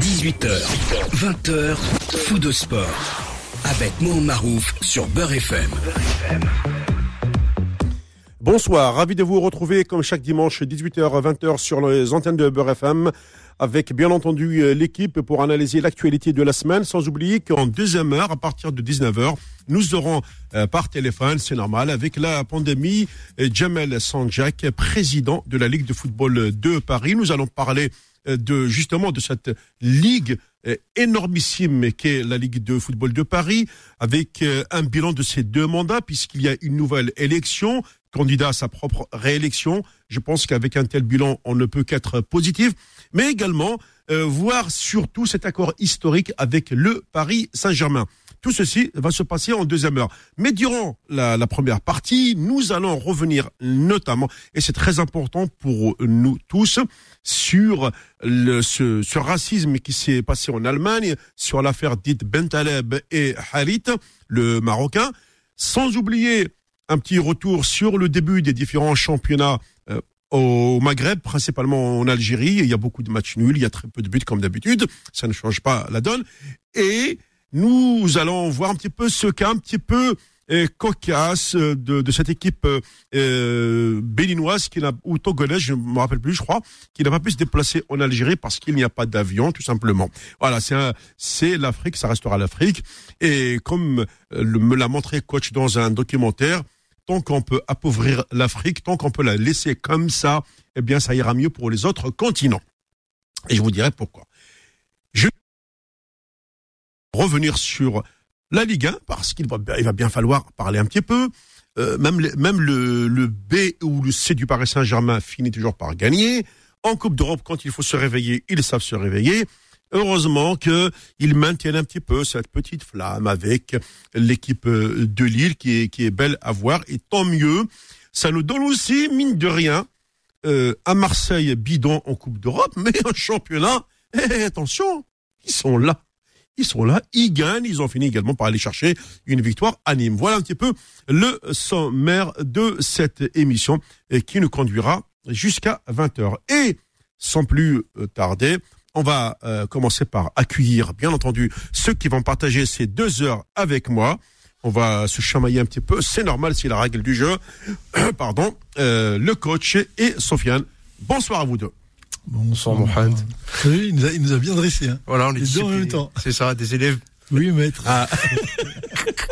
18h, 20h, fou de sport. Avec Mohamed Marouf sur Beurre FM. Bonsoir, ravi de vous retrouver comme chaque dimanche 18h 20h sur les antennes de Beurre FM avec bien entendu l'équipe pour analyser l'actualité de la semaine sans oublier qu'en deuxième heure à partir de 19h nous aurons euh, par téléphone, c'est normal, avec la pandémie, euh, Jamel Sanjak, président de la Ligue de football de Paris. Nous allons parler de justement de cette ligue énormissime qu'est la Ligue de football de Paris, avec un bilan de ces deux mandats, puisqu'il y a une nouvelle élection, candidat à sa propre réélection. Je pense qu'avec un tel bilan, on ne peut qu'être positif, mais également euh, voir surtout cet accord historique avec le Paris Saint-Germain. Tout ceci va se passer en deuxième heure. Mais durant la, première partie, nous allons revenir notamment, et c'est très important pour nous tous, sur ce, racisme qui s'est passé en Allemagne, sur l'affaire dite Bentaleb et Harit, le Marocain, sans oublier un petit retour sur le début des différents championnats au Maghreb, principalement en Algérie. Il y a beaucoup de matchs nuls, il y a très peu de buts comme d'habitude. Ça ne change pas la donne. Et nous allons voir un petit peu ce cas un petit peu euh, cocasse de, de, cette équipe euh, béninoise qui n'a ou togolaise, je me rappelle plus, je crois, qui n'a pas pu se déplacer en Algérie parce qu'il n'y a pas d'avion, tout simplement. Voilà, c'est c'est l'Afrique, ça restera l'Afrique. Et comme me l'a montré coach dans un documentaire, tant qu'on peut appauvrir l'Afrique, tant qu'on peut la laisser comme ça, eh bien, ça ira mieux pour les autres continents. Et je vous dirai pourquoi. Je vais revenir sur la Ligue 1 parce qu'il va, bien falloir parler un petit peu. Euh, même le B ou le C du Paris Saint-Germain finit toujours par gagner. En Coupe d'Europe, quand il faut se réveiller, ils savent se réveiller. Heureusement qu'ils maintiennent un petit peu cette petite flamme avec l'équipe de Lille qui est, qui est belle à voir. Et tant mieux. Ça nous donne aussi, mine de rien, euh, à Marseille bidon en Coupe d'Europe, mais en championnat, eh, attention, ils sont là. Ils sont là, ils gagnent, ils ont fini également par aller chercher une victoire à Nîmes. Voilà un petit peu le sommaire de cette émission et qui nous conduira jusqu'à 20h. Et sans plus euh, tarder, on va euh, commencer par accueillir, bien entendu, ceux qui vont partager ces deux heures avec moi. On va se chamailler un petit peu, c'est normal, c'est la règle du jeu. Pardon, euh, le coach et Sofiane. Bonsoir à vous deux. Bonsoir Mohamed. Oui, il nous, a, il nous a bien dressé. Hein. Voilà, on est Les deux en même temps. C'est ça, des élèves. Oui, maître. Ah.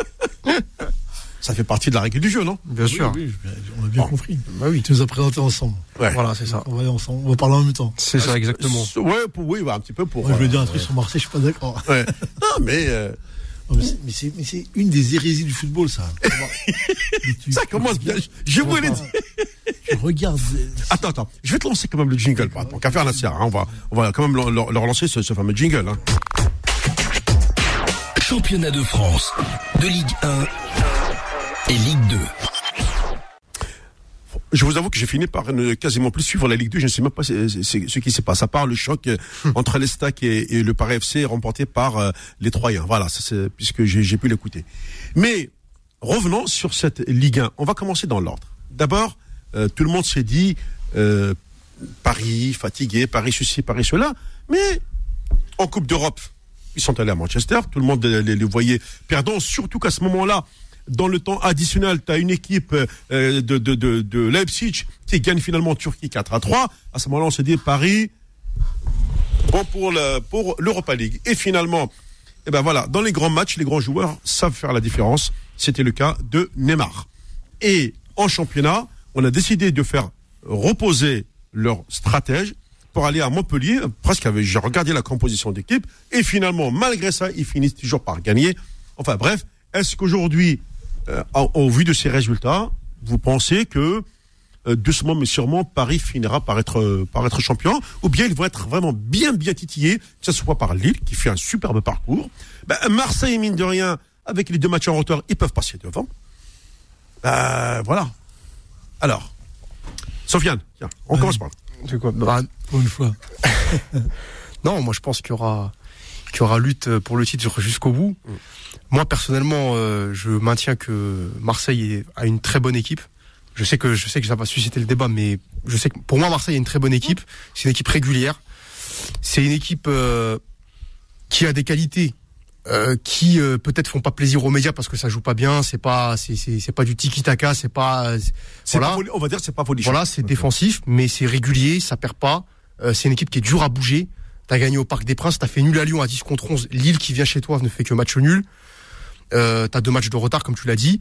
Ça fait partie de la règle du jeu, non? Bien sûr. Oui, on a bien Bon. compris. Bah oui. Tu nous as présenté ensemble. Ouais. Voilà, c'est ça. On va aller ensemble. On va parler en même temps. C'est ça, exactement. Euh, Ouais, pour, oui, bah, un petit peu pour. Moi, je euh, voulais dire un truc sur Marseille, je suis pas d'accord. ouais. Non, mais euh, mais c'est- mais c'est- mais c'est une des hérésies du football, ça. Tu- ça commence bien. Je voulais dire. Tu regardes. euh, Attends, attends. Je vais te lancer quand même le jingle, pas tant qu'à faire la serre. Hein. On va, on va quand même leur, leur- leur lancer ce, ce fameux jingle. Hein. Championnat de France, de Ligue 1 Ligue 2. Je vous avoue que j'ai fini par ne quasiment plus suivre la Ligue 2. Je ne sais même pas ce qui se passe, à part le choc euh, entre l'Estac et, et le Paris FC remporté par euh, les Troyens. Voilà, puisque j'ai pu l'écouter. Mais revenons sur cette Ligue 1. On va commencer dans l'ordre. D'abord, euh, tout le monde s'est dit Paris fatigué, Paris ceci, Paris cela. Mais en Coupe d'Europe, ils sont allés à Manchester. Tout le monde les, les voyait perdants, surtout qu'à ce moment-là, dans le temps additionnel, tu as une équipe euh, de, de, de, Leipzig qui gagne finalement en Turquie 4 à 3. À ce moment-là, on s'est dit Paris, bon pour le pour l'Europa League. Et finalement, eh ben voilà, dans les grands matchs, les grands joueurs savent faire la différence. C'était le cas de Neymar. Et en championnat, on a décidé de faire reposer leur stratège pour aller à Montpellier, presque j'ai regardé la composition d'équipe, et finalement, malgré ça, ils finissent toujours par gagner. Enfin bref, est-ce qu'aujourd'hui, au, au vu de ces résultats, vous pensez que euh, doucement mais sûrement Paris finira par être euh, par être champion ou bien ils vont être vraiment bien bien titillés que ce soit par Lille qui fait un superbe parcours. Ben, Marseille mine de rien avec les deux matchs en retard ils peuvent passer devant. Ben, voilà. Alors Sofiane tiens on commence par là. C'est quoi? Bah, Pour une fois. Non, moi je pense qu'il y aura qu'il y aura lutte pour le titre jusqu'au bout. Mm. Moi personnellement, euh, je maintiens que Marseille a une très bonne équipe. Je sais que je sais que ça va susciter le débat, mais je sais que pour moi Marseille a une très bonne équipe. C'est une équipe régulière. C'est une équipe euh, qui a des qualités euh, qui euh, peut-être font pas plaisir aux médias parce que ça joue pas bien, c'est pas c'est c'est pas du tiki taka, c'est pas C'est voilà. pas on va dire c'est pas folichon. Voilà, c'est défensif, mais c'est régulier, ça perd pas. Euh, c'est une équipe qui est dure à bouger. T'as gagné au Parc des Princes, t'as fait nul à Lyon à 10 contre 11. Lille qui vient chez toi ne fait que match nul. Euh, t'as deux matchs de retard, comme tu l'as dit.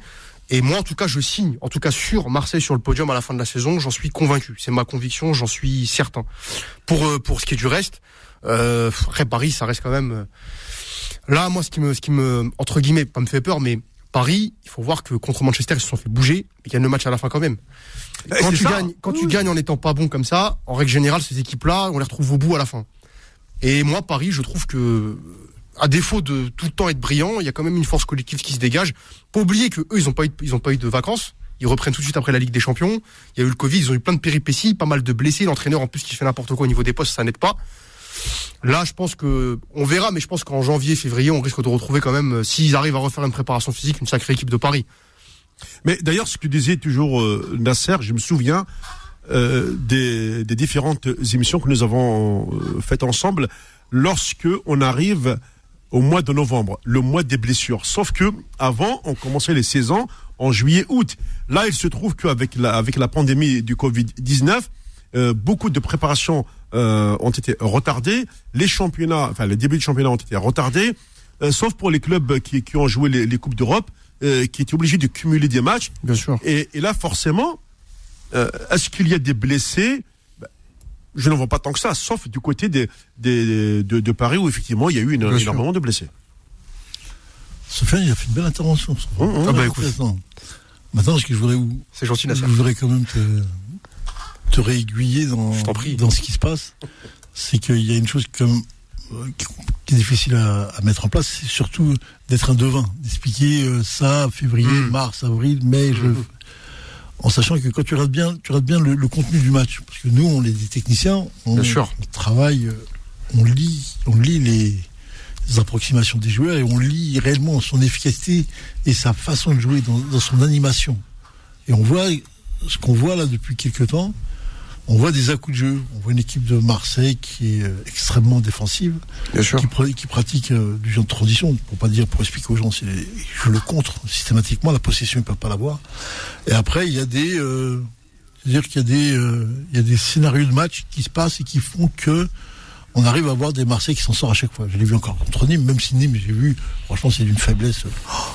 Et moi, en tout cas, je signe, en tout cas sur Marseille sur le podium à la fin de la saison. J'en suis convaincu. C'est ma conviction, j'en suis certain. Pour euh, pour ce qui est du reste, euh, après Paris, ça reste quand même. euh, Là, moi, ce qui me, ce qui me, entre guillemets, pas me fait peur, mais Paris, il faut voir que contre Manchester, ils se sont fait bouger, mais gagnent le match à la fin quand même. Eh, Quand tu ça. gagnes, quand tu gagnes en étant pas bon comme ça, en règle générale, ces équipes-là, on les retrouve au bout à la fin. Et moi, Paris, je trouve que, à défaut de tout le temps être brillant, il y a quand même une force collective qui se dégage. Pas oublier que eux, ils ont pas eu, ils ont pas eu de vacances. Ils reprennent tout de suite après la Ligue des Champions. Il y a eu le Covid, ils ont eu plein de péripéties, pas mal de blessés. L'entraîneur, en plus, qui fait n'importe quoi au niveau des postes, ça n'aide pas. Là, je pense que, on verra, mais je pense qu'en janvier, février, on risque de retrouver quand même, euh, s'ils arrivent à refaire une préparation physique, une sacrée équipe de Paris. Mais d'ailleurs, ce que disait toujours euh, Nasser, je me souviens euh, des, des différentes émissions que nous avons euh, faites ensemble lorsque on arrive au mois de novembre, le mois des blessures. Sauf que avant, on commençait les saisons en juillet, août. Là, il se trouve qu'avec la, avec la pandémie du Covid-19, euh, beaucoup de préparations euh, ont été retardées. Les championnats, enfin les débuts de championnat ont été retardés, euh, sauf pour les clubs qui, qui ont joué les, les coupes d'Europe, qui étaient obligés de cumuler des matchs. Bien sûr. Et, et là, forcément, euh, est-ce qu'il y a des blessés? Ben, Je n'en vois pas tant que ça, sauf du côté des, des, de, de Paris où effectivement il y a eu une, énormément de blessés. Sofiane, il a fait une belle intervention. Hum, hum. Ah bah, écoute. Intéressant. Maintenant, ce que je voudrais, vous- C'est gentil, je voudrais quand même te, te réaiguiller dans, Je t'en prie. dans ce qui se passe? C'est qu'il y a une chose comme, euh, qui, est difficile à, à mettre en place, c'est surtout d'être un devin, d'expliquer euh, ça, février, Mm. mars, avril, mai, je, en sachant que quand tu regardes bien, tu regardes bien le, le contenu du match, parce que nous, on est des techniciens, on, travaille, euh, on lit, on lit les, les approximations des joueurs et on lit réellement son efficacité et sa façon de jouer dans, dans son animation. Et on voit ce qu'on voit là depuis quelques temps. On voit des à-coups de jeu. On voit une équipe de Marseille qui est euh, extrêmement défensive, Bien sûr. qui, pra- qui pratique euh, du jeu de transition. Pour pas dire, pour expliquer aux gens, jouent le contre systématiquement. La possession, ils peuvent pas l'avoir. Et après, il y a des, euh, c'est-à-dire qu'il y a des, euh, il y a des scénarios de match qui se passent et qui font que on arrive à avoir des Marseillais qui s'en sortent à chaque fois. Je l'ai vu encore contre Nîmes, même si Nîmes, j'ai vu, franchement, c'est d'une faiblesse.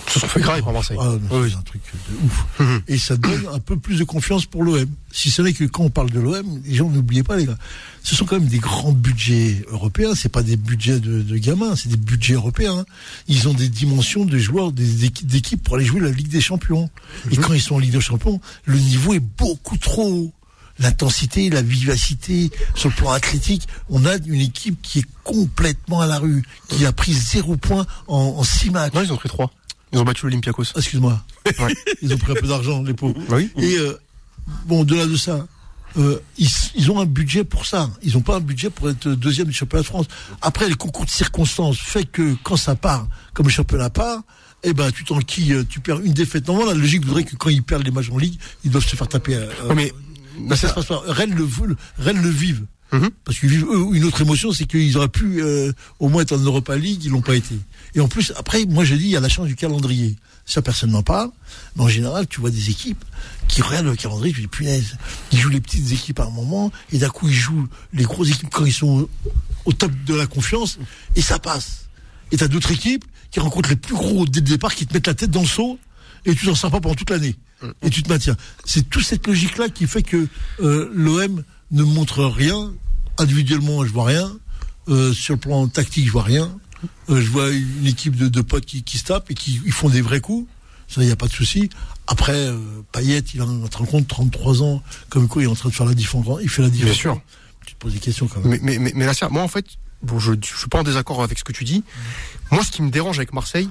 Ils se sont fait grave par Marseille. Ah, Oui, c'est un truc de ouf. Et ça donne un peu plus de confiance pour l'OM. Si ce n'est que quand on parle de l'OM, les gens n'oubliez pas, les gars, ce sont quand même des grands budgets européens. C'est pas des budgets de, de gamins, c'est des budgets européens. hein. Ils ont des dimensions de joueurs, des équipes d'équipes pour aller jouer la Ligue des Champions. Et quand ils sont en Ligue des Champions, le niveau est beaucoup trop haut. L'intensité, la vivacité, sur le plan athlétique, on a une équipe qui est complètement à la rue, qui a pris zéro point en, en six matchs. Non, ils ont pris trois. Ils ont battu l'Olympiakos. Ah, Excuse-moi. Ouais. Ils ont pris un peu d'argent, les pauvres. Bah oui. Et euh, bon, au-delà de ça, euh, ils, ils ont un budget pour ça. Ils n'ont pas un budget pour être deuxième du championnat de France. Après, les concours de circonstances fait que quand ça part, comme le championnat part, eh ben, tu t'enquilles, tu perds une défaite. Normalement, la logique voudrait que quand ils perdent les matchs en ligue, ils doivent se faire taper. euh, Ouais, mais, mais ça se passe pas. Rennes le, Rennes le vivent. Mhm. Parce qu'ils vivent eux, une autre émotion, c'est qu'ils auraient pu euh, au moins être en Europa League, ils l'ont pas été. Et en plus, après, moi je dis, il y a la chance du calendrier. Ça, personne n'en parle. Mais en général, tu vois des équipes qui regardent le calendrier, tu dis, punaise, ils jouent les petites équipes à un moment, et d'un coup, ils jouent les grosses équipes quand ils sont au, au top de la confiance, et ça passe. Et t'as d'autres équipes qui rencontrent les plus gros dès le départ, qui te mettent la tête dans le seau, et tu t'en sors pas pendant toute l'année. Et tu te maintiens. C'est toute cette logique-là qui fait que euh, l'OM ne montre rien. Individuellement, je vois rien. Euh, sur le plan tactique, je vois rien. Euh, je vois une équipe de, de potes qui, qui se tapent et qui ils font des vrais coups. Ça, il n'y a pas de souci. Après, Payet, il a compte 33 ans, comme quoi il est en train de faire la différence. Il fait la différence. sûr. Tu te poses des questions quand même. Mais, mais, mais, mais Nasser, moi en fait, bon, je, je suis pas en désaccord avec ce que tu dis. Moi, ce qui me dérange avec Marseille,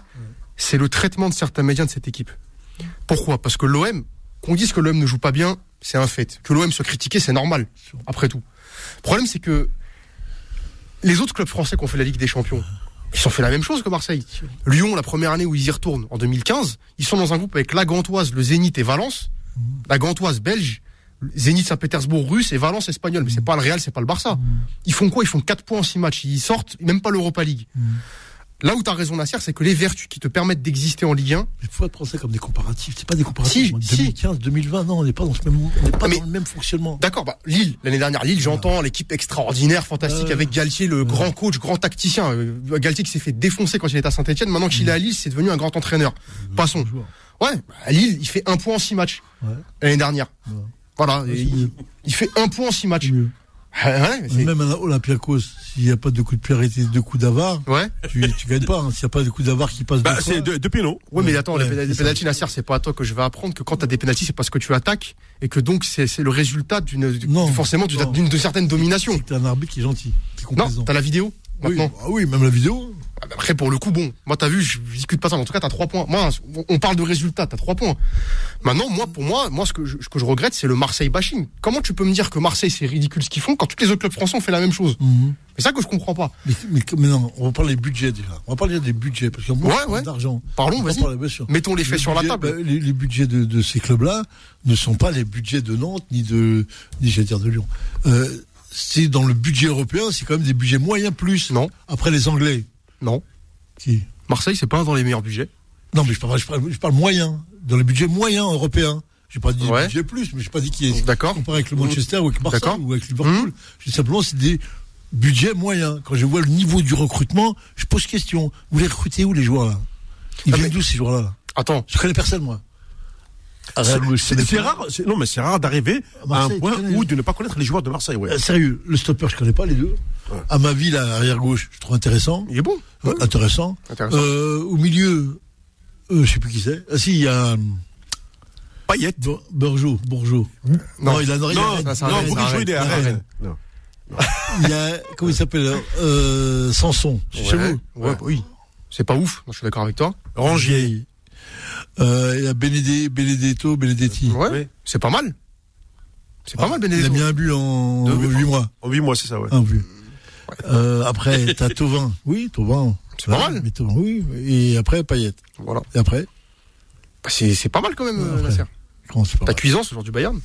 c'est le traitement de certains médias de cette équipe. Pourquoi? Parce que l'OM, qu'on dise que l'OM ne joue pas bien, c'est un fait. Que l'OM soit critiqué, c'est normal, après tout. Le problème, c'est que les autres clubs français qui ont fait la Ligue des Champions, ils ont fait la même chose que Marseille. Lyon, la première année où ils y retournent, en 2015, ils sont dans un groupe avec la Gantoise, le Zénith et Valence. La Gantoise belge, Zénith Saint-Pétersbourg russe et Valence espagnol. Mais c'est pas le Real, c'est pas le Barça. Ils font quoi? Ils font 4 points en 6 matchs. Ils sortent même pas l'Europa League. Là où tu as raison, Nasser, c'est que les vertus qui te permettent d'exister en Ligue 1, Il faut prendre ça comme des comparatifs. C'est pas des comparatifs. Si, Moi, si. 2015, 2020, non, on n'est pas dans ce même, on pas mais- dans le même fonctionnement. D'accord, bah, Lille, l'année dernière, Lille, j'entends l'équipe extraordinaire, fantastique, avec Galtier, le grand coach, grand tacticien. Euh, Galtier qui s'est fait défoncer quand il était à Saint-Etienne, maintenant qu'il est à Lille, c'est devenu un grand entraîneur. Passons. Joueur. Ouais, bah, à Lille, il fait un point en six matchs Ouais. l'année dernière. Ouais. Voilà, Ouais, il, fait un point en six matchs. Mieux. Ouais, Même à Olympiakos, s'il n'y a pas de coup de pied arrêté, de coups d'avare, ouais. tu, tu gagnes pas. hein. S'il n'y a pas de coup d'avare qui passe Bah, deux c'est deux, deux pénaux. Ouais, mais attends, Ouais, les, pénal- c'est les ça. pénaltys, Nasser, c'est pas à toi que je vais apprendre que quand t'as des pénaltys, c'est parce que tu attaques et que donc c'est c'est le résultat d'une Non, forcément d'une de certaines dominations. c'est un arbitre qui est gentil, qui est Non, t'as la vidéo oui, maintenant. ah oui, même la vidéo. Après, pour le coup, bon, moi, t'as vu, je discute pas ça. mais En tout cas, t'as trois points. Moi, on- parle de résultats, t'as trois points. Maintenant, moi, pour moi, moi, ce que je, ce que je regrette, c'est le Marseille bashing. Comment tu peux me dire que Marseille, c'est ridicule ce qu'ils font quand tous les autres clubs français ont fait la même chose? Mhm. C'est ça que je comprends pas. Mais, mais, mais non, on va parler des budgets déjà. On va parler des budgets parce qu'il y a beaucoup Ouais, ouais. d'argent. Parlons, On va vas-y. Mettons les faits Les sur la table. bah, les, les budgets de, de ces clubs-là ne sont pas les budgets de Nantes ni de ni j'allais dire de Lyon. Euh, c'est dans le budget européen, c'est quand même des budgets moyens plus. Non. Après les Anglais, Non. qui Marseille, c'est pas dans les meilleurs budgets. Non, mais je parle, je parle, je parle moyen, dans le budget moyen européen. J'ai pas dit Ouais. budget plus, mais j'ai pas dit qu'il est D'accord. comparé avec le Manchester ou avec le Barça D'accord. ou avec Liverpool. Je dis simplement c'est des budgets moyens. Quand je vois le niveau du recrutement, je pose question. Vous les recrutez où les joueurs là Ils Ah, viennent mais- d'où ces joueurs là Attends. Je connais personne moi. Ah, C'est- rare, non mais c'est rare d'arriver à un point où de ne pas connaître les joueurs de Marseille. Ouais. Euh, sérieux, le stopper je connais pas les deux. À ma vie là, arrière gauche, je trouve intéressant. Il est bon. Euh, intéressant. Intéressant. Euh, au milieu, euh, je sais plus qui c'est. Ah si, il y a Payet. Bo- Bourgeot, Bourgeot. Non. il a Non, il a- non, arrête, il est à Rennes. Non. Il y a, comment il s'appelle, euh, Sanson, chez Ouais, vous. ouais, oui. C'est pas ouf. Je suis d'accord avec toi. Rangier. Euh, il y a Benedé, Benedetto, Benedetti. Ouais. Oui. C'est pas mal. C'est pas Ah, mal, Il a Benedetto. mis un but en Deux. 8 mois. En 8 mois, c'est ça, ouais. Un but. Euh, après, t'as Tovin. Oui, Tovin. C'est pas mal. Mais Thauvin, oui. Et après, Payet. Voilà. Et après, Bah, c'est pas mal quand même, euh, Après. Nasser. comment c'est pas T'as. Cuisance, ce genre du Bayern.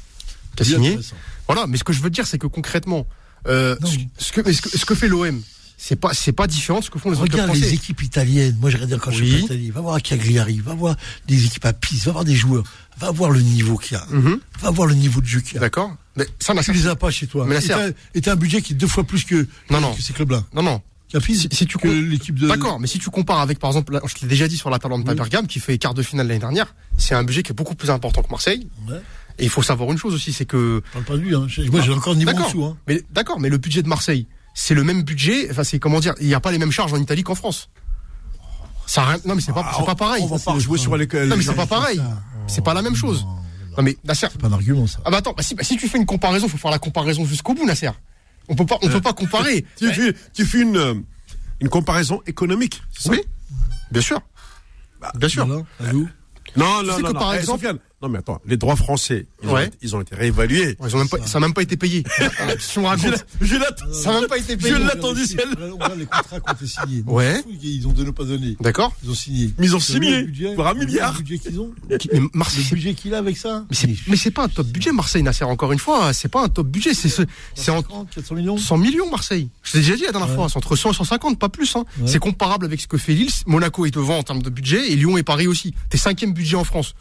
T'as signé. Voilà. Mais ce que je veux te dire, c'est que concrètement, euh, Non. ce, ce que, ce que ce que fait l'OM, c'est pas c'est pas différent de ce que font les autres clubs Regarde les équipes italiennes. Moi, j'aimerais dire quand je Oui. suis en Italie, va voir à Cagliari, va voir des équipes à Pise, va voir des joueurs, va voir le niveau qu'il y a, Mhm. va voir le niveau de jeu qu'il y a. D'accord. Mais ça. Tu les as pas chez toi. Mais Et t'as- Et t'as un budget qui est deux fois plus que, Non, non. que ces clubs-là. Non, non. Si- si tu l'équipe de. D'accord, mais si tu compares avec, par exemple, je l'ai déjà dit sur l'Atalanta Oui. Bergame, qui fait quart de finale l'année dernière, c'est un budget qui est beaucoup plus important que Marseille. Ouais. Et il faut savoir une chose aussi, c'est que Je parle pas de lui, hein. Moi, j'ai encore un niveau en dessous, hein. Mais d'accord, mais le budget de Marseille, c'est le même budget. Enfin, c'est comment dire Il n'y a pas les mêmes charges en Italie qu'en France. Ça non, mais c'est pas, Ah, c'est pas pareil. On va pas rejouer sur les. Non, mais c'est pas pareil. C'est pas la même chose. Non, mais Nasser. C'est pas un argument, ça. Ah bah attends, bah si, bah si tu fais une comparaison, faut faire la comparaison jusqu'au bout, Nasser. On peut pas, on peut pas comparer. Tu fais, tu fais une, euh, une comparaison économique. c'est ça? Oui, bien sûr. Bien sûr. Voilà. Allô Non, Tu non, sais non. que non. par exemple- Sofiane, non, mais attends, les droits français, ils, Ouais. ont, été- ils ont été réévalués. Ils ont même pas, ça n'a même pas été payé. si on Je raconte, ça n'a même pas été payé. Je l'attends du ciel. On les contrats qui ont été signés. Donc, Ouais. Ils ont donné ou pas donné. D'accord. Ils ont signé. Mais ils ont signé le budget pour un milliard. Le budget qu'ils ont. Mais Marseille, Le c'est- budget qu'il a avec ça. mais c'est, mais c'est pas un top budget, Marseille, Nasser, encore une fois. C'est pas un top budget. C'est ce, c'est en 50, 400 millions. 100 millions, Marseille. Je t'ai déjà dit la dernière Ouais. fois, c'est entre 100 et 150, pas plus, hein. Ouais. C'est comparable avec ce que fait Lille. Monaco est devant en termes de budget et Lyon est Paris aussi. T'es cinquième budget en France.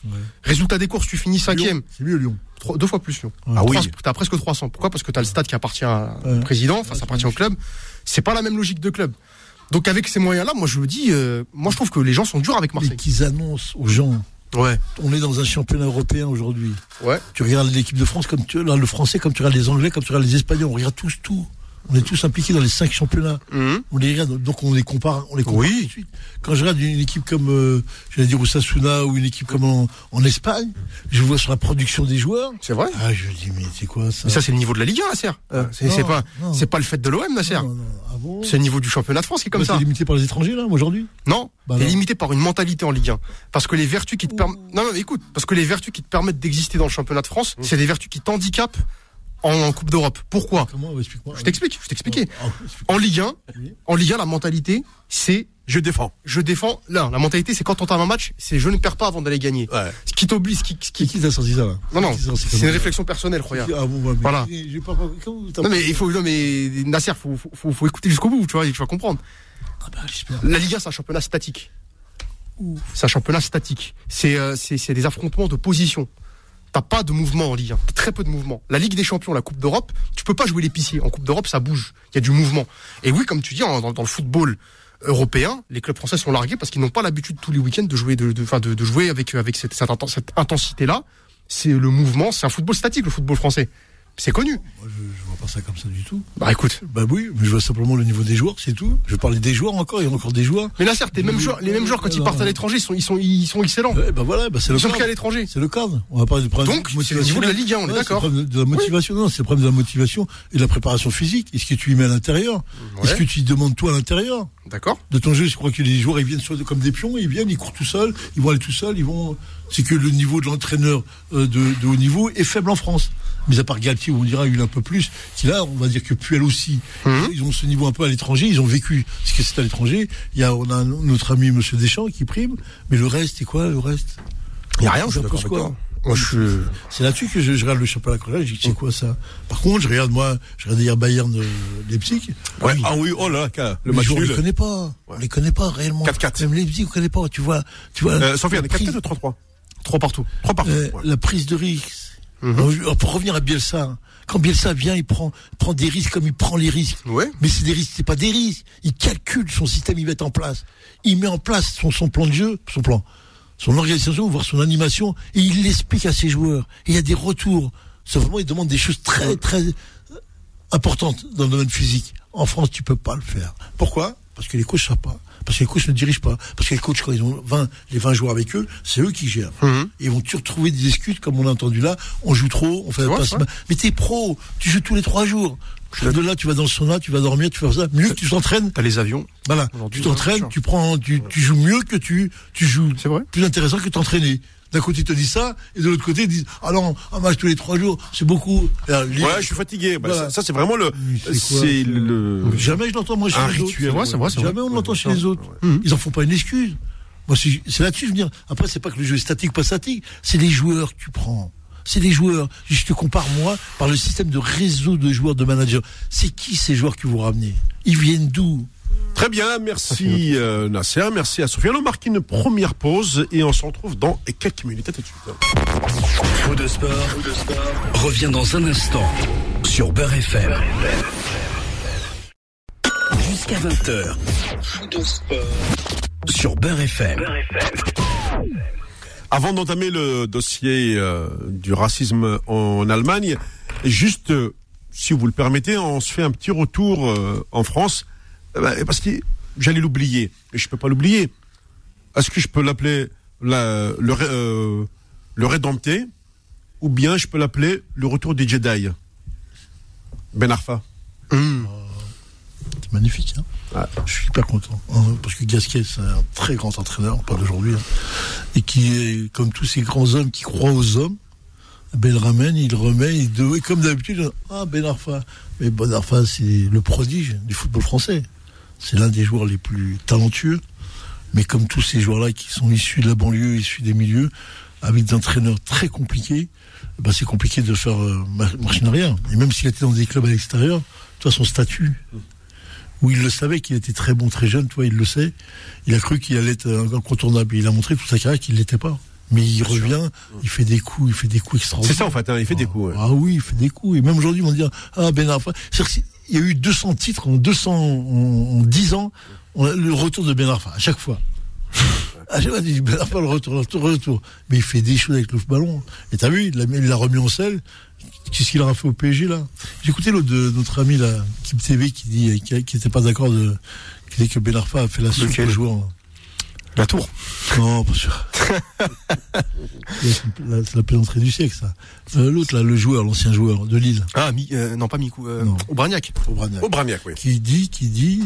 Résultat des courses, tu finis cinquième. C'est mieux Lyon. Trois- deux fois plus, Lyon. Ah oui. T'as presque 300. Pourquoi? Parce que t'as le stade qui appartient au Ouais. président, enfin, Ouais, ça appartient au club. C'est pas la même logique de club. Donc avec ces moyens-là, moi je me dis, euh, moi je trouve que les gens sont durs avec Mais Marseille. qu'ils annoncent aux gens. Ouais. On est dans un championnat européen aujourd'hui. Ouais. Tu regardes l'équipe de France comme tu là, le français, comme tu regardes les anglais, comme tu regardes les espagnols. On regarde tous tout. On est tous impliqués dans les cinq championnats. Mhm. On les regarde, donc on les compare, on les compare Oui. tout de suite. Quand je regarde une équipe comme, euh, j'allais dire Osasuna ou une équipe comme en, en Espagne, je vois sur la production des joueurs. C'est vrai. Ah, je dis mais c'est quoi ça? Mais ça c'est le niveau de la Ligue 1, Nasser. Euh, c'est Non, c'est pas, c'est pas le fait de l'OM, Nasser. Ah bon? C'est le niveau du championnat de France qui est comme Bah, ça. C'est limité par les étrangers là aujourd'hui? Non, Bah non. limité par une mentalité en Ligue 1. Parce que les vertus qui te permettent, non, non, mais écoute, parce que les vertus qui te permettent d'exister dans le championnat de France, c'est des vertus qui t'handicapent en, en Coupe d'Europe. Pourquoi Comment. Je t'explique, je t'expliquais. Ah, explique- En Ligue 1, Oui. en Ligue 1, la mentalité, c'est Je défends. Je défends. Là, la mentalité, c'est quand on entame un match, c'est je ne perds pas avant d'aller gagner. Ouais. Ce qui t'oblige, ce qui, ce Qui qui... qui t'a sorti ça là Non, non, c'est une réflexion personnelle, regarde. Ah bon, bah, mais Voilà. pas- pas- Non mais il faut, non mais Nasser, faut, faut, faut, faut écouter jusqu'au bout, tu vois, et tu vas comprendre. Ah bah, j'espère. La Liga, c'est un championnat statique. C'est un championnat statique. C'est euh, c'est c'est des affrontements de position. T'as pas de mouvement en Ligue 1. Très peu de mouvement. La Ligue des Champions, la Coupe d'Europe, tu peux pas jouer l'épicier. En Coupe d'Europe, ça bouge. Il y a du mouvement. Et oui, comme tu dis, dans, le football européen, les clubs français sont largués parce qu'ils n'ont pas l'habitude tous les week-ends de jouer, de, de, de, jouer avec, avec cette, cette intensité-là. C'est le mouvement, c'est un football statique, le football français. C'est connu. Moi, je, je vois pas ça comme ça du tout. Bah écoute. Bah oui, mais je vois simplement le niveau des joueurs, c'est tout. Je parlais des joueurs encore, il y a encore des joueurs. Mais là, certes, les mêmes joueurs, les mêmes joueurs quand ils partent à l'étranger, ils sont, ils sont, ils sont excellents. Ouais, bah voilà, bah c'est le Ils sont pris à cadre. l'étranger. C'est le cadre. On va parler du problème Donc, c'est le niveau de la Ligue 1, on est Ouais, d'accord. le problème de la motivation. Non, c'est le problème de la motivation et de la préparation physique. Est-ce que tu y mets à l'intérieur Est-ce que tu y demandes toi à l'intérieur D'accord. de ton jeu Je crois que les joueurs ils viennent comme des pions, ils viennent, ils courent tout seuls, ils vont aller tout seuls, ils vont. C'est que le niveau de l'entraîneur euh, de, de haut niveau est faible en France. Mais à part Galtier, où on dira a un peu plus, qui là, on va dire que Puel aussi, Mhm. ils ont ce niveau un peu à l'étranger, ils ont vécu ce que c'est à l'étranger. Il y a, on a notre ami Monsieur Deschamps qui prime, mais le reste, c'est quoi le reste? Il y a rien, je suis quoi? je. C'est là-dessus que je, je regarde le championnat collège, je dis c'est quoi ça? Par contre, je regarde moi, je regarde hier Bayern de Leipzig. Ouais. Oui. Ah oui, oh là, là, le match on les connaît pas. On les connaît pas réellement. 4-4. Même Leipzig, on connaît pas. Tu vois, tu vois. Euh, Sofiane, la 4 prise- de 3-3. Trois partout. 3 partout. euh, ouais. la prise de risque. Je- pour revenir à Bielsa, hein, quand Bielsa vient, il prend, prend des risques comme il prend les risques. Ouais. Mais c'est des risques, c'est pas des risques. Il calcule son système, il met en place. Il met en place son, son plan de jeu, son plan, son organisation, voire son animation, et il l'explique à ses joueurs. Et il y a des retours. C'est vraiment, il demande des choses très, très euh, importantes dans le domaine physique. En France, tu peux pas le faire. Pourquoi? Parce que les coachs savent pas. Parce que les coachs ne dirigent pas. Parce que les coachs, quand ils ont 20, les 20 joueurs avec eux, c'est eux qui gèrent. Mhm. Et ils vont toujours trouver des excuses, comme on a entendu là. On joue trop, on fait vrai, pas ma- Mais t'es pro, tu joues tous les trois jours. De là, tu vas dans le sauna, tu vas dormir, tu fais ça. Mieux que tu t'entraînes. T'as les avions. Voilà. Tu t'entraînes, tu prends, tu, tu joues mieux que tu, tu joues. C'est vrai. Plus intéressant que t'entraîner. D'un côté, ils te disent ça, et de l'autre côté, ils disent, ah non, un match tous les trois jours, c'est beaucoup. Les- Ouais, je suis fatigué. Bah, Voilà. ça, ça, c'est vraiment le. C'est le. Jamais je l'entends, moi, chez Un les rituel. Vrai, c'est vrai. Jamais on l'entend chez les autres. Ils en font pas une excuse. Moi, c'est c'est là-dessus, je veux dire. Après, c'est pas que le jeu est statique, pas statique. C'est les joueurs que tu prends. C'est les joueurs. Je te compare, moi, par le système de réseau de joueurs, de managers. C'est qui ces joueurs que vous ramenez? Ils viennent d'où? Très bien, merci euh, Nasser, merci à Sofiane. On marque une première pause et on se retrouve dans quelques minutes. À tout de suite. Faux de sport, revient dans un instant sur Beurre FM. Jusqu'à 20h. Faux de sport sur Beurre FM. Avant d'entamer le dossier euh, du racisme en Allemagne, juste, euh, si vous le permettez, on se fait un petit retour euh, en France, parce que j'allais l'oublier, et je peux pas l'oublier. Est-ce que je peux l'appeler la- le, euh, le rédempté, ou bien je peux l'appeler le retour des Jedi? Ben Arfa. C'est magnifique. Hein. Je suis hyper content. hein, parce que Gasquet, c'est un très grand entraîneur, pas d'aujourd'hui. hein, et qui est, comme tous ces grands hommes qui croient aux hommes, ben, il ramène, il remet, il de- et comme d'habitude, ah Ben Arfa. Mais Ben Arfa, c'est le prodige du football français. C'est l'un des joueurs les plus talentueux. Mais comme tous ces joueurs-là qui sont issus de la banlieue, issus des milieux, avec des entraîneurs très compliqués, ben c'est compliqué de faire euh, mar- machine arrière. Et même s'il était dans des clubs à l'extérieur, tu vois son statut, où il le savait qu'il était très bon, très jeune, toi, il le sait. Il a cru qu'il allait être un incontournable. Il a montré toute sa carrière qu'il ne l'était pas. Mais il revient, il fait des coups, il fait des coups C'est extraordinaires. ça en fait, hein, il fait des coups. ouais. Ah oui, il fait des coups. Et même aujourd'hui, ils vont dire, ah Ben Arfa. Il y a eu 200 titres en 200, en, en 10 ans, on a le retour de Ben Arfa, à chaque fois. Fois, on dit Ben Arfa, le retour, le retour, le retour. Mais il fait des choses avec le ballon. Et t'as vu, il l'a remis en selle. Qu'est-ce qu'il aura fait au PSG, là? J'ai écouté l'autre de notre ami, là, Kim TV, qui dit, qui, qui était pas d'accord de, qui dit que Ben Arfa a fait la aux joueurs. là. La tour. Non, pas sûr. c'est la, plaisanterie du siècle, ça. Euh, L'autre, là, le joueur, l'ancien joueur de Lille, Ah, Mi- euh, non, pas Mikou. Euh. Aubragnac. Aubragnac. Au Bramiac, oui. qui dit, qui dit,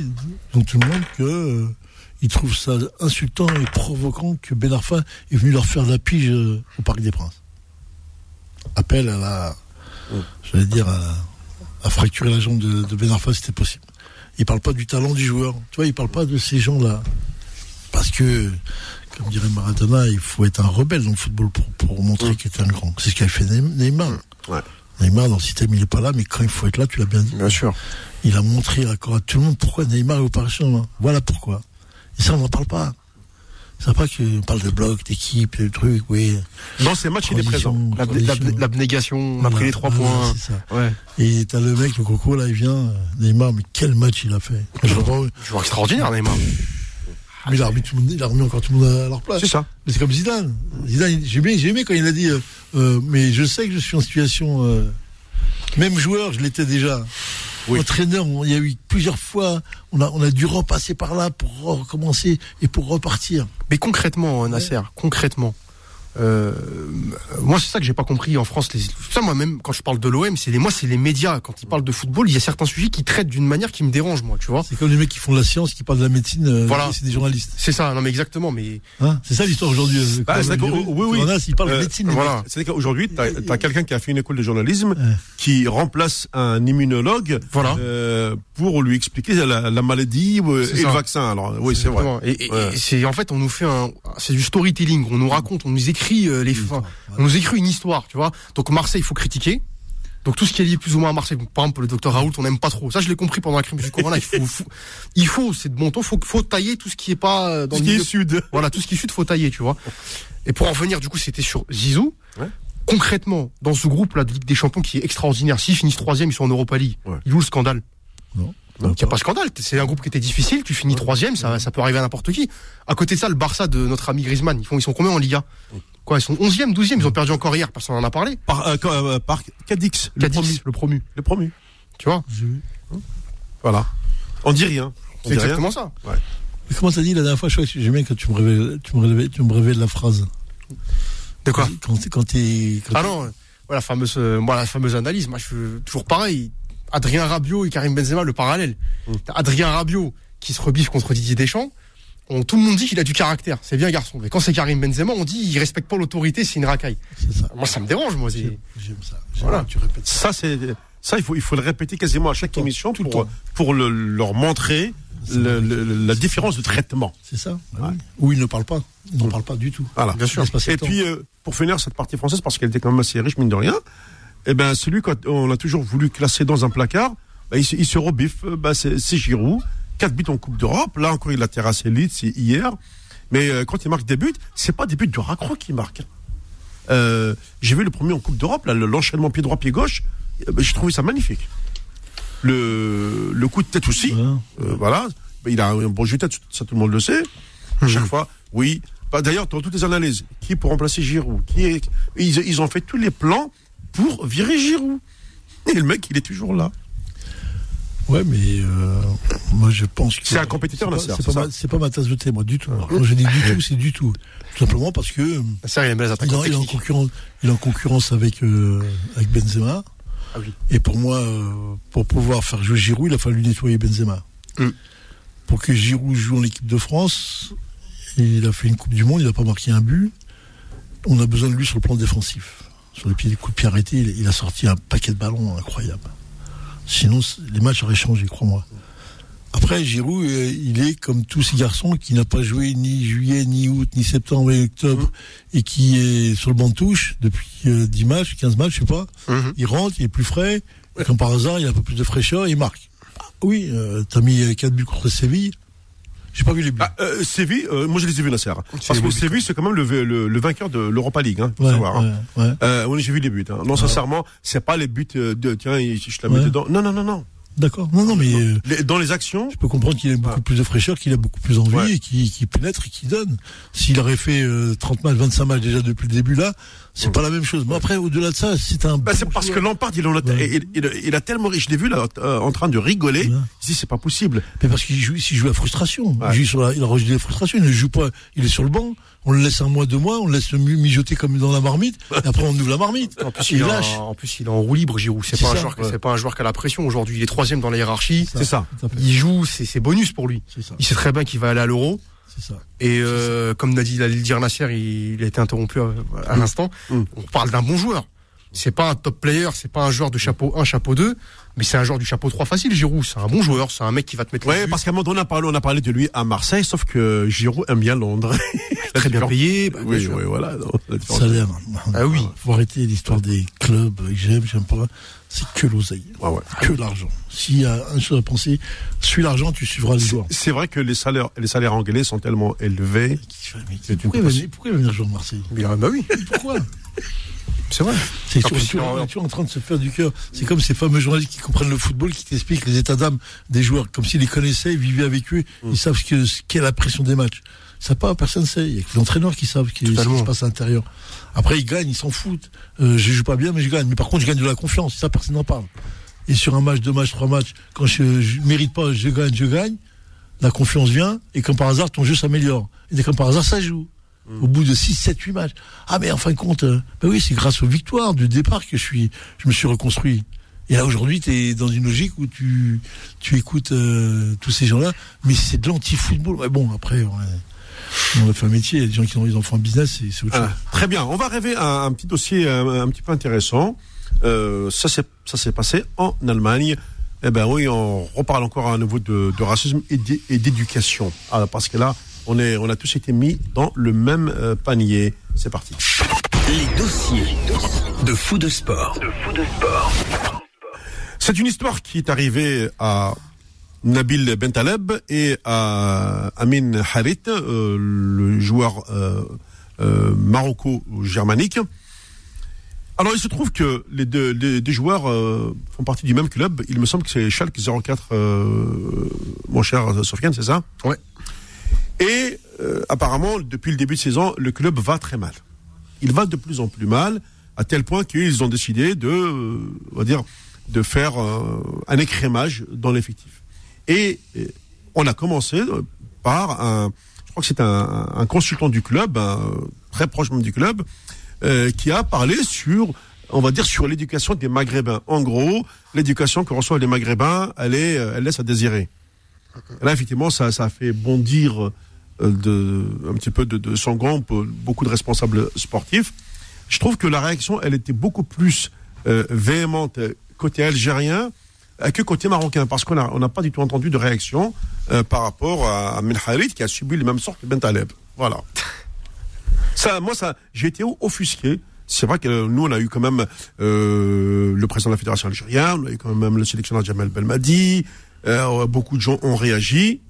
donc tout le monde que euh, il trouve ça insultant et provoquant que Ben Arfa est venu leur faire la pige au Parc des Princes. Appel à la, j'allais dire à, à fracturer la jambe de, de Ben Arfa, c'était possible. Il parle pas du talent du joueur. Tu vois, il parle pas de ces gens-là. Parce que, comme dirait Maradona, il faut être un rebelle dans le football pour, pour montrer qu'il est un grand. C'est ce qu'a fait Neymar. Ouais. Neymar, dans le système, il n'est pas là, mais quand il faut être là, tu l'as bien dit. Bien sûr. Il a montré à tout le monde pourquoi Neymar est au Paris Saint-Germain? Voilà pourquoi. Et ça, on n'en parle pas. C'est pas qu'on parle de bloc, d'équipe, de trucs, oui. Dans ces matchs, il est présent. L'abnégation, on a pris les trois points. ça. Ouais. Et t'as le mec, le coco, là, il vient, euh, Neymar, mais quel match il a fait. Je Joueur extraordinaire, Neymar. Mais il a, remis tout le monde, il a remis encore tout le monde à leur place. C'est ça. Mais c'est comme Zidane. Zidane, j'ai aimé, j'ai aimé quand il a dit, euh, euh, mais je sais que je suis en situation, euh, même joueur, je l'étais déjà. Oui. Entraîneur, on- il y a eu plusieurs fois, on a, on a dû repasser par là pour recommencer et pour repartir. Mais concrètement, Nasser, concrètement, euh, moi c'est ça que j'ai pas compris en France. Les, ça moi-même quand je parle de l'OM, c'est les, moi c'est les médias. Quand ils parlent de football, il y a certains sujets qui traitent d'une manière qui me dérange, moi, tu vois. C'est comme les mecs qui font de la science, qui parlent de la médecine, euh, Voilà. c'est des journalistes. C'est ça, non mais exactement, mais Hein c'est ça l'histoire aujourd'hui. euh, Ah, c'est. Virus, Oui, oui. Coran, ils parlent Euh, de médecine. voilà. C'est-à-dire qu'aujourd'hui, tu as, quelqu'un qui a fait une école de journalisme qui remplace un immunologue Voilà. euh, pour lui expliquer la, la maladie euh, C'est et ça. le vaccin. Alors oui, c'est vrai. Exactement. Et, et- Ouais. et c'est en fait on nous fait un, c'est du storytelling. On nous raconte, on nous écrit euh, les, enfin, on nous écrit une histoire, tu vois. Donc Marseille, il faut critiquer. Donc tout ce qui est lié plus ou moins à Marseille, par exemple le docteur Raoult, on n'aime pas trop. Ça, je l'ai compris pendant la crise du Corona. Il faut, faut- il faut, c'est de bon ton, faut, faut tailler tout ce qui est pas euh, dans Ce le qui est sud. Voilà, tout ce qui est sud, faut tailler, tu vois. Et pour en venir, du coup, c'était sur Zizou. Ouais. Concrètement, dans ce groupe-là de Ligue des Champions qui est extraordinaire, s'ils finissent troisième, ils sont en Europa League. Ouais. Ils jouent le scandale. Non. Donc il n'y a pas de scandale. C'est un groupe qui était difficile. Tu finis troisième, ça, ça peut arriver à n'importe qui. À côté de ça, le Barça de notre ami Griezmann, ils font, ils sont combien en Liga? Quoi, ils sont 11e, 12e. Ils ont perdu encore hier. Personne n'en a parlé. Par, euh, euh, par Cadix, le Cadix, promu. le promu. Le promu. Tu vois. Voilà. On dit rien. C'est rien. exactement ça. Mais comment t'as dit la dernière fois, je crois que j'aime bien quand tu me révèles, tu me révèles, tu me révèles la phrase. De quoi Quand quand t'es, Ah non, voilà la fameuse, euh, moi la fameuse analyse. Moi, je suis toujours pareil. Adrien Rabiot et Karim Benzema, le parallèle. T'as Adrien Rabiot qui se rebiffe contre Didier Deschamps. On, tout le monde dit qu'il a du caractère. C'est bien garçon. Mais quand c'est Karim Benzema, on dit il respecte pas l'autorité, c'est une racaille. c'est ça. Moi, ça me dérange, moi. J'aime, ça. Voilà. tu répètes ça. Ça, c'est ça, il faut il faut le répéter quasiment à chaque émission tout le pour temps. pour le- leur montrer le- le- la différence de traitement. C'est ça. Bah oui. Ou ils ne parlent pas. Ils n'en parlent pas du tout. Voilà. Bien sûr. Et puis, euh, pour finir cette partie française, parce qu'elle était quand même assez riche, mine de rien, eh ben, celui qu'on a toujours voulu classer dans un placard, ben, il, se- il se rebiffe, euh, ben, c'est c'est Giroud, 4 buts en Coupe d'Europe, là encore il a terrassé Leeds, hier, mais euh, quand il marque des buts, c'est pas des buts de raccro qu'il marque. Euh, J'ai vu le premier en Coupe d'Europe, l'enchaînement pied droit, pied gauche, euh, j'ai trouvé ça magnifique. Le, le coup de tête aussi, Voilà. euh, voilà. Il a un bon jeu de tête, ça tout le monde le sait. Chaque fois, oui. Bah, D'ailleurs, dans toutes les analyses, qui est pour remplacer Giroud? Qui est... ils, ils ont fait tous les plans pour virer Giroud. Et le mec, il est toujours là. Ouais, mais euh, moi je pense que C'est un compétiteur, pas- Nasser, C'est pas, ma- c'est pas ma tasse de thé, moi, du tout. Alors, Quand je dis du tout, c'est du tout. Tout simplement parce que euh, il bien les il, est- il est en concurrence, il est en concurrence avec euh, avec Benzema. Ah oui. Et pour moi, euh, pour pouvoir faire jouer Giroud, il a fallu nettoyer Benzema. Mm. Pour que Giroud joue en équipe de France, il a fait une Coupe du Monde, il n'a pas marqué un but. On a besoin de lui sur le plan défensif. Sur les pieds, les coups de pied arrêtés, il, il a sorti un paquet de ballons incroyable. Sinon, les matchs auraient changé, crois-moi. Après, Giroud, euh, il est comme tous ces garçons qui n'a pas joué ni juillet, ni août, ni septembre, ni octobre, et qui est sur le banc de touche depuis euh, 10 matchs, 15 matchs, je sais pas. Mhm. Il rentre, il est plus frais. Et comme par hasard, il a un peu plus de fraîcheur et il marque. Ah, oui, euh, t'as mis 4 buts contre Séville. J'ai pas vu les buts. Ah, euh, Séville, euh, moi je les ai vus, Nasser. Parce que Séville, c'est quand même le, le, le vainqueur de l'Europa League. Hein, faut ouais, savoir, hein. ouais, ouais. Euh, oui, j'ai vu les buts. Hein. Non, sincèrement, c'est pas les buts euh, de tiens, je la mets dedans. Non, non, non, non. D'accord. Non, non, mais euh, dans les actions, je peux comprendre qu'il a beaucoup plus de fraîcheur, qu'il a beaucoup plus envie Ouais. et qu'il qu'il pénètre et qu'il donne. S'il aurait fait euh, 30 matchs, 25 matchs déjà depuis le début là, c'est pas la même chose. Mais après, au-delà de ça, c'est un. Bah, c'est parce que. Lampard, il, en a, Ouais. il, il- il a tellement, je l'ai vu là, euh, en train de rigoler. Ouais. Il dit, c'est pas possible. Mais parce qu'il joue, il joue la frustration. Ouais. Il, joue sur la, il a rejeté la frustration. Il ne joue pas. Il est sur le banc. On le laisse un mois, deux mois. On le laisse mi- mijoter comme dans la marmite. Et après, on ouvre la marmite. En plus, il lâche. en, en plus, il est en roue libre, Giroud. C'est pas, un ça, joueur, qui- ouais. c'est pas un joueur qui a la pression aujourd'hui. Il est troisième dans la hiérarchie. C'est ça. Fait. Il joue, c'est c'est bonus pour lui. C'est ça. Il sait très bien qu'il va aller à l'Euro. Ça. Et euh, comme l'a dit l'a dit le dire Nasser, il, a été interrompu à, à l'instant. Mm. On parle d'un bon joueur. C'est pas un top player, c'est pas un joueur de chapeau 1, chapeau 2, mais c'est un joueur du chapeau 3 facile, Giroud. C'est un bon joueur, c'est un mec qui va te mettre Ouais, parce qu'à un moment donné, on a parlé, on a parlé de lui à Marseille, sauf que Giroud aime bien Londres. très bien payé. Bah, oui, oui, voilà. Salaire. Ah oui. Faut arrêter l'histoire des clubs que j'aime, j'aime pas. C'est que l'oseille. Ouais, ouais. Que l'argent. S'il y a une chose à penser, suis l'argent, tu suivras les joueurs. C'est vrai que les salaires, les salaires anglais sont tellement élevés. Mais pourquoi, il venir, pourquoi il venir jouer à Marseille Bah oui. Pourquoi C'est vrai. C'est toujours, en train de se faire du cœur. C'est comme ces fameux journalistes qui comprennent le football, qui t'expliquent les états d'âme des joueurs, comme s'ils les connaissaient, ils vivaient avec eux, ils savent ce qu'est la pression des matchs. Ça pas, personne ne sait. Il y a que les entraîneurs qui savent ce qui se passe à l'intérieur. Après, ils gagnent, ils s'en foutent. Euh, je joue pas bien, mais je gagne. Mais par contre, je gagne de la confiance. Ça, personne n'en parle. Et sur un match, deux matchs, trois matchs, quand je, je mérite pas, je gagne, je gagne. La confiance vient, et comme par hasard, ton jeu s'améliore. Et comme par hasard, ça joue. Au bout de 6, 7, 8 matchs. Ah, mais en fin de compte, euh, ben oui, c'est grâce aux victoires du départ que je suis, je me suis reconstruit. Et là, aujourd'hui, tu es dans une logique où tu, tu écoutes euh, tous ces gens-là, mais c'est de l'anti-football. Ouais, bon, après, on a fait un métier, il y a des gens qui ont des enfants en business, c'est autre chose. très bien, on va rêver un, un petit dossier un, un, petit peu intéressant. Euh, ça s'est passé en Allemagne. Eh ben oui, on reparle encore à nouveau de, de racisme et d'éducation. Ah, parce que là, on, est, on a tous été mis dans le même euh, panier. C'est parti. Les dossiers de fou de sport. De fou de sport. C'est une histoire qui est arrivée à Nabil Bentaleb et à Amin Harit, euh, le joueur euh, euh, maroco-germanique. Alors il se trouve que les deux, les deux joueurs euh, font partie du même club. Il me semble que c'est Schalke 04, euh, mon cher Sofiane, c'est ça? Ouais. Et euh, apparemment, depuis le début de saison, le club va très mal. Il va de plus en plus mal, à tel point qu'ils ont décidé de, euh, on va dire, de faire euh, un écrémage dans l'effectif. Et, on a commencé par un, je crois que c'est un, un, consultant du club, un, très proche même du club, euh, qui a parlé sur, on va dire, sur l'éducation des Maghrébins. En gros, l'éducation que reçoivent les Maghrébins, elle, est, elle laisse à désirer. Et là, effectivement, ça, ça a fait bondir de, un petit peu de, de son gant beaucoup de responsables sportifs. Je trouve que la réaction, elle était beaucoup plus euh, véhémente côté algérien que côté marocain, parce qu'on n'a on pas du tout entendu de réaction euh, par rapport à, à qui a subi les mêmes sortes que Ben Taleb. Voilà. ça, moi, ça, j'ai été offusqué. C'est vrai que nous, on a eu quand même euh, le président de la fédération algérienne, on a eu quand même le sélectionneur Jamal Belmadi, euh, beaucoup de gens ont réagi.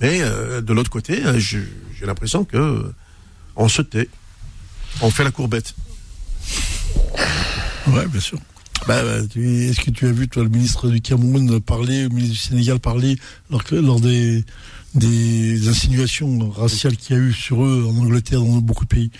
Mais euh, de l'autre côté, j'ai l'impression que on se tait, on fait la courbette. Ouais, bien sûr. Bah, Est-ce que tu as vu, toi, le ministre du Cameroun parler, le ministre du Sénégal parler lors, lors des, des insinuations raciales qu'il y a eu sur eux en Angleterre, dans beaucoup de pays?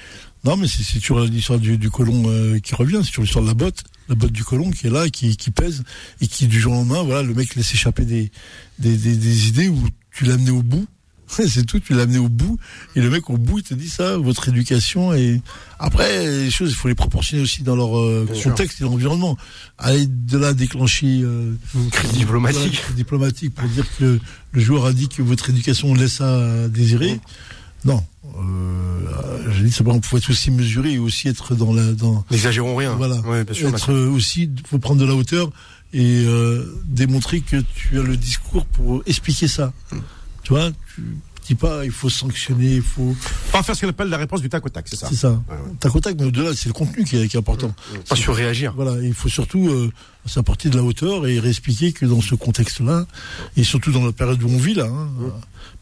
Non, mais c'est sur l'histoire du, du, colon euh, qui revient, c'est sur l'histoire de la botte, la botte du colon qui est là, qui, qui pèse, et qui, du jour au lendemain, voilà, le mec laisse échapper des, des, des, idées où tu l'as amené au bout. c'est tout, tu l'as amené au bout. Et le mec, au bout, il te dit ça, votre éducation. Et après, les choses, il faut les proportionner aussi dans leur euh, contexte sûr. et l'environnement. Aller de là déclencher euh, une crise diplomatique. Voilà, crise diplomatique pour dire que le, le, joueur a dit que votre éducation laisse à désirer. Mmh. Non. Euh, je dis simplement, il faut être aussi mesuré et aussi être dans la. Dans, N'exagérons rien. Voilà. Ouais, bien sûr, être aussi, faut prendre de la hauteur et euh, démontrer que tu as le discours pour expliquer ça. Mmh. Tu vois, tu dis pas il faut sanctionner, il faut. Pas faire ce qu'on appelle la réponse du tac au tac, c'est ça. C'est ça. Ouais, ouais. Tac au tac, mais au-delà, c'est le contenu qui est, qui est important. Mmh. Pas surréagir. Voilà, il faut surtout euh, s'apporter de la hauteur et réexpliquer que dans ce contexte-là, et surtout dans la période où on vit là, hein, mmh.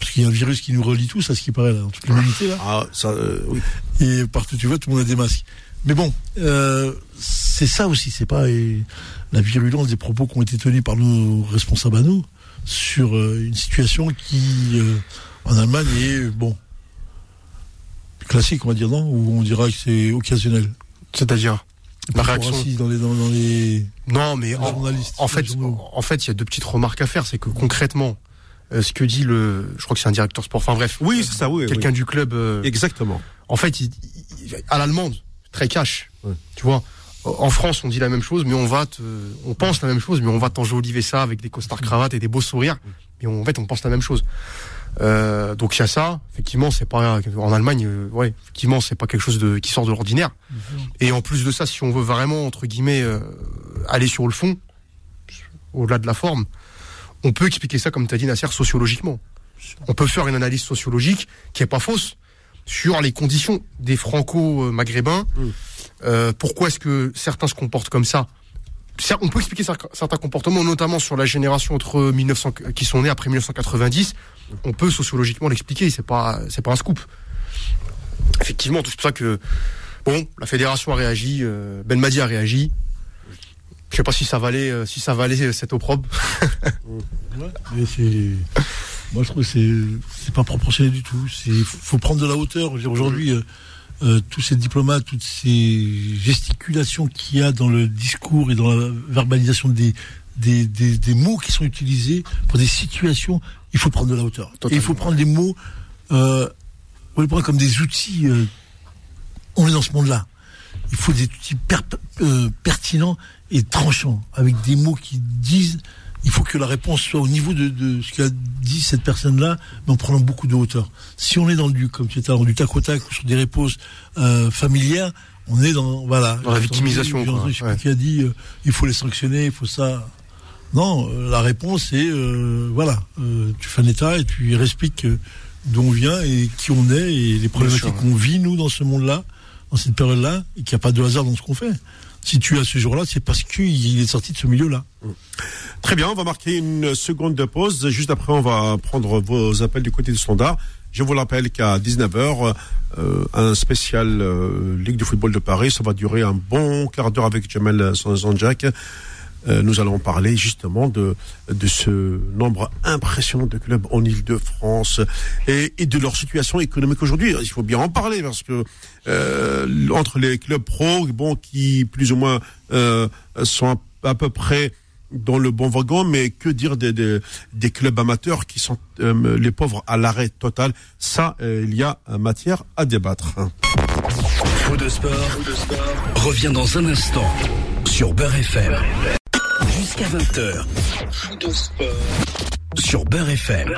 parce qu'il y a un virus qui nous relie tous, à ce qui paraît, là, dans toute l'humanité là. Ah, ça, euh, oui. Et partout tu vois, tout le monde a des masques. Mais bon, euh, c'est ça aussi, c'est pas et, la virulence des propos qui ont été tenus par nos responsables à nous sur euh, une situation qui, euh, en Allemagne, est, bon, classique, on va dire, non? Ou on dira que c'est occasionnel? C'est-à-dire? La réaction dans les, dans, dans les non mais en, en fait en fait il y a deux petites remarques à faire. C'est que concrètement euh, ce que dit le je crois que c'est un directeur sport. Enfin bref. Oui c'est ça oui quelqu'un oui. du club euh, exactement. en fait il, il, à l'allemande très cash. Ouais. tu vois? En France on dit la même chose mais on va te, on pense la même chose mais on va t'enjoliver ça avec des costards cravates et des beaux sourires mais en fait on pense la même chose Euh, donc il y a ça. Effectivement, c'est pas en Allemagne. euh, ouais, effectivement, c'est pas quelque chose de qui sort de l'ordinaire. Et en plus de ça, si on veut vraiment entre guillemets euh, aller sur le fond, au-delà de la forme, on peut expliquer ça, comme tu as dit, Nasser, sociologiquement. On peut faire une analyse sociologique qui est pas fausse sur les conditions des franco-maghrébins. Euh, pourquoi est-ce que certains se comportent comme ça? On peut expliquer cer- certains comportements, notamment sur la génération entre 1900 qui sont nés après 1990. On peut sociologiquement l'expliquer. C'est pas, c'est pas un scoop. Effectivement, c'est pour ça que bon, la fédération a réagi, euh, Ben Madi a réagi. Je sais pas si ça valait, euh, si ça valait cette opprobre. Ouais, mais. Moi, je trouve que c'est c'est pas proportionné du tout. C'est faut prendre de la hauteur. Aujourd'hui, euh, tous ces diplomates, toutes ces gesticulations qu'il y a dans le discours et dans la verbalisation des des, des, des mots qui sont utilisés pour des situations, il faut prendre de la hauteur. Et il faut prendre des mots, euh, on les prend comme des outils. euh, on est dans ce monde-là. Il faut des outils per- euh, pertinents et tranchants, avec des mots qui disent. Il faut que la réponse soit au niveau de, de ce qu'a dit cette personne-là, mais en prenant beaucoup de hauteur. Si on est dans du, comme tu étais, dans du tac au tac, sur des réponses euh, familières, on est dans voilà Dans la victimisation, quoi, Je sais ouais. qui a dit, euh, il faut les sanctionner, il faut ça. Non, euh, la réponse est euh, voilà, tu fais un état et tu expliques d'où on vient et qui on est et les problématiques qu'on vit nous dans ce monde-là, dans cette période-là, et qu'il n'y a pas de hasard dans ce qu'on fait. Si tu es à ce jour-là, c'est parce qu'il est sorti de ce milieu-là. Très bien, on va marquer une seconde de pause. Juste après, on va prendre vos appels du côté du standard. Je vous rappelle qu'à 19h, euh, un spécial euh, Ligue de football de Paris, ça va durer un bon quart d'heure avec Jamel Sanjak. Euh, nous allons parler justement de, de ce nombre impressionnant de clubs en Ile-de-France et, et de leur situation économique aujourd'hui. Il faut bien en parler parce que euh, entre les clubs pro, bon, qui plus ou moins euh, sont à, peu près dans le bon wagon, mais que dire des, des, des clubs amateurs qui sont euh, les pauvres à l'arrêt total? Ça, euh, il y a euh, matière à débattre. Faux de sport, revient dans un instant sur FM. Jusqu'à 20h. Faux de sport sur Beurre FM.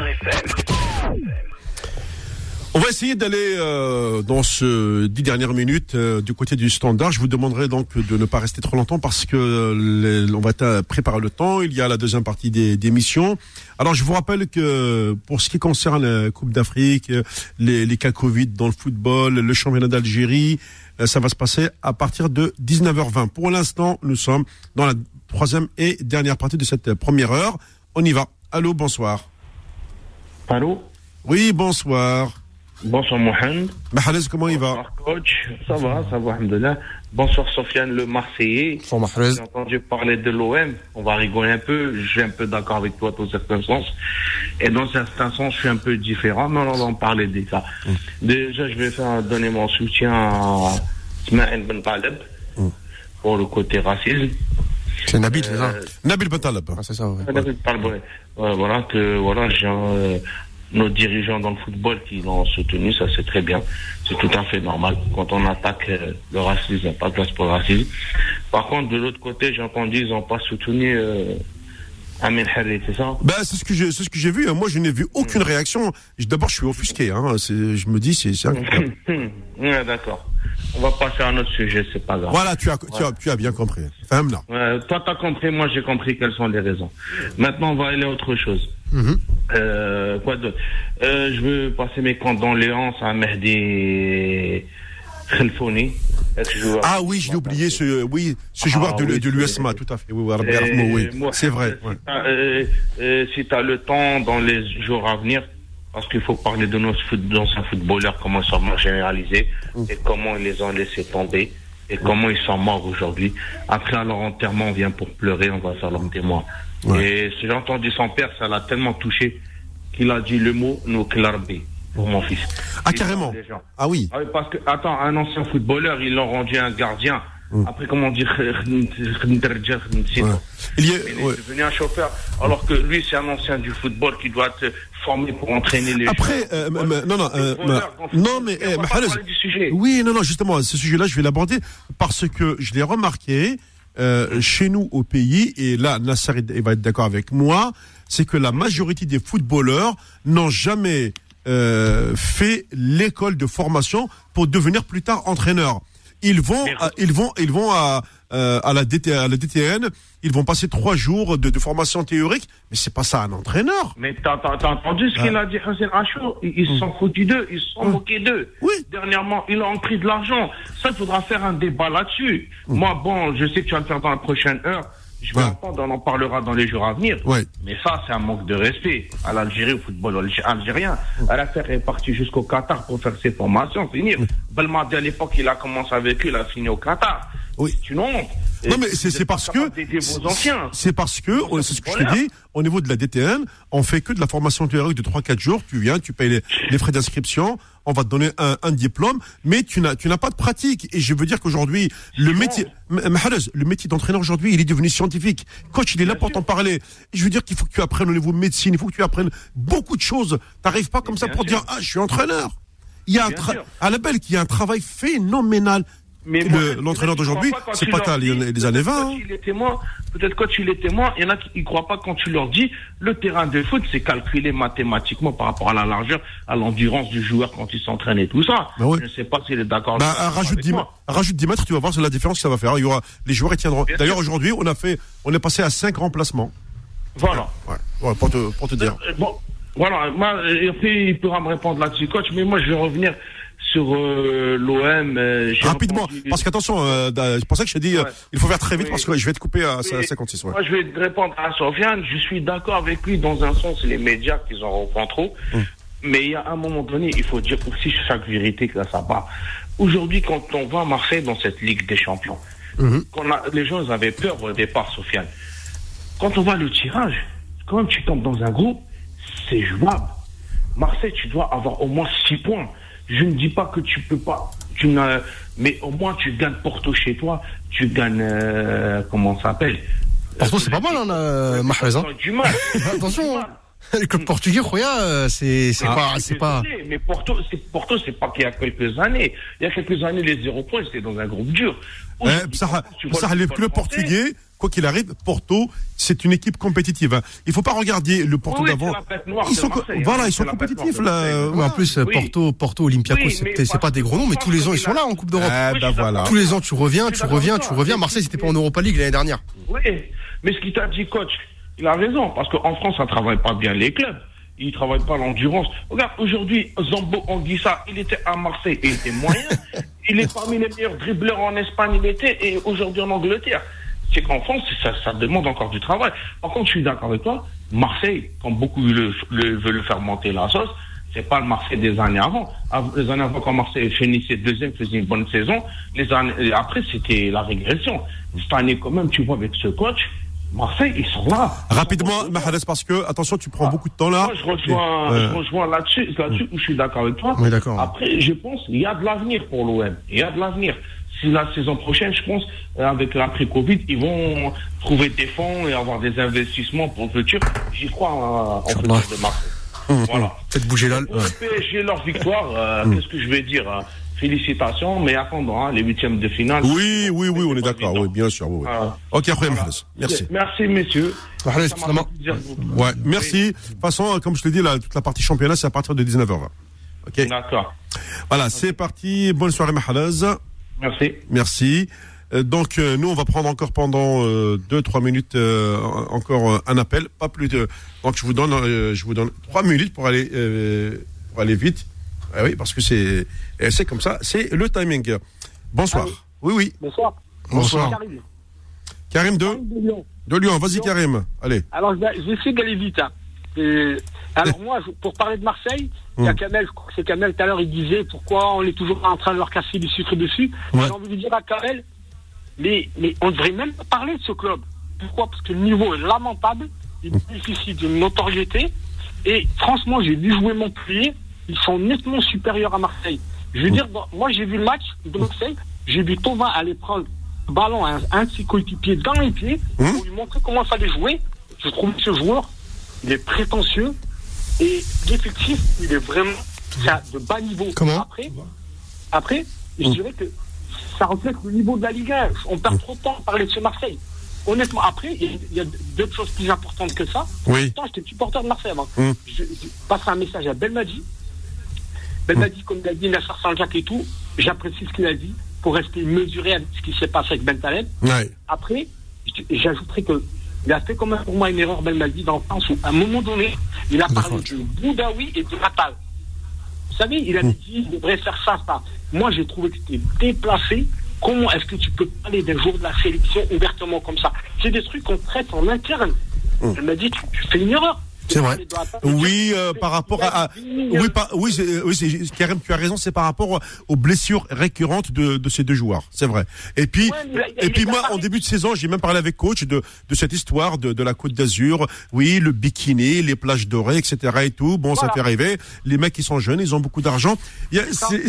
On va essayer d'aller euh, dans ce dix dernières minutes euh, du côté du standard. Je vous demanderai donc de ne pas rester trop longtemps parce que euh, les- on va préparer le temps. Il y a la deuxième partie des, des missions. Alors je vous rappelle que pour ce qui concerne la Coupe d'Afrique, les, les cas Covid dans le football, le championnat d'Algérie, ça va se passer à partir de 19h20. Pour l'instant, nous sommes dans la troisième et dernière partie de cette première heure. On y va. Allô, bonsoir. Allô Oui, bonsoir. Bonsoir Mohamed. Mahalez, comment il va Bonsoir coach. Ça va, ça va, alhamdoulilah. Bonsoir Sofiane le Marseillais. Sans Mahrez. J'ai entendu parler de l'OM. On va rigoler un peu. Je suis un peu d'accord avec toi dans certains sens. Et dans certains sens, je suis un peu différent. Mais on va en parler déjà. Déjà, je vais faire donner mon soutien à Ismaël Ben Taleb pour le côté racisme. C'est Nabil, c'est ça Nabil Bentaleb. Ah, C'est ça, ouais. Ouais, voilà que voilà j'ai euh, nos dirigeants dans le football qui l'ont soutenu ça c'est très bien. C'est tout à fait normal. Quand on attaque euh, le racisme il n'y a pas de place pour le racisme. Par contre de l'autre côté j'ai entendu ils n'ont pas soutenu euh, Amin Harry c'est ça? Ben, c'est ce que j'ai, c'est ce que j'ai vu. hein. Moi, je n'ai vu aucune réaction. Je- D'abord, je suis offusqué. Hein. C'est, je me dis, c'est, c'est incroyable. ouais, d'accord on va passer à un autre sujet c'est pas grave Voilà, tu as, tu as, tu as bien compris. Femme là. Ouais, toi, t'as compris, moi, j'ai compris quelles sont les raisons. Maintenant, on va aller à autre chose. Euh, quoi d'autre euh, Je veux passer mes condoléances à Mehdi Khelfouni. Ah oui, je l'ai oublié. Ce, oui, ce joueur Ah de, oui, de c'est- l'USMA, tout à fait. Oui, oui, oui. C'est vrai. Si ouais. t'as euh, euh, si le temps dans les jours à venir, parce qu'il faut parler de nos foot, anciens footballeurs, comment ils sont morts généralisés, et comment ils les ont laissés tomber, et comment ils sont morts aujourd'hui. Après, leur enterrement, on vient pour pleurer, on va faire leur témoin. Ouais. Et si j'ai entendu son père, ça l'a tellement touché qu'il a dit le mot « Nuklarbi » pour mon fils. Ah, carrément. gens. Ah oui. Ah parce que, attends, un ancien footballeur, ils l'ont rendu un gardien. Mm. Après, comment dire, Ouais. Il ouais. est devenu un chauffeur, alors que lui, c'est un ancien du football qui doit être formé pour entraîner les Après, joueurs. euh, Ouais, non, non, euh, non, mais, on eh, du sujet. Oui, non, non, justement, ce sujet-là, je vais l'aborder parce que je l'ai remarqué. euh, chez nous au pays, et là Nasser il va être d'accord avec moi, c'est que la majorité des footballeurs n'ont jamais euh, fait l'école de formation pour devenir plus tard entraîneur. Ils vont, à- ils vont, ils vont à, euh, à la DT, à la DTN. Ils vont passer trois jours de, de formation théorique, mais c'est pas ça un entraîneur. Mais t'as, t'as- t'as entendu ce qu'il a dit Hussein Achour Ils, se sont foutus d'eux, ils se sont moqués d'eux. Oui. Dernièrement, ils ont pris de l'argent. Ça, il faudra faire un débat là-dessus. Moi, bon, je sais que tu vas le faire dans la prochaine heure. Je vais Ouais. entendre, on en parlera dans les jours à venir. Ouais. Mais ça, c'est un manque de respect à l'Algérie, au football algé- algérien. Elle a fait est partie jusqu'au Qatar pour faire ses formations, finir. Belmadi, à l'époque, il a commencé avec eux, il a fini au Qatar. Oui. C'est une honte. Non mais c'est parce que c'est parce que c'est ce que je te dis au niveau de la DTN, on fait que de la formation théorique de 3 4 jours, tu viens, tu payes les, les frais d'inscription, on va te donner un, un diplôme, mais tu n'as tu n'as pas de pratique et je veux dire qu'aujourd'hui le métier le métier d'entraîneur aujourd'hui, il est devenu scientifique. Coach, il est là pour t'en parler. Je veux dire qu'il faut que tu apprennes au niveau médecine, il faut que tu apprennes beaucoup de choses. T'arrives pas comme ça pour sûr. dire ah, je suis entraîneur. Il y a un à la belle qu'il y a un travail phénoménal. L'entraîneur d'aujourd'hui, pas quand c'est pas les- les années 20, Peut-être hein. quand peut-être quand tu es témoin, il y en a qui ne croient pas quand tu leur dis le terrain de foot, c'est calculé mathématiquement par rapport à la largeur, à l'endurance du joueur quand il s'entraîne et tout ça. Bah oui. Je ne sais pas s'il est d'accord avec rajoute 10, moi. rajoute 10 mètres, tu vas voir c'est la différence que ça va faire. Il y aura, les joueurs, ils tiendront. D'ailleurs, aujourd'hui, on a fait, on est passé à 5 remplacements. Voilà. Ouais. Pour te, pour te dire. Euh, Bon, voilà, moi, euh, après, il pourra me répondre là-dessus, coach, mais moi, je vais revenir sur euh, l'OM. euh, Rapidement, parce qu'attention, euh, c'est pour ça que je t'ai dit, euh, Ouais. il faut faire très vite Oui. parce que je vais te couper à Oui. 56. Ouais. Moi, je vais te répondre à Sofiane. Je suis d'accord avec lui dans un sens, les médias qu'ils en reprennent trop. Hum. Mais il y a un moment donné, il faut dire aussi chaque vérité que ça part. Aujourd'hui, quand on va à Marseille dans cette Ligue des Champions, a, les gens avaient peur au départ, Sofiane. Quand on voit le tirage, quand tu tombes dans un groupe, c'est jouable. Marseille, tu dois avoir au moins 6 points. Je ne dis pas que tu peux pas, tu n'as- mais au moins tu gagnes Porto chez toi, tu gagnes, euh, comment ça s'appelle? Porto, c'est pas mal, hein, euh, Mahrez, hein. Du mal. Attention, hein. Le club portugais, Roya, euh, c'est c'est Ah, pas, c'est pas. Mais Porto, c'est Porto, c'est pas qu'il y a quelques années. Il y a quelques années, les zéro points, c'était dans un groupe dur. Eh, ça, ça, le club portugais, quoi qu'il arrive, Porto, c'est une équipe compétitive. hein. Il faut pas regarder le Porto Oui, d'avant. Ils sont, hein. voilà, ils sont compétitifs là. Mais en plus, euh, Oui. Porto, Porto, Olympiakos, Oui, c'est pas des gros noms, mais tous les ans, ils il sont là en Coupe d'Europe. Eh ben voilà. d'accord. Tous les ans, tu reviens, tu reviens, tu reviens. Marseille, c'était pas en Europa League l'année dernière. Oui, mais ce qu'il t'a dit, coach, il a raison, parce qu'en France, ça travaille pas bien les clubs. Ils travaillent pas l'endurance. Regarde, aujourd'hui, Zambo Anguissa, il était à Marseille, il était moyen. il est parmi les meilleurs dribbleurs en Espagne, il était, et aujourd'hui en Angleterre. C'est qu'en France, ça, ça demande encore du travail. Par contre, je suis d'accord avec toi, Marseille, quand beaucoup le, le- veulent le faire monter la sauce, c'est pas le Marseille des années avant. Av- Les années avant, quand Marseille finissait deuxième, faisait une bonne saison, les années, après, c'était la régression. Cette année, quand même, tu vois, avec ce coach, Marseille, ils sont là. Rapidement, Mahrez, parce que, attention, tu prends beaucoup de temps là. Moi, je rejoins, euh, rejoins là-dessus, là-dessus où je suis d'accord avec toi. Oui, d'accord. Après, je pense qu'il y a de l'avenir pour l'OM. Il y a de l'avenir. Si la saison prochaine, je pense, euh, avec l'après-Covid, ils vont trouver des fonds et avoir des investissements pour le futur. J'y crois en, en futur de Marseille. Voilà. Peut-être bouger là. Pour le PSG, leur victoire, euh, qu'est-ce que je vais dire hein Félicitations, mais attendons, hein, les huitièmes de finale. Oui, oui, oui, on est d'accord. Oui, bien sûr. Oui, oui. Voilà. Ok, après, Mahrez. Merci. Merci, messieurs. Ça vous- Ouais, merci. De toute façon, comme je te dis, là, toute la partie championnat, c'est à partir de 19h20. Ok. D'accord. Voilà, c'est parti. Bonne soirée, Mahrez. Merci. Merci. Euh, donc euh, nous on va prendre encore pendant 2-3 minutes euh, encore euh, un appel, pas plus de. Donc je vous donne euh, je vous donne trois minutes pour aller euh, pour aller vite. Ah oui parce que c'est c'est comme ça, c'est le timing. Bonsoir. Allô Oui oui. Bonsoir. Bonsoir. Karim. Karim de Karim de Lyon. de Lyon. Vas-y Karim. Allez. Alors, je vais, je vais essayer d'aller vite. hein. Alors, moi, je- pour parler de Marseille, il y a Hum. Kamel, je crois que c'est Kamel tout à l'heure, il disait pourquoi on est toujours en train de leur casser du sucre dessus. Ouais. J'ai envie de dire à Kamel, mais, mais on ne devrait même pas parler de ce club. Pourquoi? Parce que le niveau est lamentable, il bénéficie d'une notoriété. Et franchement, j'ai vu jouer Montpellier, ils sont nettement supérieurs à Marseille. Je veux dire, bon, moi j'ai vu le match de Marseille, j'ai vu Thauvin aller prendre le ballon à un, un de ses coéquipiers dans les pieds pour lui montrer comment il fallait jouer. Je trouve que ce joueur, il est prétentieux et l'effectif, il est vraiment de bas niveau. Comment Après, après je Hum. dirais que ça reflète le niveau de la Ligue 1. On perd trop de temps à parler de ce Marseille. Honnêtement, après, il y a d'autres choses plus importantes que ça. Oui. Pourtant, j'étais supporter de Marseille avant. Mm. Je, je passe un message à Belmadi. Belmadi, comme il a dit, Nasser Sanjak et tout, j'apprécie ce qu'il a dit pour rester mesuré avec ce qui s'est passé avec Ben Taleb. Ouais. Après, j- j'ajouterais que il a fait quand même pour moi une erreur Belmadi dans le sens où, à un moment donné, il a parlé de Boudaoui et de Natal. Vous savez, il a dit il devrait faire ça, ça. Moi, j'ai trouvé que c'était déplacé. Comment est-ce que tu peux parler d'un jour de la sélection ouvertement comme ça? C'est des trucs qu'on traite en interne. Elle m'a dit, tu, tu fais une erreur. C'est vrai. Oui, euh, par rapport à, à- oui, par- oui, Karim, tu as raison, c'est par rapport aux blessures récurrentes de, de ces deux joueurs, c'est vrai. Et puis, Ouais, et puis moi, en début de saison, j'ai même parlé avec coach de, de cette histoire de, de la Côte d'Azur. Oui, le bikini, les plages dorées, etc. et tout. Bon, ça fait rêver. Les mecs, ils sont jeunes, ils ont beaucoup d'argent.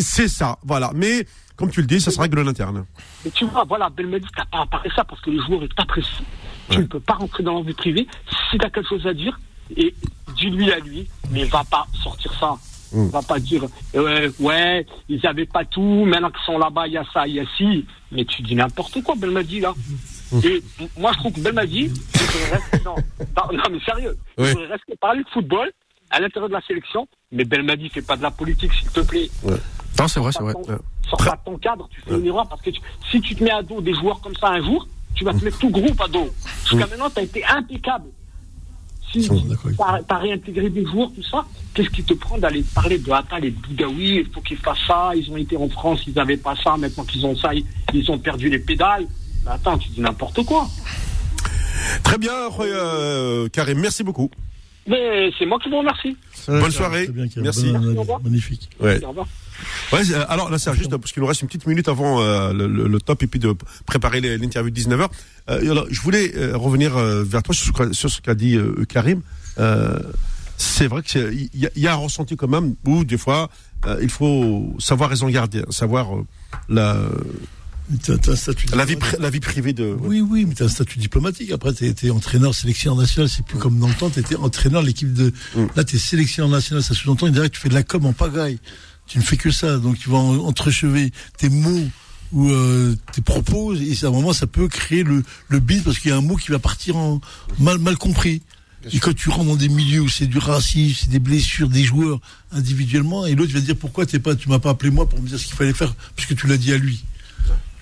C'est ça, voilà. Mais comme tu le dis, ça se règle en interne. Mais tu vois, voilà, Belmadi, t'as pas à parler ça parce que le joueur est apprécié. Tu ne peux pas rentrer dans la vie privée. Si tu as quelque chose à dire, et dis-lui à lui, mais va pas sortir ça. Va pas dire, ouais, ouais, ils avaient pas tout, maintenant qu'ils sont là-bas, il y a ça, il y a ci. Mais tu dis n'importe quoi, Belmadi, là. Et m- moi, je trouve que Belmadi, il devrait rester dans, dans- non, mais sérieux, il Oui. devrait rester parler de football à l'intérieur de la sélection. Mais Belmadi, fais pas de la politique, s'il te plaît. Non, c'est vrai, c'est vrai. Sors pas ton- Sors pas de ton cadre, tu fais une erreur parce que tu- si tu te mets à dos des joueurs comme ça un jour, tu vas te mettre tout groupe à dos. Jusqu'à maintenant, tu as été impeccable. Si Bon, d'accord. tu as, réintégré des joueurs, tout ça, qu'est-ce qui te prend d'aller parler de Attal et de Boudaoui Il faut qu'ils fassent ça. Ils ont été en France, ils n'avaient pas ça. Maintenant qu'ils ont ça, ils, ils ont perdu les pédales. Mais attends, tu dis n'importe quoi. Très bien, euh, Karim, merci beaucoup. Mais c'est moi qui vous remercie. Bonne soirée. Merci. Magnifique. Ouais. Au revoir. Ouais, euh, alors là, c'est juste parce qu'il nous reste une petite minute avant euh, le, le- le top et puis de préparer l'interview de 19h. Euh, alors, je voulais euh, revenir euh, vers toi sur ce, qu'a- sur ce qu'a dit euh, Karim. Euh, c'est vrai qu'il y, y a un ressenti quand même où des fois euh, il faut savoir raison garder, savoir euh, la, Mais un statut la, vie, la vie privée de. Oui, oui, mais tu as un statut diplomatique. Après, tu été entraîneur sélectionneur national. C'est plus comme dans le temps, tu étais entraîneur l'équipe de. Mm. Là, tu es sélectionneur national. Ça sous-entend direct que tu fais de la com en pagaille. Tu ne fais que ça. Donc, tu vas en- entrechever tes mots ou euh, tes propos. Et à un moment, ça peut créer le, le bide parce qu'il y a un mot qui va partir en mal, mal compris. Et quand tu rentres dans des milieux où c'est du racisme, c'est des blessures des joueurs individuellement, et l'autre va te dire pourquoi t'es pas, tu m'as pas appelé moi pour me dire ce qu'il fallait faire, puisque tu l'as dit à lui?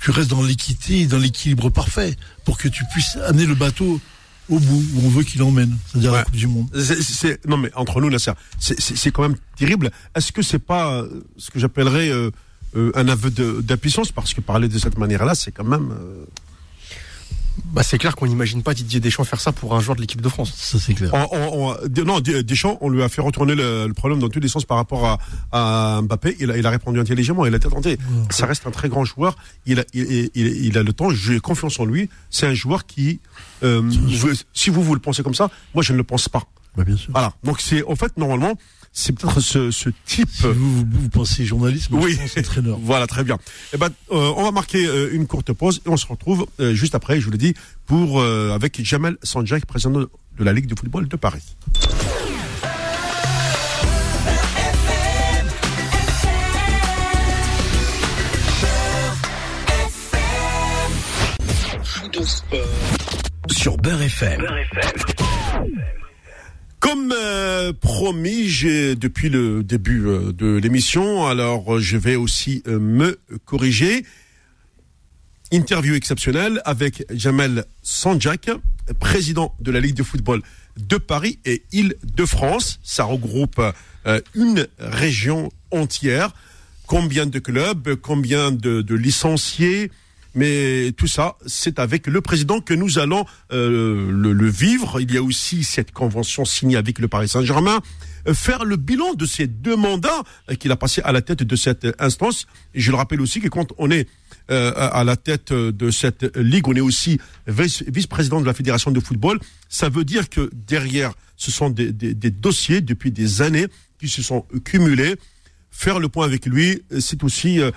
Tu restes dans l'équité dans l'équilibre parfait pour que tu puisses amener le bateau au bout où on veut qu'il emmène, c'est-à-dire Ouais. la Coupe du Monde. C'est- c'est- non mais entre nous là, c'est- quand même terrible. Est-ce que c'est pas euh, ce que j'appellerais euh, euh, un aveu d'impuissance? Parce que parler de cette manière-là, c'est quand même. euh, Bah, c'est clair qu'on n'imagine pas Didier Deschamps faire ça pour un joueur de l'équipe de France. Ça c'est clair. On, on- on- D- non, Deschamps, on lui a fait retourner le, le problème dans tous les sens par rapport à, à Mbappé. Il a, il a répondu intelligemment. Il a été tenté. Ça reste un très grand joueur. Il a, il, il- il a le temps. J'ai confiance en lui. C'est un joueur qui, euh, si vous vous le pensez comme ça, moi je ne le pense pas. Bah, bien sûr. Voilà. Donc c'est, en fait, normalement, c'est peut-être ce, ce type. Si vous, vous, pensez journaliste, moi, Oui. pense entraîneur. Voilà, très bien. Eh ben, euh, on va marquer euh, une courte pause et on se retrouve euh, juste après, je vous l'ai dit, pour euh, avec Jamel Sanjak, président de la Ligue de football de Paris. sur Beurre FM. Comme euh, promis, j'ai depuis le début euh, de l'émission, alors euh, je vais aussi me corriger. Interview exceptionnelle avec Jamel Sanjak, président de la Ligue de football de Paris et Île-de-France. Ça regroupe une région entière. Combien de clubs, combien de licenciés, mais tout ça, c'est avec le président que nous allons euh, le, vivre. Il y a aussi cette convention signée avec le Paris Saint-Germain. Euh, Faire le bilan de ces deux mandats euh, qu'il a passé à la tête de cette instance. Je le rappelle aussi que quand on est à la tête de cette ligue, on est aussi vice- vice-président de la fédération de football. Ça veut dire que derrière, ce sont des, des- des dossiers depuis des années qui se sont cumulés faire le point avec lui, c'est aussi euh,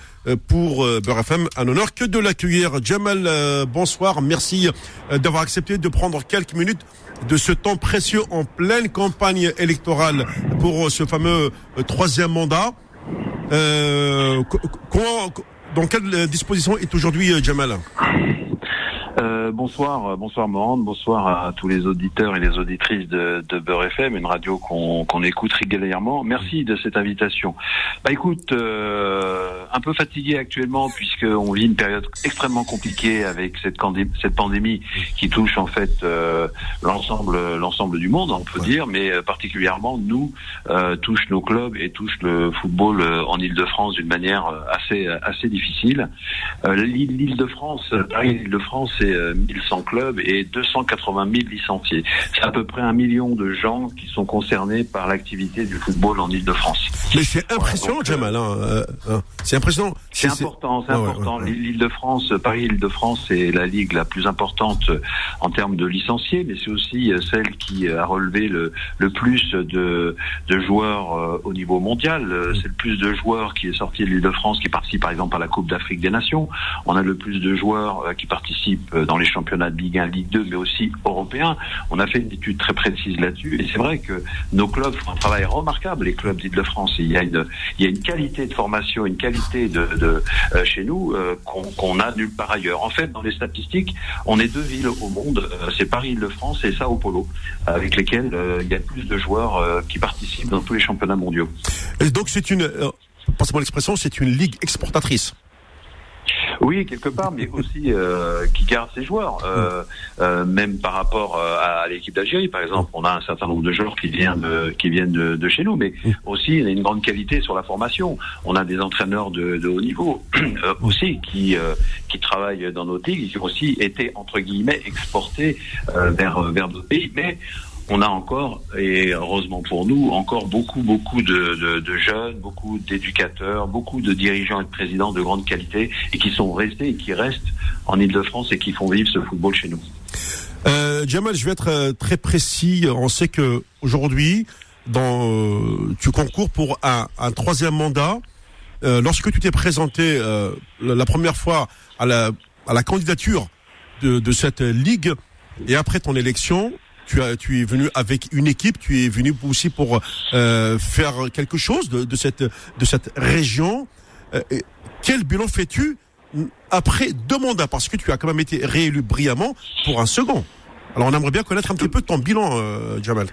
pour euh, Beurre FM un honneur que de l'accueillir. Jamal, euh, bonsoir, merci d'avoir accepté de prendre quelques minutes de ce temps précieux en pleine campagne électorale pour ce fameux troisième mandat. Euh, dans quelle disposition est aujourd'hui Jamal? Euh, bonsoir, euh, bonsoir Morande, bonsoir à tous les auditeurs et les auditrices de, de Beurre FM, une radio qu'on écoute régulièrement. Merci de cette invitation. Bah écoute, euh, un peu fatigué actuellement puisqu'on vit une période extrêmement compliquée avec cette, cette pandémie qui touche en fait euh, l'ensemble l'ensemble du monde, on peut dire, mais euh, particulièrement nous touche nos clubs et touche le football en Île-de-France d'une manière assez assez difficile. L'Île-de-France, Paris-Île-de-France c'est 1100 euh, clubs et 280 000 licenciés. C'est à peu près un million de gens qui sont concernés par l'activité du football en Ile-de-France. Mais c'est impressionnant, Jamal. Hein, euh, hein. c'est impressionnant. C'est important, c'est ah important. L'Île-de-France, Paris-Île-de-France, c'est la ligue la plus importante en termes de licenciés, mais c'est aussi euh, celle qui a relevé le, le plus de, de joueurs au niveau mondial. C'est le plus de joueurs qui est sorti de l'Île-de-France, qui participent par exemple à la Coupe d'Afrique des Nations. On a le plus de joueurs qui participent dans les championnats de Ligue 1, Ligue 2, mais aussi européens. On a fait une étude très précise là-dessus. Et c'est vrai que nos clubs font un travail remarquable, les clubs d'Île-de-France. Il y a une, il y a une qualité de formation, une qualité de, de euh, chez nous euh, qu'on a nulle part ailleurs. En fait, dans les statistiques, on est deux villes au monde, euh, c'est Paris-Île-de-France et Sao Paulo, avec lesquelles il y a plus de joueurs qui participent dans tous les championnats mondiaux. Et donc c'est une, passez-moi l'expression, c'est une ligue exportatrice. Oui, quelque part, mais aussi euh, qui garde ses joueurs, euh, euh, même par rapport à, l'équipe d'Algérie, par exemple. On a un certain nombre de joueurs qui viennent qui viennent de, chez nous, mais aussi il y a une grande qualité sur la formation. On a des entraîneurs de, haut niveau aussi qui qui travaillent dans nos ligues, qui ont aussi été entre guillemets exportés vers vers d'autres pays, mais on a encore, et heureusement pour nous, encore beaucoup, beaucoup de, jeunes, beaucoup d'éducateurs, beaucoup de dirigeants et de présidents de grande qualité et qui sont restés et qui restent en Ile-de-France et qui font vivre ce football chez nous. Euh, Jamal, je vais être euh, très précis. On sait que aujourd'hui, euh, tu concours pour un, troisième mandat. lorsque tu t'es présenté la, première fois à la, à la candidature de, de cette ligue et après ton élection, tu, as, tu es venu avec une équipe, tu es venu aussi pour euh, faire quelque chose de, cette, de cette région. Euh, quel bilan fais-tu après deux mandats? Parce que tu as quand même été réélu brillamment pour un second. Alors on aimerait bien connaître un petit peu ton bilan, euh, Jamal.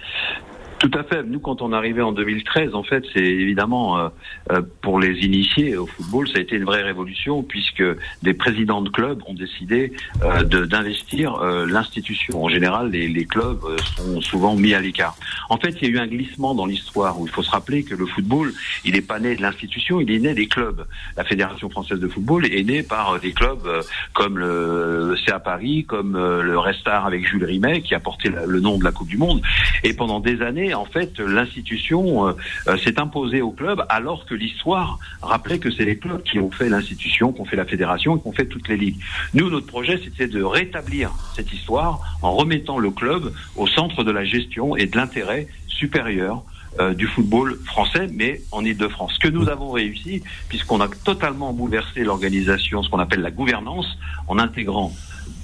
Tout à fait. Nous, quand on arrivé en 2013, en fait, c'est évidemment euh, euh, pour les initiés au football, ça a été une vraie révolution puisque des présidents de clubs ont décidé euh, d'investir l'institution. En général, les, les, clubs sont souvent mis à l'écart. En fait, il y a eu un glissement dans l'histoire où il faut se rappeler que le football, il n'est pas né de l'institution, il est né des clubs. La Fédération française de football est née par des clubs comme le CA Paris, comme le Restar avec Jules Rimet, qui a porté le nom de la Coupe du Monde. Et pendant des années, en fait, l'institution euh, euh, s'est imposée au club, alors que l'histoire rappelait que c'est les clubs qui ont fait l'institution, qui ont fait la fédération, qui ont fait toutes les ligues. Nous, notre projet, c'était de rétablir cette histoire en remettant le club au centre de la gestion et de l'intérêt supérieur euh, du football français, mais en Ile-de-France. Ce que nous avons réussi, puisqu'on a totalement bouleversé l'organisation, ce qu'on appelle la gouvernance, en intégrant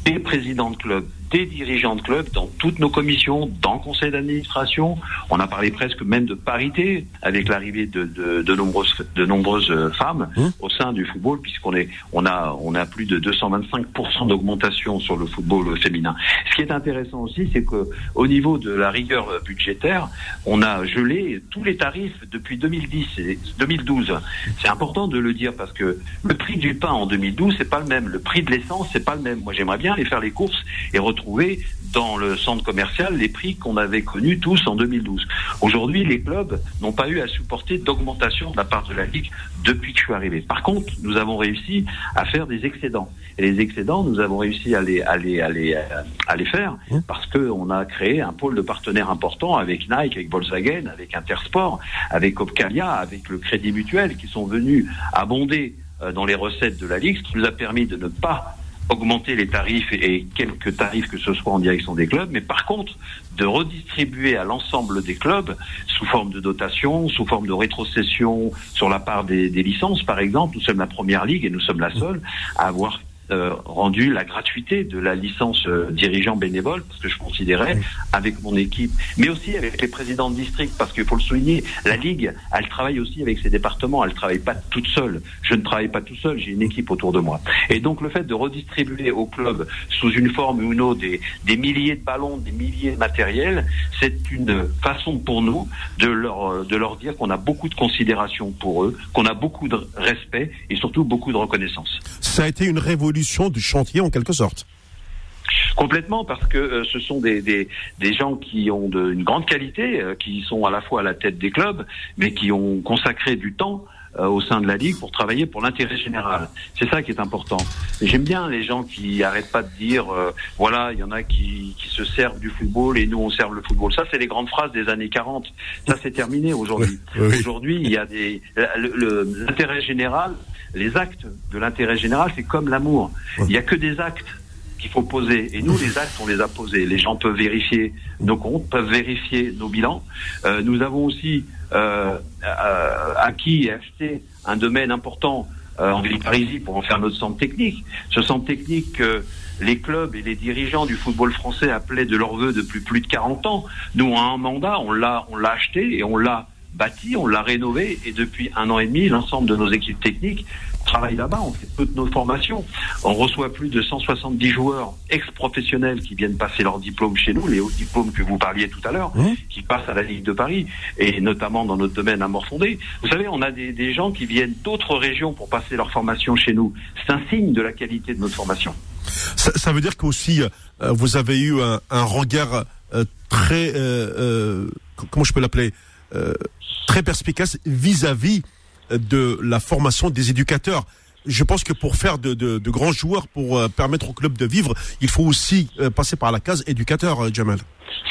des présidents de clubs, des dirigeants de clubs dans toutes nos commissions, dans le conseil d'administration. On a parlé presque même de parité avec l'arrivée de, de, de, nombreuses, de nombreuses euh, femmes mmh. au sein du football, puisqu'on est, on a, on a plus de 225% d'augmentation sur le football féminin. Ce qui est intéressant aussi, c'est que au niveau de la rigueur budgétaire, on a gelé tous les tarifs depuis 2010 et 2012. C'est important de le dire parce que le prix du pain en 2012, c'est pas le même. Le prix de l'essence, c'est pas le même. Moi, j'aimerais bien aller faire les courses et retrouver dans le centre commercial les prix qu'on avait connus tous en 2012. Aujourd'hui, les clubs n'ont pas eu à supporter d'augmentation de la part de la Ligue depuis que je suis arrivé. Par contre, nous avons réussi à faire des excédents. Et les excédents, nous avons réussi à les, à les, à les, à les faire mmh. parce qu'on a créé un pôle de partenaires important avec Nike, avec Volkswagen, avec Intersport, avec Opcalia, avec le Crédit Mutuel qui sont venus abonder euh, dans les recettes de la Ligue, ce qui nous a permis de ne pas augmenter les tarifs et quelques tarifs que ce soit en direction des clubs, mais par contre de redistribuer à l'ensemble des clubs sous forme de dotation, sous forme de rétrocession sur la part des, licences, par exemple. Nous sommes la première ligue et nous sommes la seule à avoir euh, rendu la gratuité de la licence euh, dirigeant bénévole, parce que je considérais, avec mon équipe, mais aussi avec les présidents de district, parce qu'il faut le souligner, la Ligue, elle travaille aussi avec ses départements, elle ne travaille pas toute seule. Je ne travaille pas tout seul, j'ai une équipe autour de moi. Et donc le fait de redistribuer au club, sous une forme ou une autre, des, des milliers de ballons, des milliers de matériel, c'est une façon pour nous de leur, de leur dire qu'on a beaucoup de considération pour eux, qu'on a beaucoup de respect et surtout beaucoup de reconnaissance. Ça a été une révolution du chantier en quelque sorte. Complètement, parce que euh, ce sont des, des, des, gens qui ont de, une grande qualité, euh, qui sont à la fois à la tête des clubs, mais qui ont consacré du temps euh, au sein de la Ligue pour travailler pour l'intérêt général. C'est ça qui est important. J'aime bien les gens qui arrêtent pas de dire, voilà, il y en a qui, qui, se servent du football et nous on sert le football. Ça, c'est les grandes phrases des années 40. Ça, c'est terminé aujourd'hui. Aujourd'hui, il y a des l'intérêt général les actes de l'intérêt général, c'est comme l'amour. Il n'y a que des actes qu'il faut poser. Et nous, les actes, on les a posés. Les gens peuvent vérifier nos comptes, peuvent vérifier nos bilans. Euh, nous avons aussi euh, euh, acquis et acheté un domaine important en Ville-Parisie pour en faire notre centre technique. Ce centre technique que les clubs et les dirigeants du football français appelaient de leur vœu depuis plus de 40 ans. Nous, à un mandat, on l'a, on l'a acheté et on l'a bâti, on l'a rénové et depuis un an et demi, l'ensemble de nos équipes techniques travaillent là-bas, on fait toutes nos formations. On reçoit plus de 170 joueurs ex-professionnels qui viennent passer leur diplôme chez nous, les hauts diplômes que vous parliez tout à l'heure, qui passent à la Ligue de Paris et notamment dans notre domaine à Morfondé. Vous savez, on a des, gens qui viennent d'autres régions pour passer leur formation chez nous. C'est un signe de la qualité de notre formation. Ça, veut dire qu'aussi euh, vous avez eu un, regard euh, très, euh, comment je peux l'appeler très perspicace vis-à-vis de la formation des éducateurs. Je pense que pour faire de, de, grands joueurs, pour euh, permettre au club de vivre, il faut aussi euh, passer par la case éducateur, euh, Jamal.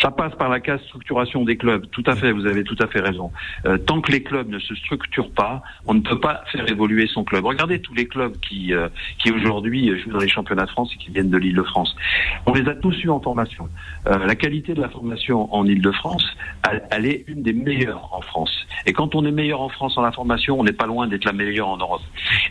Ça passe par la case structuration des clubs. Tout à fait, vous avez tout à fait raison. Euh, tant que les clubs ne se structurent pas, on ne peut pas faire évoluer son club. Regardez tous les clubs qui, euh, qui aujourd'hui jouent dans les championnats de France et qui viennent de l'Île-de-France. On les a tous eus en formation. Euh, la qualité de la formation en Île-de-France, elle, elle, est une des meilleures en France. Et quand on est meilleur en France en la formation, on n'est pas loin d'être la meilleure en Europe.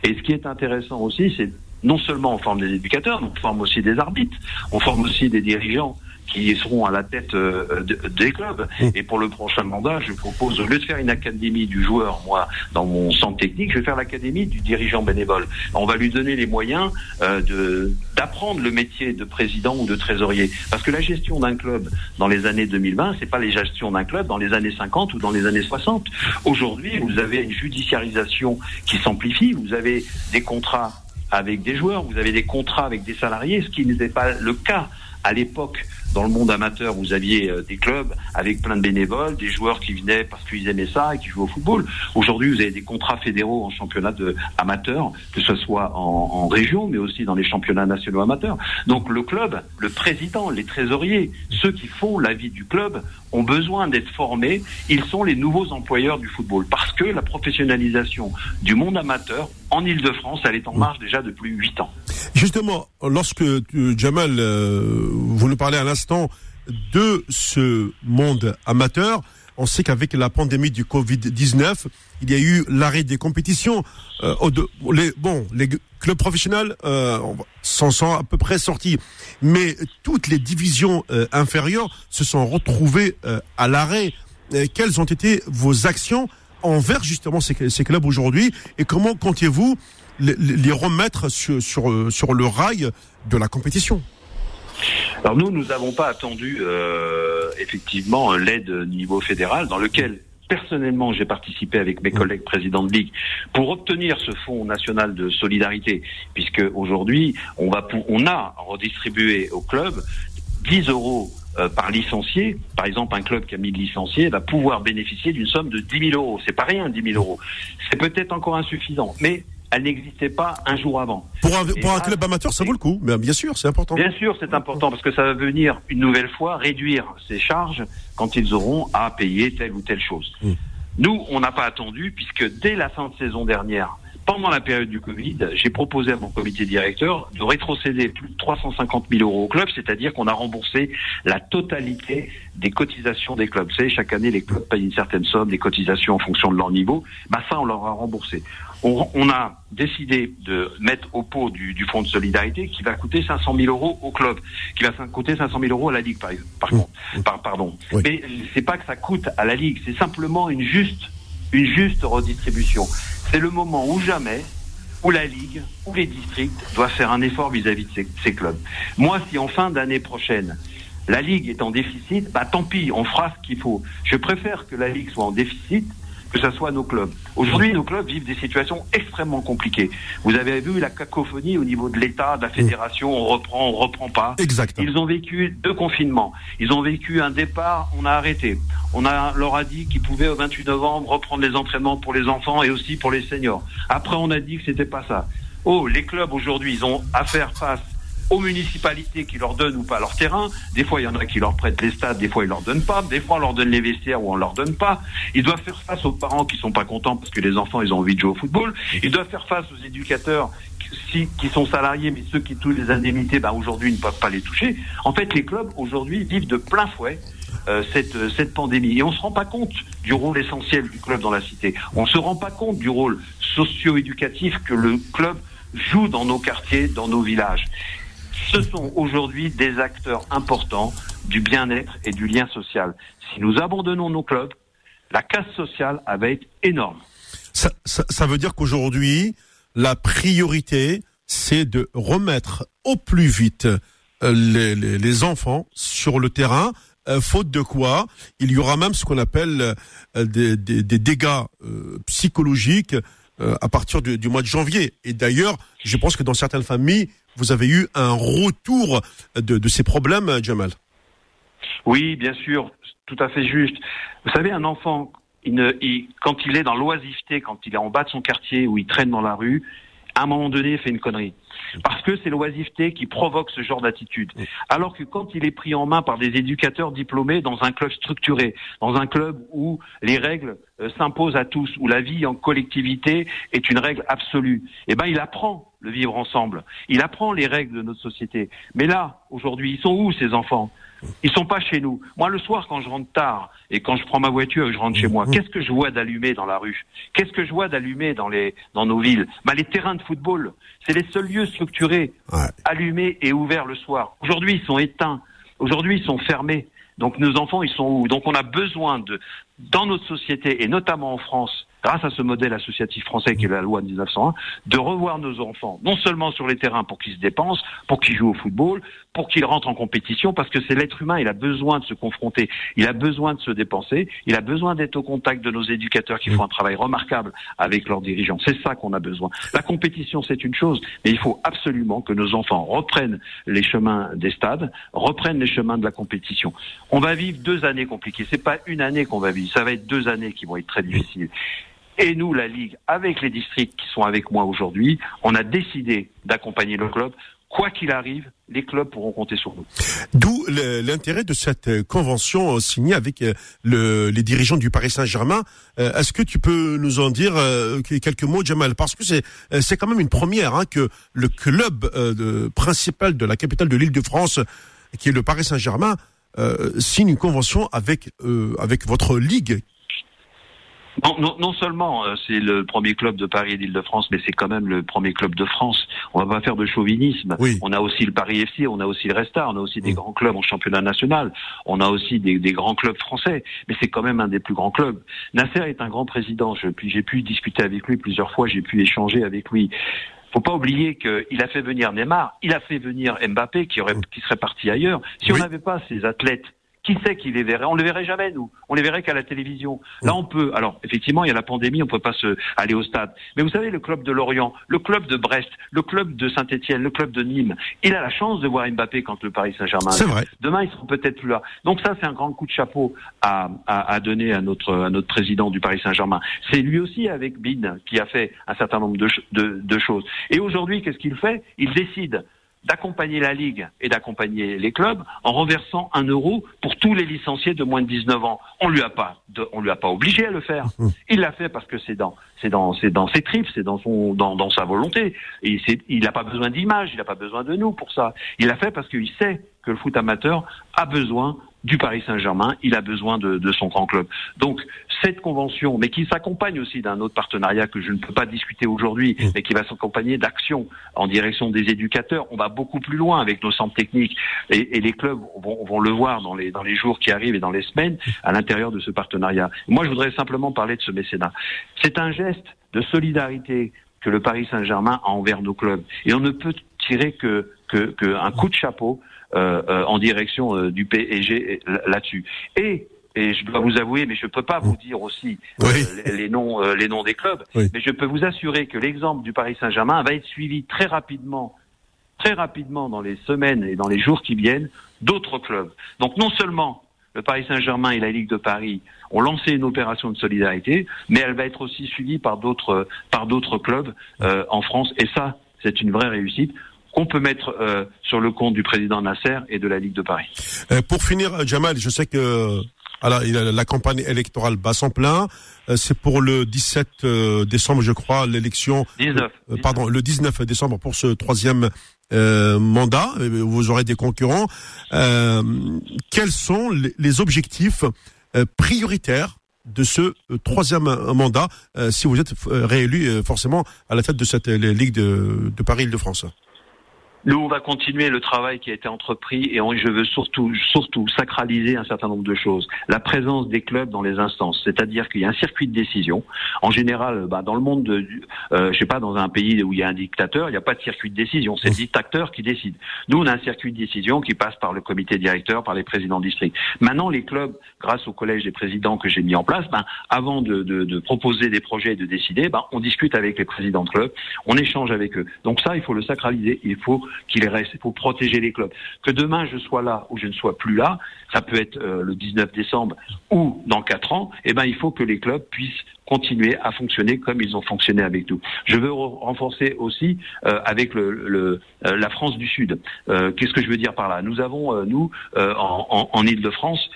Et ce qui est intéressant aussi, c'est non seulement on forme des éducateurs, mais on forme aussi des arbitres, on forme aussi des dirigeants qui seront à la tête euh, des clubs. Mmh. Et pour le prochain mandat, je propose, au lieu de faire une académie du joueur, moi, dans mon centre technique, je vais faire l'académie du dirigeant bénévole. On va lui donner les moyens euh, de d'apprendre le métier de président ou de trésorier. Parce que la gestion d'un club dans les années 2020, c'est pas les gestions d'un club dans les années 50 ou dans les années 60. Aujourd'hui, vous avez une judiciarisation qui s'amplifie, vous avez des contrats avec des joueurs, vous avez des contrats avec des salariés, ce qui n'était pas le cas à l'époque dans le monde amateur, vous aviez euh, des clubs avec plein de bénévoles, des joueurs qui venaient parce qu'ils aimaient ça et qui jouaient au football. Aujourd'hui, vous avez des contrats fédéraux en championnat de amateurs, que ce soit en, région, mais aussi dans les championnats nationaux amateurs. Donc le club, le président, les trésoriers, ceux qui font la vie du club ont besoin d'être formés. Ils sont les nouveaux employeurs du football parce que la professionnalisation du monde amateur en Ile-de-France, elle est en marche déjà depuis huit ans. Justement, lorsque euh, Jamal, euh, vous nous parlez à l'instant de ce monde amateur, on sait qu'avec la pandémie du Covid-19, il y a eu l'arrêt des compétitions. Euh, les, bon, les clubs professionnels euh, s'en sont à peu près sortis, mais toutes les divisions euh, inférieures se sont retrouvées à l'arrêt. quelles ont été vos actions envers justement ces, clubs aujourd'hui? Et comment comptez-vous les, remettre sur le rail de la compétition? Alors nous, nous n'avons pas attendu euh, effectivement l'aide niveau fédéral dans lequel personnellement, j'ai participé avec mes collègues présidents de ligue pour obtenir ce fonds national de solidarité, puisque aujourd'hui, on va, on a redistribué au club 10 euros euh, par licencié. Par exemple, un club qui a 1000 licenciés va pouvoir bénéficier d'une somme de 10 000 euros. C'est pas rien, 10 000 euros. C'est peut-être encore insuffisant, mais elle n'existait pas un jour avant. Pour un, pour un club amateur, ça vaut le coup, mais bien sûr, c'est important. Bien sûr, c'est important parce que ça va venir une nouvelle fois réduire ces charges quand ils auront à payer telle ou telle chose. Hmm. Nous, on n'a pas attendu puisque dès la fin de saison dernière, pendant la période du Covid, j'ai proposé à mon comité directeur de rétrocéder plus de 350 000 euros au club, c'est-à-dire qu'on a remboursé la totalité des cotisations des clubs. Vous savez, chaque année, les clubs payent une certaine somme, des cotisations en fonction de leur niveau. Bah ça, on leur a remboursé. On, on a décidé de mettre au pot du, du, fonds de solidarité qui va coûter 500 000 euros au club, qui va coûter 500 000 euros à la ligue, par, par contre. Par, pardon. Oui. Mais c'est pas que ça coûte à la ligue, c'est simplement une juste, une juste redistribution. C'est le moment où jamais où la Ligue, où les districts doivent faire un effort vis-à-vis de ces, ces, clubs. Moi, si en fin d'année prochaine, la Ligue est en déficit, bah tant pis, on fera ce qu'il faut. Je préfère que la Ligue soit en déficit que ce soit nos clubs. Aujourd'hui, nos clubs vivent des situations extrêmement compliquées. Vous avez vu la cacophonie au niveau de l'État, de la fédération, on reprend, on reprend pas. Exact. Ils ont vécu deux confinements. Ils ont vécu un départ, on a arrêté. On a, leur a dit qu'ils pouvaient au 28 novembre reprendre les entraînements pour les enfants et aussi pour les seniors. Après, on a dit que c'était pas ça. Oh, les clubs aujourd'hui, ils ont à faire face aux municipalités qui leur donnent ou pas leur terrain. Des fois, il y en a qui leur prêtent les stades, des fois, ils leur donnent pas. Des fois, on leur donne les vestiaires ou on leur donne pas. Ils doivent faire face aux parents qui sont pas contents parce que les enfants, ils ont envie de jouer au football. Ils doivent faire face aux éducateurs qui, sont salariés, mais ceux qui touchent les indemnités, ben, aujourd'hui, ne peuvent pas les toucher. En fait, les clubs, aujourd'hui, vivent de plein fouet euh, cette, cette pandémie. Et on se rend pas compte du rôle essentiel du club dans la cité. On se rend pas compte du rôle socio-éducatif que le club joue dans nos quartiers, dans nos villages ce sont aujourd'hui des acteurs importants du bien-être et du lien social. Si nous abandonnons nos clubs, la casse sociale va être énorme. Ça, ça, ça veut dire qu'aujourd'hui, la priorité, c'est de remettre au plus vite les, les, les enfants sur le terrain, euh, faute de quoi il y aura même ce qu'on appelle euh, des, des, des, dégâts euh, psychologiques à partir du, mois de janvier. Et d'ailleurs, je pense que dans certaines familles, vous avez eu un retour de, ces problèmes, Jamal. Oui, bien sûr, tout à fait juste. Vous savez, un enfant, quand il est dans l'oisiveté, quand il est en bas de son quartier ou il traîne dans la rue, à un moment donné, il fait une connerie. Parce que c'est l'oisiveté qui provoque ce genre d'attitude. Alors que quand il est pris en main par des éducateurs diplômés dans un club structuré, dans un club où les règles euh, s'imposent à tous, où la vie en collectivité est une règle absolue, eh ben il apprend le vivre ensemble. Il apprend les règles de notre société. Mais là, aujourd'hui, ils sont où ces enfants? Ils sont pas chez nous. Moi, le soir, quand je rentre tard et quand je prends ma voiture et je rentre chez moi, qu'est-ce que je vois d'allumé dans la rue? Qu'est-ce que je vois d'allumé dans les dans nos villes? Bah, les terrains de football. C'est les seuls lieux structurés, ouais. allumés et ouverts le soir. Aujourd'hui, ils sont éteints. Aujourd'hui, ils sont fermés. Donc nos enfants, ils sont où? Donc on a besoin de, dans notre société et notamment en France, grâce à ce modèle associatif français qui est la loi de 1901, de revoir nos enfants, non seulement sur les terrains pour qu'ils se dépensent, pour qu'ils jouent au football, pour qu'ils rentrent en compétition, parce que c'est l'être humain, il a besoin de se confronter, il a besoin de se dépenser, il a besoin d'être au contact de nos éducateurs qui font un travail remarquable avec leurs dirigeants. C'est ça qu'on a besoin. La compétition, c'est une chose, mais il faut absolument que nos enfants reprennent les chemins des stades, reprennent les chemins de la compétition. On va vivre deux années compliquées. C'est pas une année qu'on va vivre, ça va être deux années qui vont être très difficiles. Et nous, la Ligue, avec les districts qui sont avec moi aujourd'hui, on a décidé d'accompagner le club. Quoi qu'il arrive, les clubs pourront compter sur nous. D'où l'intérêt de cette convention signée avec le, les dirigeants du Paris Saint-Germain. Euh, Est-ce que tu peux nous en dire euh, quelques mots, Jamal? Parce que c'est quand même une première hein, que le club euh, de, principal de la capitale de l'Île-de-France, qui est le Paris Saint-Germain, signe une convention avec avec votre ligue non, non, non, seulement euh, c'est le premier club de Paris et d'Île-de-France, mais c'est quand même le premier club de France. On va pas faire de chauvinisme. Oui. On a aussi le Paris FC, on a aussi le Restart, on a aussi des grands clubs en championnat national, on a aussi des, des grands clubs français, mais c'est quand même un des plus grands clubs. Nasser est un grand président. Je, puis j'ai pu discuter avec lui plusieurs fois, j'ai pu échanger avec lui faut pas oublier qu'il a fait venir Neymar, il a fait venir Mbappé qui aurait, qui serait parti ailleurs. Si oui. on n'avait pas ces athlètes qui sait qui les verrait? On les verrait jamais, nous. On les verrait qu'à la télévision. Là, on peut. Alors, effectivement, il y a la pandémie, on peut pas se aller au stade. Mais vous savez, le club de Lorient, le club de Brest, le club de Saint-Etienne, le club de Nîmes, il a la chance de voir Mbappé quand le Paris Saint-Germain. C'est vrai. Demain, ils seront peut-être plus là. Donc ça, c'est un grand coup de chapeau à, à, à, donner à notre à notre président du Paris Saint-Germain. C'est lui aussi avec Bin qui a fait un certain nombre de, de, de choses. Et aujourd'hui, qu'est-ce qu'il fait? Il décide d'accompagner la Ligue et d'accompagner les clubs en renversant un euro pour tous les licenciés de moins de 19 ans. On lui a pas, on lui a pas obligé à le faire. Mmh. Il l'a fait parce que c'est dans, c'est dans, c'est dans ses tripes, c'est dans son, dans, dans sa volonté. Et il n'a pas besoin d'image, il n'a pas besoin de nous pour ça. Il l'a fait parce qu'il sait que le foot amateur a besoin du Paris Saint-Germain, il a besoin de, de, son grand club. Donc cette convention, mais qui s'accompagne aussi d'un autre partenariat que je ne peux pas discuter aujourd'hui, mmh. mais qui va s'accompagner d'actions en direction des éducateurs. On va beaucoup plus loin avec nos centres techniques et, et les clubs vont, vont, le voir dans les, dans les jours qui arrivent et dans les semaines à l'intérieur de ce partenariat. Moi, je voudrais simplement parler de ce mécénat. C'est un geste de solidarité que le Paris Saint-Germain a envers nos clubs. Et on ne peut tirer que, que, que un coup de chapeau en direction euh, du PSG là-dessus. Et et je dois vous avouer, mais je ne peux pas vous dire aussi les, noms, les noms des clubs, mais je peux vous assurer que l'exemple du Paris Saint-Germain va être suivi très rapidement, très rapidement dans les semaines et dans les jours qui viennent, d'autres clubs. Donc non seulement le Paris Saint-Germain et la Ligue de Paris ont lancé une opération de solidarité, mais elle va être aussi suivie par d'autres par d'autres clubs en France, et ça, c'est une vraie réussite qu'on peut mettre euh, sur le compte du président Nasser et de la Ligue de Paris. Euh, pour finir, Jamal, je sais que alors, la campagne électorale bat son plein. Euh, c'est pour le 17 décembre, je crois, l'élection. 19. pardon, le 19 décembre pour ce troisième mandat. Vous aurez des concurrents. quels sont les, objectifs prioritaires de ce troisième mandat si vous êtes réélu forcément à la tête de cette Ligue de, de Paris-Île-de-France? Nous, on va continuer le travail qui a été entrepris et je veux surtout, surtout sacraliser un certain nombre de choses. La présence des clubs dans les instances, c'est-à-dire qu'il y a un circuit de décision. En général, bah, dans le monde, de, euh, je sais pas, dans un pays où il y a un dictateur, il n'y a pas de circuit de décision. C'est le dictateur qui décide. Nous, on a un circuit de décision qui passe par le comité directeur, par les présidents de district. Maintenant, les clubs, grâce au collège des présidents que j'ai mis en place, ben, avant de, proposer des projets et de décider, ben, on discute avec les présidents de clubs, on échange avec eux. Donc ça, il faut le sacraliser. Il faut qu'il reste pour protéger les clubs. Que demain je sois là ou je ne sois plus là, ça peut être euh, le 19 décembre ou dans quatre ans, eh ben il faut que les clubs puissent continuer à fonctionner comme ils ont fonctionné avec nous. Je veux renforcer aussi euh, avec le, le euh, la France du Sud. Euh, Qu'est-ce que je veux dire par là? Nous avons, nous, en, en, en Ile-de-France,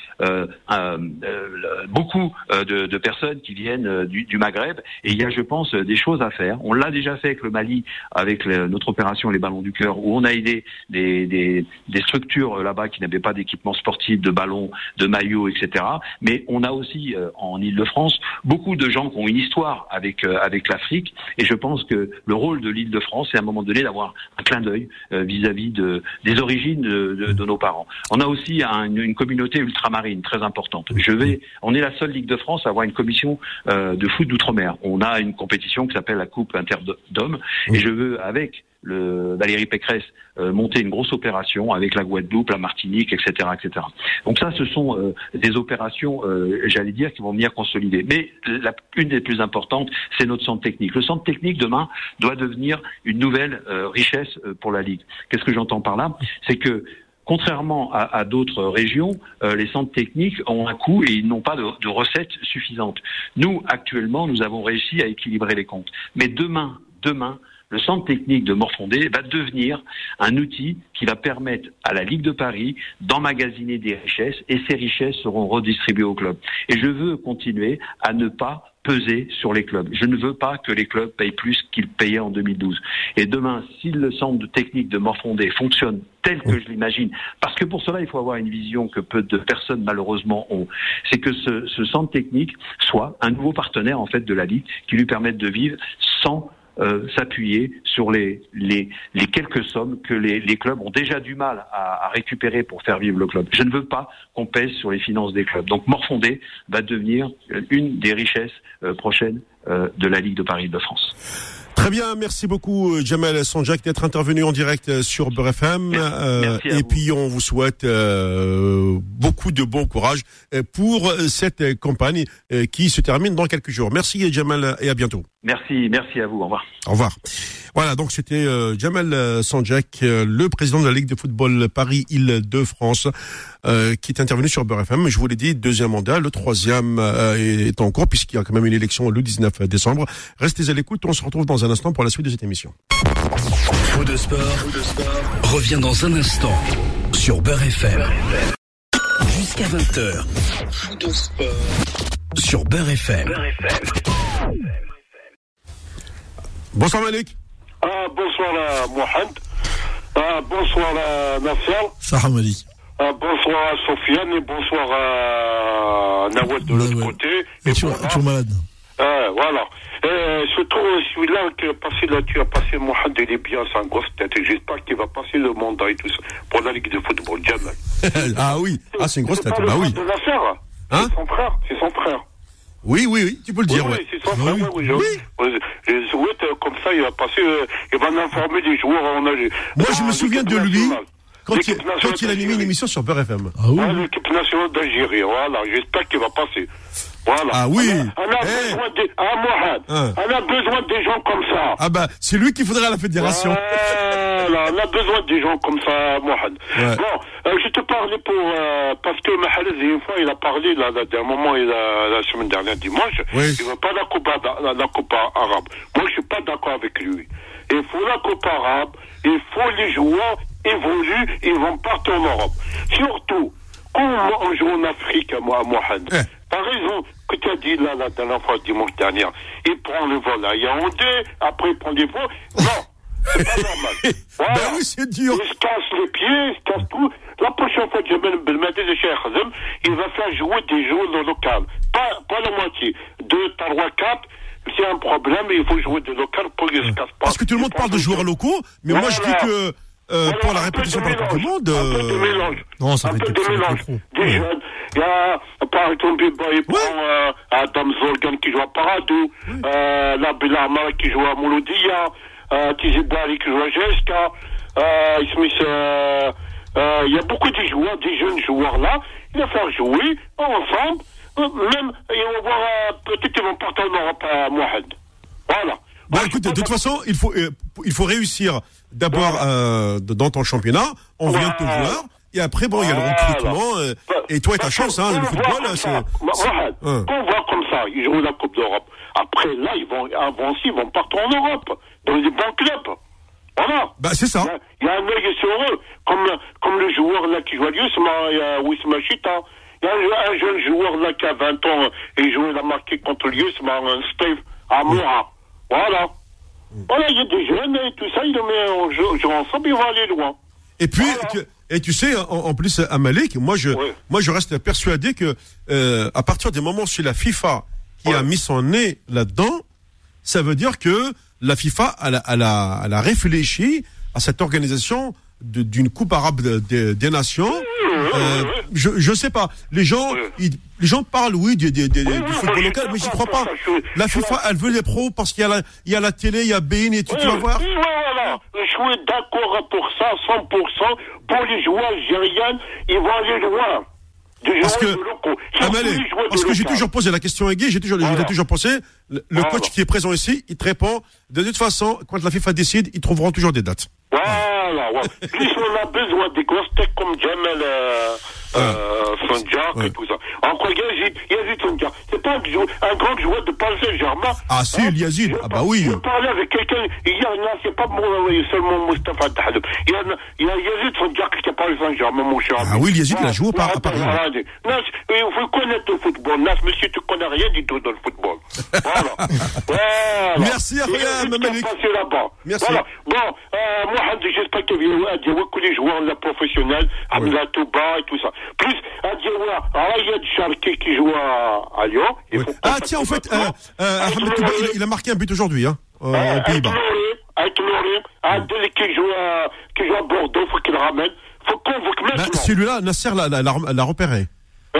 beaucoup de, de, personnes qui viennent du, du, Maghreb et il y a, je pense, des choses à faire. On l'a déjà fait avec le Mali, avec notre opération Les Ballons du Cœur, où on a aidé des, des, des structures là-bas qui n'avaient pas d'équipement sportif, de ballons, de maillots, etc. Mais on a aussi en Ile-de-France beaucoup de gens qui ont une histoire avec euh, avec l'Afrique. Et je pense que le rôle de l'Île-de-France, c'est à un moment donné d'avoir un clin d'œil euh, vis-à-vis de, des origines de, de, nos parents. On a aussi une, communauté ultramarine très importante. Je vais, on est la seule Ligue de France à avoir une commission euh, de foot d'outre-mer. On a une compétition qui s'appelle la Coupe Interdôme. Et je veux, avec le, Valérie Pécresse euh, monter une grosse opération avec la Guadeloupe, la Martinique, etc., etc. Donc ça, ce sont euh, des opérations, euh, j'allais dire, qui vont venir consolider. Mais la, une des plus importantes, c'est notre centre technique. Le centre technique demain doit devenir une nouvelle richesse pour la Ligue. Qu'est-ce que j'entends par là? C'est que contrairement à, à d'autres régions, les centres techniques ont un coût et ils n'ont pas de, de, recettes suffisantes. Nous, actuellement, nous avons réussi à équilibrer les comptes. Mais demain, demain, le centre technique de Morfondé va devenir un outil qui va permettre à la Ligue de Paris d'emmagasiner des richesses et ces richesses seront redistribuées aux clubs. Et je veux continuer à ne pas peser sur les clubs. Je ne veux pas que les clubs payent plus qu'ils payaient en 2012. Et demain, si le centre technique de Morfondé fonctionne tel que je l'imagine, parce que pour cela, il faut avoir une vision que peu de personnes malheureusement ont, c'est que ce, ce centre technique soit un nouveau partenaire en fait de la Ligue qui lui permette de vivre sans euh, s'appuyer sur les, les, les, quelques sommes que les, les clubs ont déjà du mal à, à, récupérer pour faire vivre le club. Je ne veux pas qu'on pèse sur les finances des clubs. Donc Morfondé va devenir une des richesses euh, prochaines euh, de la Ligue de Paris de France. Très bien, merci beaucoup euh, Jamal Sanjak d'être intervenu en direct euh, sur Beurre FM. Euh, et puis on vous souhaite euh, beaucoup de bon courage pour cette campagne qui se termine dans quelques jours. Merci Jamal et à bientôt. Merci, merci à vous. Au revoir. Au revoir. Voilà, donc c'était Jamal Sanjak, le président de la Ligue de football Paris-Île-de-France, qui est intervenu sur Beurre FM. Je vous l'ai dit, deuxième mandat, le troisième est en cours puisqu'il y a quand même une élection le 19 décembre. Restez à l'écoute, on se retrouve dans un un instant pour la suite de cette émission. Faux de sport, revient dans un instant sur Beurre FM. Jusqu'à 20h. Faux de sport sur Beurre FM. Bonsoir Malik. Ah, bonsoir à Mohamed. Ah, bonsoir à Nasser. Salam. Ah, bonsoir à Sofiane et bonsoir à Nawad de l'autre côté. Et Et tu es malade. Ah, voilà. Surtout celui-là qui a passé là, tu as passé Mohamed, il est bien, c'est un grosse tête. Et j'espère qu'il va passer le mandat et tout ça pour la Ligue de football. Jamal. ah oui, ah c'est une grosse tête. pas Bah oui. de Nasser. Hein c'est son frère. C'est son frère. Oui, oui, oui, tu peux le dire, oui, ouais. oui, c'est son frère. Oui, oui, je, oui, je souhaite euh, comme ça, il va passer, euh, il va informer les joueurs en âge. Moi, je me souviens de lui quand il, quand a animé une émission sur FM. Ah oui. Ah, l'équipe nationale d'Algérie, voilà, j'espère qu'il va passer. Voilà. Ah oui. On a, on a Eh. besoin de, ah, Mohamed, Hein. on a besoin des gens comme ça. Ah bah, c'est lui qu'il faudrait à la fédération. Voilà, on a besoin des gens comme ça, Mohamed. Ouais. Bon, euh, je te parlais pour, euh, parce que Mahalez, une fois, il a parlé, là, là, d'un moment, il a, la semaine dernière, dimanche, Oui. il veut pas la coupe, la coupe arabe. Moi, je suis pas d'accord avec lui. Il faut la coupe arabe, il faut les joueurs évoluent, ils vont partir en Europe. Surtout, quand on joue en Afrique, moi, Mohamed, Eh. T'as raison, que tu as dit là, la dernière fois, dimanche dernier. Il prend le vol à Yaoundé, après il prend des vols. Non, c'est pas normal. Voilà. Ben oui, c'est dur. Il se casse les pieds, il se casse tout. La prochaine fois, Jamel Belmadi de Cheikh Hazem, il va faire jouer des joueurs locaux. Pas, pas la moitié. Deux, trois, quatre. C'est un problème, il faut jouer des locaux pour qu'ils se cassent pas. Parce que tout le monde parle de joueurs locaux, mais moi je dis que euh, pour la un peu répétition de par la Coupe du mélange, Monde, Un peu de euh, mélange. non, ça un peu de mélange. Des Ouais. jeunes. Il y a, par exemple, il prend euh, Adam Zolgan qui joue à Paradou, euh, la Belama qui joue à Mouloudia, euh, Tizi Bari qui joue à Jeska, euh, Smith, euh, euh, il y a beaucoup de joueurs, des jeunes joueurs là. Il va faire jouer ensemble. euh, Même, et on va voir, euh, peut-être qu'ils vont partir en Europe à Mohamed. Voilà. Bah Moi, je écoute, de toute façon, il faut euh, il faut réussir d'abord euh, dans ton championnat, on vient de te voir, et après bon, il y a le recrutement, euh, et toi et ta chance, hein, le football, c'est ça. c'est- Mohamed, hein. On voit comme ça, ils jouent la Coupe d'Europe. Après, là, ils vont avancer, ils vont partir en Europe, dans les bons clubs. Voilà. Bah c'est ça. Il y a- Il y a un œil sur eux, comme, comme le joueur là qui joue à Yusma, il y a Wisma Chita. Il y a un, un jeune joueur là qui a 20 ans et joue, il a marqué contre un Steve Amoura. Voilà. Voilà, il y a des jeunes et tout ça, ils le mettent en jeu, ensemble, ils vont aller loin. Et puis, Voilà. tu- et tu sais, en, en plus, à Malik, moi je, Ouais. moi je reste persuadé que euh, à partir du moment où c'est la FIFA qui a mis son nez là-dedans, ça veut dire que la FIFA, elle a, elle a, elle a réfléchi à cette organisation d'une coupe arabe de- de- des nations. Euh, je, je sais pas. Les gens, ils- les gens parlent, oui, du, du- du- du football local, mais j'y crois pas. La FIFA, elle veut les pros parce qu'il y a la, il y a la télé, il y a Bein et tu, tu vas Oui, voir. Voilà. Je suis d'accord pour ça, 100%. Pour les joueurs algériens, ils vont aller loin. Parce que, parce que j'ai toujours posé la question à Guy, j'ai toujours, Voilà. toujours pensé, le, le Voilà. coach qui est présent ici, il te répond, de toute façon, quand la FIFA décide, ils trouveront toujours des dates. Voilà, ouais. Plus on a besoin des grosses têtes comme Jamel euh, euh, Sanjak Ouais. et tout ça. Encore Yazid, Yazid Sanjak. C'est pas un, grand joueur de Paris Saint-Germain. Ah, si, Hein? il Yazid. Ah, bah oui. Je parlais avec quelqu'un hier, c'est pas euh, seulement Mustafa Dahlem. Il y a, il y a Yazid Sanjak qui a Paris Saint-Germain, mon cher Ah oui, Yazid, il a joué au Par- Ouais, à Paris. c'est- il faut connaître le football. Nas, monsieur, tu connais rien du tout dans le football. Voilà. voilà. Merci, Malik. passé là-bas. Merci. Voilà. Bon, euh, Mohamed, j'espère y a que les joueurs là, professionnels, Hamza Touba et tout ça. Plus, Rayad Sharki qui joue à, Lyon. Ah, tiens, en fait, euh, euh, Ahmed Touba, il, il a marqué un but aujourd'hui, hein, euh, aux Pays-Bas. Adel qui joue à, qui joue à Bordeaux, faut qu'il ramène. Faut qu'on Bah, maintenant. celui-là, Nasser l'a, l'a, l'a- l'a repéré.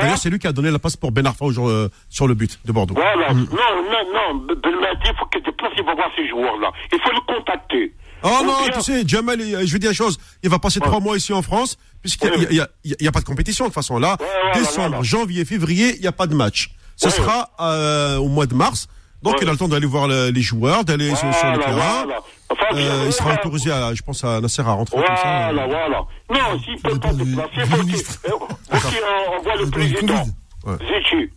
D'ailleurs, c'est lui qui a donné la passe pour Ben Arfa au jour, euh, sur le but de Bordeaux. Voilà. Non, non, non. Belmadi, il faut qu'il déplace, il va voir ces joueurs-là. Il faut le contacter. Oh Ou non, bien- tu sais, Jamal, il- je vais dire une chose, il va passer trois mois ici en France, puisqu'il n'y a, y a- a- a pas de compétition de toute façon. Là, Ouais, décembre, janvier, février, il n'y a pas de match. Ce Ouais. sera euh, au mois de mars. Donc Ouais. il a le temps d'aller voir le- les joueurs, d'aller sur, sur le terrain. Enfin, Euh, il sera voilà. autorisé, à, je pense, à Nasser à rentrer comme ça. Voilà, voilà. Non, s'il ne peut pas du il faut qu'il euh, envoie le président. Ouais. Zichy.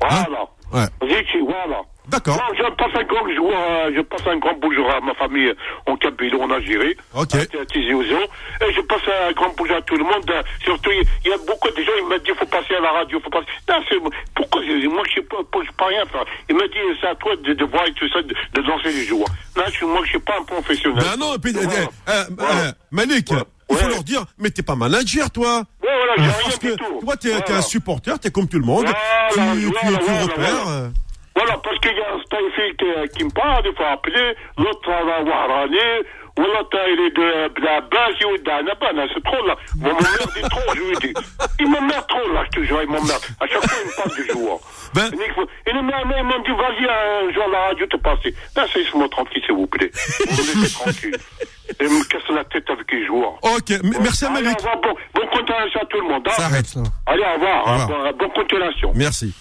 Voilà. Ouais. Zichy, voilà. D'accord. Non, je passe un grand jour, euh, je passe un grand bonjour à ma famille en Kabylie, en Algérie. Ok. à. Et je passe un grand bonjour à tout le monde. euh, Surtout, il y a beaucoup de gens, ils me disent, faut passer à la radio, faut passer. Non, c'est, pourquoi, je- moi, je sais pas, je sais pas rien faire. Il me dit, c'est à toi de, de voir et tout ça, de, de danser les jours. Là, je, moi, je suis pas un professionnel. Ben non, puis, Voilà. euh, euh, Voilà. euh, Malik, Ouais. il faut Ouais. leur dire, mais t'es pas manager, toi. Ouais, voilà, j'ai rien Parce que du tout. toi, t'es t'es Voilà. un supporter, t'es comme tout le monde. Voilà, tu, tu, voilà, tu voilà, repères. Voilà. euh, parce qu'il y a un Staïfi qui, qui me parle, il faut appeler, l'autre à la Wahrani, ou l'autre il est de la base, ou d'Anaban, c'est trop là. Moi, mon merde est trop, je lui dis. Il m'emmerde trop là, je te jure, il m'emmerde. À chaque fois, il me parle du joueur. Ben- Il il m'a dit, vas-y, un jour à la radio, te passer. Laissez-moi tranquille, s'il vous plaît. Vous me laissez tranquille. Et me casse la tête avec les joueurs. Ok, merci à Malik. bon, bonne continuation à tout le monde. hein. Ça arrête. Allez, au revoir. Revoir. hein, Bonne continuation. Merci.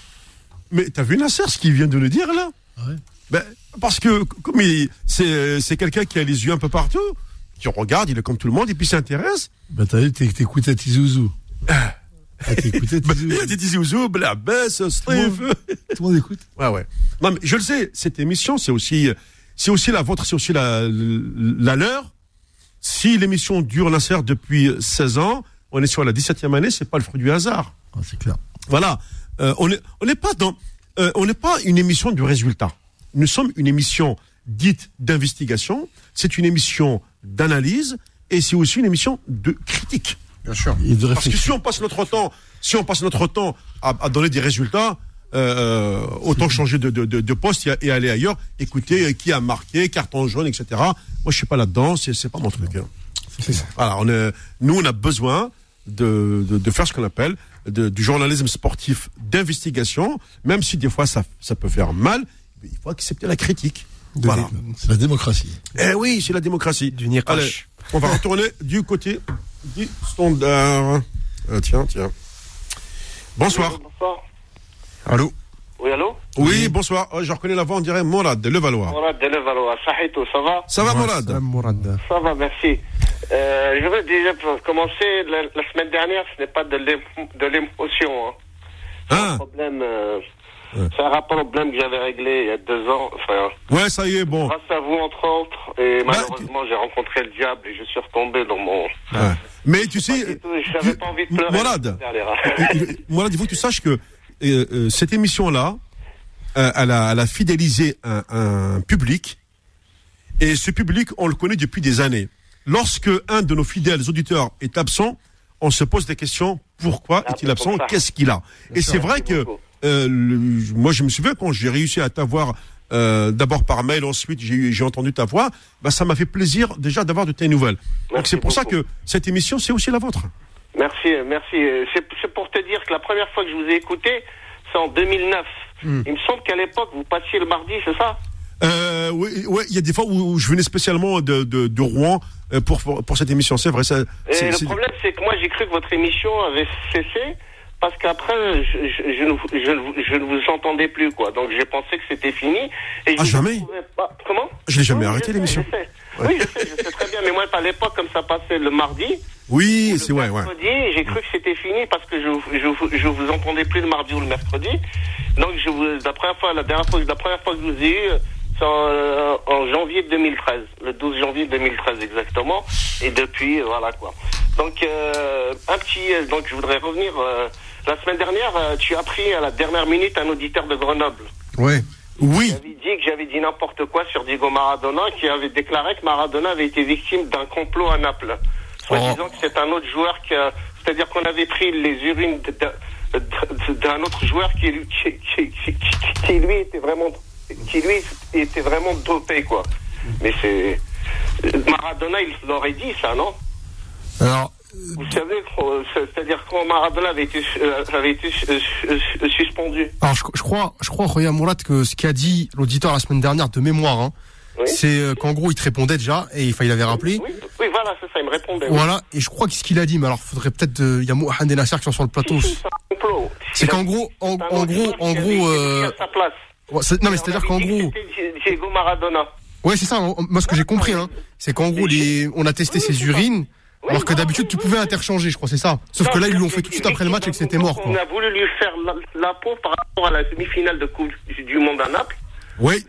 Mais t'as vu Nasser, ce qu'il vient de nous dire, là Ouais. ben, Parce que, comme il- c'est c'est quelqu'un qui a les yeux un peu partout, qui regarde, il est comme tout le monde, et puis s'intéresse. Bah, t'as vu, t'éc- t'écoutais Tizouzou. Ah, t'écoutais Ben, Tizouzou. Blabès, Steve. Tout le monde écoute. Ouais, ouais. Non, mais je le sais, cette émission, c'est aussi, c'est aussi la vôtre, c'est aussi la, la leur. Si l'émission dure Nasser depuis 16 ans, on est sur la 17e année, c'est pas le fruit du hasard. Ah, c'est clair. Voilà. Euh, on n'est on pas dans, euh, on n'est pas une émission du résultat. Nous sommes une émission dite d'investigation. C'est une émission d'analyse et c'est aussi une émission de critique. Bien sûr. Et de Parce que si réflexion. on passe notre temps, si on passe notre temps à, à donner des résultats, euh, autant changer de, de, de, de poste et, et aller ailleurs. Écoutez euh, qui a marqué, carton jaune, etc. Moi, je suis pas là-dedans. C'est c'est pas mon truc. hein. C'est ça. Voilà, on est, nous, on a besoin de, de, de faire ce qu'on appelle de- du journalisme sportif d'investigation, même si des fois ça, ça peut faire mal, mais il faut accepter la critique. Voilà. C'est la démocratie. Eh oui, c'est la démocratie. Du. Allez, on va retourner du côté du standard. Euh, tiens, tiens. Bonsoir. Bonsoir. Allô Oui, allô Oui, bonsoir. Oh, je reconnais la voix, on dirait Morad de Levallois. Morad de Levallois. Ça va Ça va, Mourad. Ça va, merci. Euh, je veux déjà pour commencer, la, la semaine dernière, ce n'est pas de l'ém- de l'émotion. Hein. C'est un Ah, problème, euh, Ouais. c'est un problème que j'avais réglé il y a deux ans. Enfin, ouais, ça y est, bon. grâce à vous, entre autres. Et Bah, malheureusement, j'ai rencontré le diable et je suis retombé dans mon... Ouais. Mais tu sais, n'avais tu- pas envie de pleurer. semaine dernière. Euh, Morad, il faut que tu saches que euh, euh, cette émission-là, euh, elle, a, elle a fidélisé un, un public, et ce public, on le connaît depuis des années. Lorsque un de nos fidèles auditeurs est absent, on se pose des questions. Pourquoi Ah, est-il absent? Qu'est-ce qu'il a? Et c'est vrai que euh, le- moi, je me souviens quand j'ai réussi à t'avoir euh, d'abord par mail, ensuite j'ai entendu ta voix, bah, ça m'a fait plaisir déjà d'avoir de tes nouvelles. Donc c'est pour ça que cette émission, c'est aussi la vôtre. Merci, merci. Euh, C'est c'est pour te dire que la première fois que je vous ai écouté, c'est en 2009. Hmm. Il me semble qu'à l'époque, vous passiez le mardi, c'est ça? Euh, oui, ouais, il y a des fois où, je venais spécialement de, de, de Rouen euh, pour, pour, pour cette émission, c'est vrai. Ça, Et le problème, c'est que moi, j'ai cru que votre émission avait cessé parce qu'après, je, je, je ne, vous- je, ne vous- entendais plus, quoi. Donc, j'ai pensé que c'était fini. Et Ah, jamais pas- Comment? Je l'ai jamais Oui, arrêté, l'émission. je sais. Oui, je sais, je sais très bien. Mais moi, à l'époque, comme ça passait le mardi, Oui, le c'est ouais, ouais. mercredi, j'ai cru que c'était fini parce que je, je, je vous entendais plus le mardi ou le mercredi. Donc, je vous, la première fois, la dernière fois, la première fois que je vous ai eu, en, euh, en janvier 2013, le 12 janvier 2013 exactement. Et depuis, euh, voilà quoi. Donc, euh, un petit, euh, donc je voudrais revenir. euh, la semaine dernière, euh, tu as pris à la dernière minute un auditeur de Grenoble. Ouais. Oui, J'avais dit que j'avais dit n'importe quoi sur Diego Maradona, qui avait déclaré que Maradona avait été victime d'un complot à Naples. Soit Oh. disant que c'est un autre joueur qui a- c'est-à-dire qu'on avait pris les urines d'un autre joueur qui, lui était vraiment, qui lui était vraiment dopé, quoi. Mais c'est, Maradona, il l'aurait dit, ça, non? Alors, Vous savez, c'est-à-dire quand Maradona avait été, euh, avait été euh, euh, suspendu. alors je, je crois, je crois, Roya Mourad, que ce qu'a dit l'auditeur la semaine dernière de mémoire, hein, Oui. c'est qu'en gros, il te répondait déjà, et enfin, il avait rappelé. Oui, oui, voilà, c'est ça, il me répondait. Voilà, et je crois que ce qu'il a dit, mais alors, faudrait peut-être, il y a Mohamed et Nasser qui sont sur le plateau. C'est qu'en gros, en, en gros, en gros, euh, sa place. Ouais, non mais c'est-à-dire qu'en gros, Diego Maradona. ouais, c'est ça. Moi, ce que j'ai compris, hein, c'est qu'en gros, les, on a testé Oui, ses urines, Oui, alors que d'habitude, tu pouvais interchanger, je crois, c'est ça. Sauf Non, que là, ils l'ont fait tout de suite après le match et que c'était mort, On a voulu lui faire la, la peau par rapport à la demi-finale de Coupe du Monde à Naples. Oui.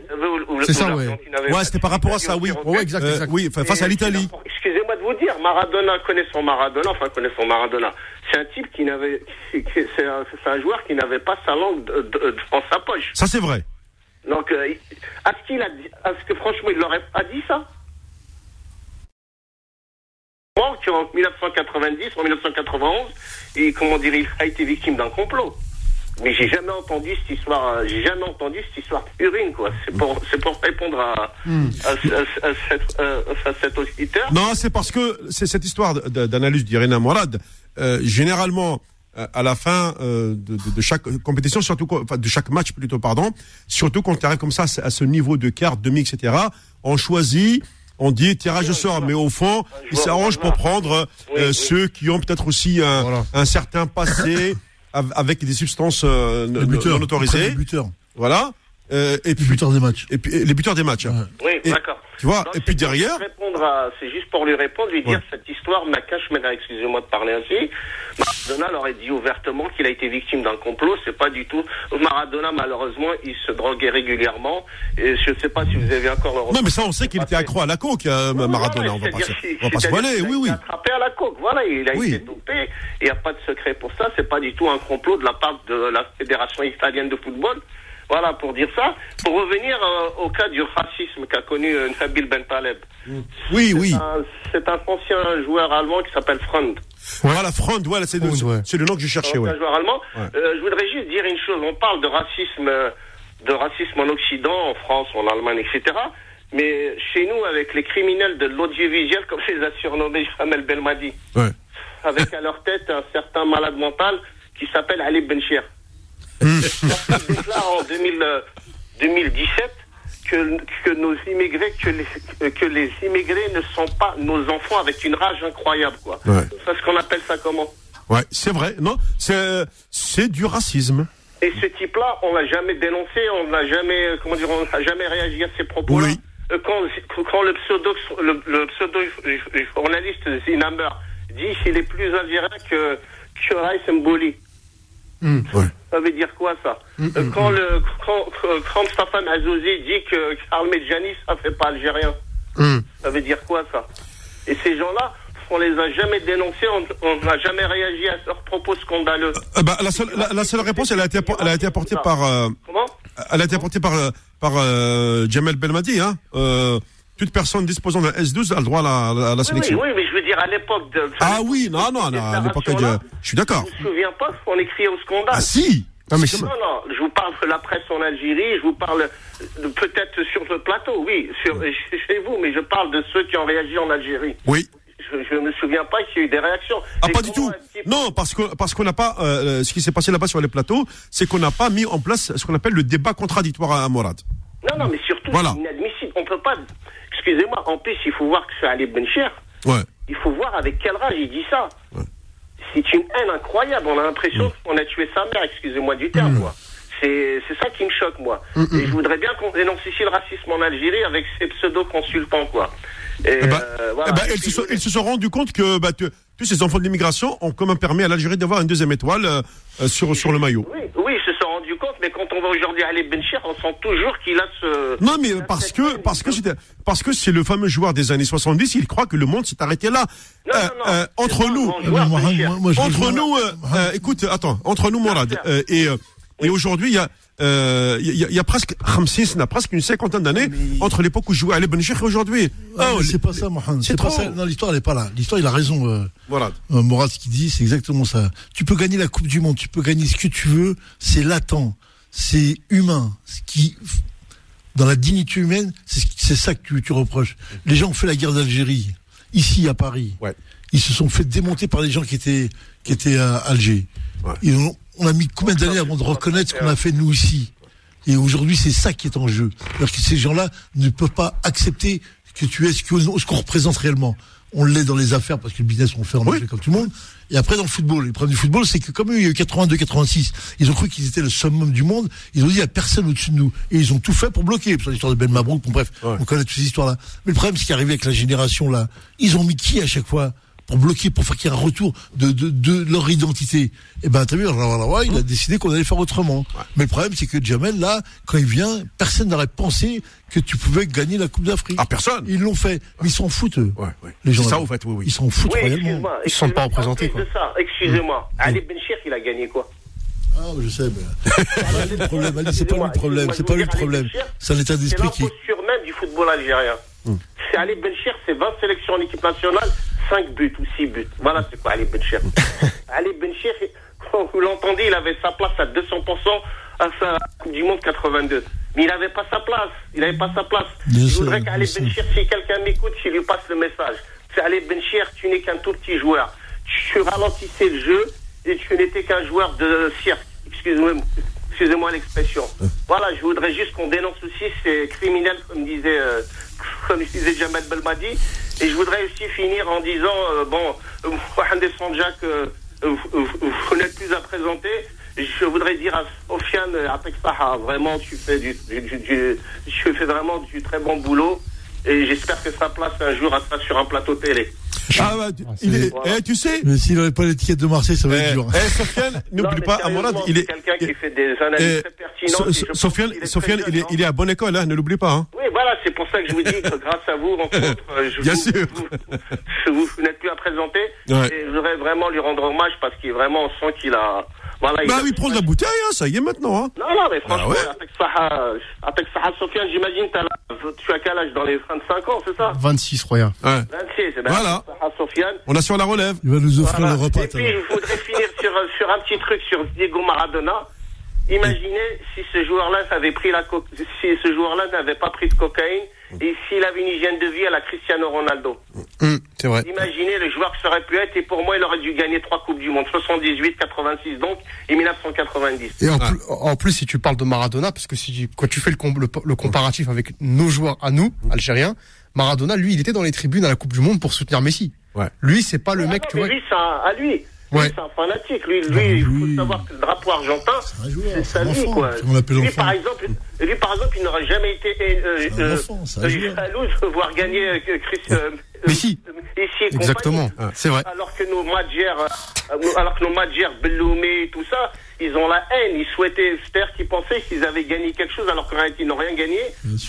C'est ça, ouais. Ouais, c'était par rapport à ça, oui. Ouais, exact, euh, exact. oui, face à l'Italie. Excusez-moi de vous dire, Maradona connaît son Maradona, enfin connaît son Maradona. C'est un type qui n'avait, c'est un, joueur qui n'avait pas sa langue dans sa poche. Ça, c'est vrai. Donc, est-ce qu'il a, est-ce que franchement, il l'aurait pas dit ça en 1990, en 1991, et comment dire, il a été victime d'un complot. Mais j'ai jamais entendu cette histoire, euh, j'ai jamais entendu cette histoire urine, quoi. C'est pour, c'est pour répondre à, hmm. euh, à, cet auditeur. Non, c'est parce que c'est cette histoire d'analyse d'Irina Morad. Euh, généralement, à la fin de, de, chaque compétition, surtout enfin, de chaque match plutôt, pardon, surtout quand tu arrives comme ça à ce niveau de carte, demi, etc. On choisit on dit tirage au sort, mais au fond, il s'arrange pour prendre euh, ceux qui ont peut-être aussi un, certain passé avec des substances euh, non autorisées. Voilà. Euh, et puis, les buteurs des matchs. Et puis les buteurs des matchs. Oui, d'accord. Tu vois, et puis derrière. C'est juste pour lui répondre, lui dire cette histoire, Nakash, excusez-moi de parler ainsi. Maradona aurait dit ouvertement qu'il a été victime d'un complot. C'est pas du tout. Maradona, malheureusement, il se droguait régulièrement. Et je ne sais pas si vous avez encore le Non, mais ça, on sait qu'il était accro à la coke, euh, Maradona. on va pas se, on va pas se voiler. Oui, oui. Il a attrapé à la coke. Voilà, il a été dopé. Il n'y a pas de secret pour ça. C'est pas du tout un complot de la part de la Fédération italienne de football. Voilà, pour dire ça. Pour revenir euh, au cas du racisme qu'a connu euh, Nabil Ben Taleb. Oui, oui. C'est un ancien joueur allemand qui s'appelle Freund. Voilà, Freund, voilà, c'est le, le, nom que je cherchais. Un joueur allemand. Euh, je voudrais juste dire une chose. On parle de racisme, de racisme en Occident, en France, en Allemagne, etc. Mais chez nous, avec les criminels de l'audiovisuel, comme les a surnommés Jamel Belmadi, ouais. avec à leur tête un certain malade mental qui s'appelle Ali Benchir. Il déclare en 2017 que, que nos immigrés, que les, que les immigrés ne sont pas nos enfants avec une rage incroyable, quoi. C'est ce qu'on appelle ça comment? Ouais, c'est vrai. Non, c'est c'est du racisme. Et ce type-là, on l'a jamais dénoncé, on n'a jamais, comment dire, on n'a jamais réagi à ces propos-là. Oui. Euh, quand, quand le pseudo, le, pseudo journaliste Zinamer dit qu'il est plus indirect que que Raïs Mboli. Hmm. ouais. Ça veut dire quoi ça mm, mm, euh, quand, le, quand, quand Safan Azouzi dit que Charles Medjani, ça fait pas algérien, ça veut dire quoi ça Et ces gens-là, on les a jamais dénoncés, on n'a jamais réagi à leurs propos scandaleux. Euh, bah, la, seule, la, seule réponse, elle a été, elle a été apportée par. Euh, Comment Elle a été apportée par, par Jamel Belmadi, hein toute personne disposant d'un S12 a le droit à la, à la sélection. Oui, oui, mais veux dire, à l'époque de. Ah oui, non, non, à l'époque de. Je suis d'accord. Je ne me souviens pas qu'on écrit au scandale. Ah si non, mais non, non, je vous parle de la presse en Algérie, je vous parle peut-être sur le plateau, oui, sur, chez vous, mais je parle de ceux qui ont réagi en Algérie. Oui. Je ne me souviens pas qu'il y a eu des réactions. Ah, pas du tout. Non, parce que parce qu'on n'a pas. Euh, ce qui s'est passé là-bas sur les plateaux, c'est qu'on n'a pas mis en place ce qu'on appelle le débat contradictoire à Morad. Non, non, mais surtout, c'est inadmissible. On peut pas excusez-moi, en plus, il faut voir que c'est Ali Bencher. Ouais. Il faut voir avec quel rage il dit ça. C'est une haine incroyable. On a l'impression qu'on a tué sa mère, excusez-moi du terme, mm. C'est ça qui me choque, moi. Mm, mm. Et je voudrais bien qu'on dénonce ici le racisme en Algérie avec ces pseudo-consultants, quoi. Et, euh, voilà. Ils, se, ils, se, sont rendus compte que bah, tous ces enfants de l'immigration ont quand même permis à l'Algérie d'avoir une deuxième étoile euh, sur, sur le maillot. Oui, oui, ils se sont rendus compte, mais quand on va aujourd'hui à Ali Benchir, on sent toujours qu'il a ce... Non, mais parce que, parce que, parce que c'est le fameux joueur des années 70, il croit que le monde s'est arrêté là. Non, non, non, entre nous, entre nous, écoute, attends, entre nous, Morad, et, et aujourd'hui, il y a euh, il y, a presque Ramsis n'a presque une cinquantaine d'années entre l'époque où jouais à l'Ebn et aujourd'hui. Oh, c'est pas ça, Mohamed. C'est pas ça. Non, l'histoire n'est pas là. L'histoire, il a raison. Euh, voilà. Euh, Mourad, ce qu'il dit, c'est exactement ça. Tu peux gagner la Coupe du Monde, tu peux gagner ce que tu veux. C'est latent, c'est humain. Ce qui, dans la dignité humaine, c'est ça que tu, tu reproches. Les gens ont fait la guerre d'Algérie ici à Paris. Ouais. Ils se sont fait démonter par des gens qui étaient qui étaient à Alger. Ouais. On a mis combien d'années avant de reconnaître ce qu'on a fait nous ici? Et aujourd'hui, c'est ça qui est en jeu. Alors que ces gens-là ne peuvent pas accepter que tu es ce qu'on représente réellement. On l'est dans les affaires parce que le business on fait en oui. comme tout le monde. Et après dans le football, le problème du football, c'est que comme il y a eu 82-86, ils ont cru qu'ils étaient le summum du monde. Ils ont dit il n'y a personne au-dessus de nous et ils ont tout fait pour bloquer. Sur l'histoire de Ben Mabrouk, bon, bref, on connaît toutes ces histoires-là. Mais le problème, c'est qu'arrivé avec la génération là, ils ont mis qui à chaque fois? Pour bloquer, pour faire qu'il y ait un retour de, de, de leur identité. Et ben, t'as vu, il a décidé qu'on allait faire autrement. Mais le problème, c'est que Jamel, là, quand il vient, personne n'aurait pensé que tu pouvais gagner la Coupe d'Afrique. Ah, personne. Ils l'ont fait. Mais ils s'en foutent, eux. Ouais, ouais. Les gens C'est ça, au fait, oui, oui. Ils s'en foutent Oui, réellement. excuse-moi. Ils se sentent pas représentés, En quoi. de ça, excusez-moi. Ali Benchir, il a gagné quoi? Ah, je sais, mais. C'est pas lui le problème, Ali, c'est pas lui le problème. C'est pas lui le problème. C'est un état C'est d'esprit qui. l'imposture même du football algérien. C'est Ali Benchir, c'est 20 sélections en équipe nationale, 5 buts ou 6 buts. Voilà c'est quoi Ali Benchir. Ali Benchir, quand vous l'entendez, il avait sa place à 200% à sa Coupe du Monde 82. Mais il n'avait pas sa place. Il n'avait pas sa place. Je voudrais qu'Ali. Benchir, si quelqu'un m'écoute, qu'il lui passe le message. C'est Ali Benchir, tu n'es qu'un tout petit joueur. Tu ralentissais le jeu et tu n'étais qu'un joueur de cirque. Excusez-moi. Excusez-moi l'expression. Voilà, je voudrais juste qu'on dénonce aussi ces criminels, comme disait, euh, comme disait Jamal Belmadi. Et je voudrais aussi finir en disant, euh, bon, euh, Mohamed Sanjak, vous, n'êtes plus à présenter. Je voudrais dire à Sofiane euh, Atek Saha, vraiment, tu fais du- tu fais vraiment du très bon boulot. Et j'espère que sa place un jour sera sur un plateau télé. Ah, bah, il est, Voilà. eh, tu sais, Mais s'il n'avait pas l'étiquette de Marseille, ça va eh, être dur. eh, Sofiane, n'oublie pas, Amorad, sérieusement, il c'est est, quelqu'un qui fait des eh, analyses très pertinentes. So- Sofiane, qu'il est Sofiane, il est, il à bonne école, hein, ne l'oublie pas, hein. Oui, voilà, c'est pour ça que je vous dis que grâce à vous, entre autres, je Bien vous, sûr. vous, vous- vous n'êtes plus à présenter. Ouais. Et je voudrais vraiment lui rendre hommage parce qu'il est vraiment, on sent qu'il a. Voilà, Bah, a- il prend de la bouteille, hein, ça y est maintenant, hein. Non, non, mais franchement, Ah ouais avec Saha, avec Saha Sofiane, j'imagine, tu as quel âge dans les 25 ans, c'est ça 26, Roya. Ouais. 26, c'est bien. Voilà. Sofiane. On assure la relève. Il va nous offrir Voilà. le repas. Et puis, je voudrais finir sur, sur un petit truc sur Diego Maradona. Imaginez si ce joueur-là avait pris la co- si ce joueur-là n'avait pas pris de cocaïne et s'il avait une hygiène de vie à la Cristiano Ronaldo. Hum, c'est vrai. Imaginez le joueur que ça aurait pu être et pour moi il aurait dû gagner trois coupes du monde, 78, 86 donc et 1990. Et en, plus, en plus, si tu parles de Maradona, parce que si quand tu fais le, com- le, le comparatif avec nos joueurs à nous, algériens, Maradona, lui, il était dans les tribunes à la Coupe du Monde pour soutenir Messi. Ouais. Lui, c'est pas le Ah mec, non, tu mais vois. lui c'est un- à lui. Ouais. c'est un fanatique. Lui, lui, il faut savoir que le drapeau argentin, c'est sa un vie, quoi. on l'appelle Lui, par exemple, lui, par exemple, il n'aurait jamais été euh, euh, enfant, euh, jaloux de voir gagner euh, Chris. euh, Messi. euh, et Exactement, compagnie. c'est vrai. Alors que nos Madjer, euh, alors que nos Madjer, Belloumé, tout ça, ils ont la haine. Ils souhaitaient, c'est-à-dire qu'ils pensaient qu'ils avaient gagné quelque chose, alors qu'en réalité, ils n'ont rien gagné.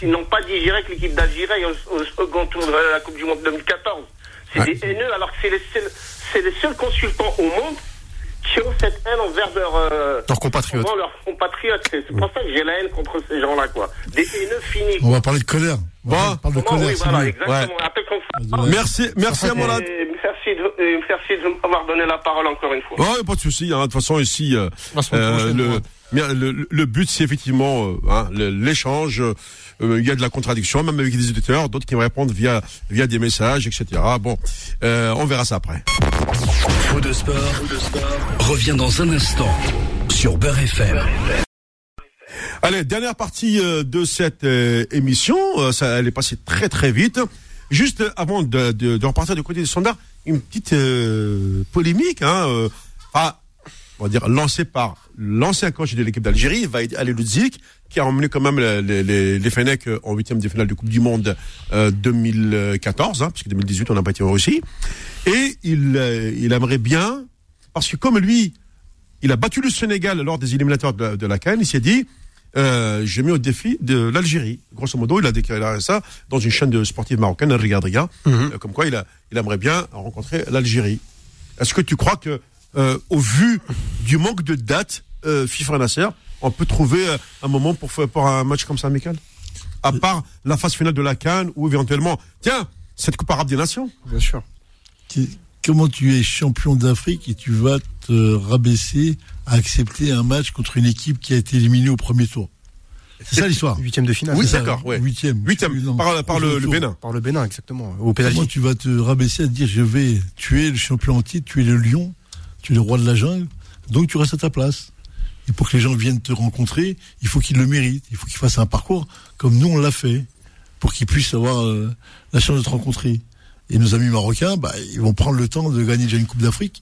Ils n'ont pas digéré que l'équipe d'Algérie au, au second tour de la Coupe du Monde 2014. C'est Ouais. des haineux, alors que c'est les seuls, c'est les seuls consultants au monde qui ont cette haine envers leur, euh, Leurs compatriotes. envers leurs compatriotes. C'est pour ça que j'ai la haine contre ces gens-là, quoi. Des haineux finis. On va parler de colère. Bon. On parle de colère, oui, voilà, exactement. Après qu'on fasse- Merci, merci Amorad. Et merci de, merci de m'avoir donné la parole encore une fois. Ouais, pas de souci. Hein. De toute façon, ici, euh, semaine euh, le. Le, le but, c'est effectivement euh, hein, l'échange. euh, Il y a de la contradiction, même avec des auditeurs, d'autres qui me répondent via via des messages, etc. Bon, euh, on verra ça après. Faux de sport, revient dans un instant sur Beurre FM. Allez, dernière partie euh, de cette euh, émission. Euh, ça, elle est passée très très vite. Juste avant de, de, de repartir du côté des standards, une petite euh, polémique, hein, euh, on va dire lancée par l'ancien coach de l'équipe d'Algérie, Vaïd Ali Ludzik, qui a emmené quand même les, les, les, les Fennecs en huitième de finale de Coupe du Monde euh, 2014, hein, parce que 2018 on n'a pas été en Russie. Et il, euh, il aimerait bien, parce que comme lui, il a battu le Sénégal lors des éliminatoires de la, de la. Il s'est dit, euh, j'ai mis au défi de l'Algérie. Grosso modo, il a déclaré ça dans une chaîne de sportive marocaine, Regarde Riga, euh, comme quoi il, a, il aimerait bien rencontrer l'Algérie. Est-ce que tu crois que, euh, au vu du manque de dates, euh, FIFA Nasser, on peut trouver euh, un moment pour, faire- pour un match comme ça, Michael À part la phase finale de la Cannes ou éventuellement, tiens, cette Coupe arabe des nations Bien sûr. Comment tu es champion d'Afrique et tu vas te rabaisser à accepter un match contre une équipe qui a été éliminée au premier tour? C'est ça l'histoire. Huitième de finale. Oui, C'est ça, d'accord, ouais. Huitième. Huitième, Non, par, le. Bénin. Par le Bénin, exactement. Au Comment tu vas te rabaisser à te dire je vais tuer le champion en titre, tu es le lion, tu es le roi de la jungle, donc tu restes à ta place. Et pour que les gens viennent te rencontrer, il faut qu'ils le méritent, il faut qu'ils fassent un parcours comme nous on l'a fait, pour qu'ils puissent avoir euh, la chance de te rencontrer. Et nos amis marocains, bah, ils vont prendre le temps de gagner déjà une Coupe d'Afrique.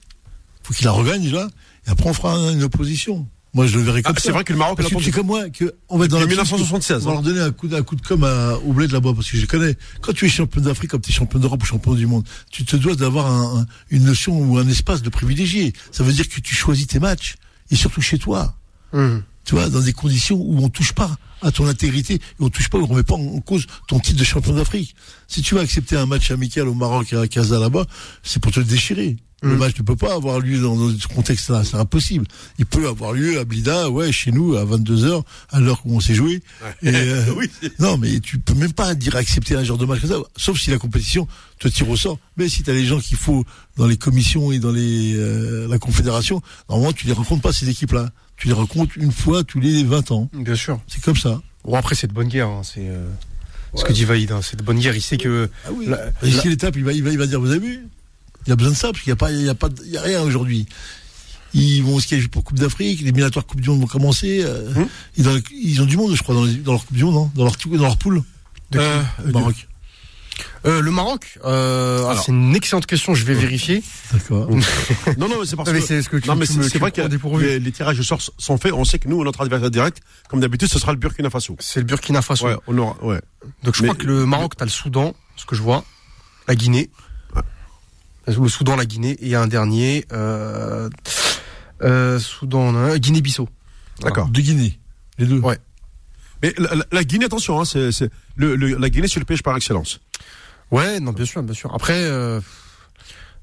Il faut qu'ils la regagnent déjà, et après on fera une opposition. Moi, je le verrais comme Ah, ça. c'est vrai que le Maroc, Parce que c'est comme moi, que on va être dans la 1976, On va leur donner un coup, de- un coup de com à, au bled là-bas, parce que je les connais. Quand tu es champion d'Afrique, comme tu es champion d'Europe ou champion du monde, tu te dois d'avoir un- un- une notion ou un espace de privilégié. Ça veut dire que tu choisis tes matchs, et surtout chez toi. Hum. Tu vois, dans des conditions où on touche pas à ton intégrité, et on touche pas, on remet pas en cause ton titre de champion d'Afrique. Si tu vas accepter un match amical au Maroc et à Casa là-bas, c'est pour te déchirer. Le Mm. match ne peut pas avoir lieu dans, dans ce contexte-là, c'est impossible. Il peut avoir lieu à Blida, ouais, chez nous, à 22h, à l'heure où on s'est joué. Et, euh, Oui. non, mais tu peux même pas dire accepter un genre de match comme ça, sauf si la compétition te tire au sort. Mais si tu as les gens qu'il faut dans les commissions et dans les euh, la confédération, normalement tu les rencontres pas ces équipes-là. Tu les rencontres une fois tous les 20 ans. Bien sûr. C'est comme ça. Bon, après, c'est de bonne guerre. hein, C'est euh, ce que dit Vaïd. hein, c'est de bonne guerre. Il sait que. Ah oui. La- l'étape, il va, il va, il va dire, vous avez vu? Il y a besoin de ça parce qu'il n'y a pas, il y a pas, il y a rien aujourd'hui. Ils vont se qualifier pour Coupe d'Afrique, les éliminatoires Coupe du Monde vont commencer. euh, Hum. ils, dans- ils ont du monde, je crois, dans, les- dans leur Coupe du Monde, non dans leur dans leur poule. De Euh, Le Maroc. Euh, le Maroc, euh, ah, Alors. c'est une excellente question. Je vais vérifier. D'accord. Non, non, mais c'est parce que. c'est ce que tu- non, mais tu c'est me- c'est tu vrai que dépourvu. les, les tirages au sort sont faits. On sait que nous, notre adversaire direct, comme d'habitude, ce sera le Burkina Faso. C'est le Burkina Faso. Ouais, on aura, ouais. Donc je Mais- crois que le Maroc, t'as le Soudan, ce que je vois, la Guinée, le Soudan, la Guinée, et il y a un dernier, euh, euh, Soudan, Guinée-Bissau. D'accord. De Guinée. Les deux. Ouais. Mais la, la- la Guinée, attention, hein, c'est, c'est- le, le- la Guinée, c'est le pêche par excellence. Ouais, non, bien sûr, bien sûr. Après, euh,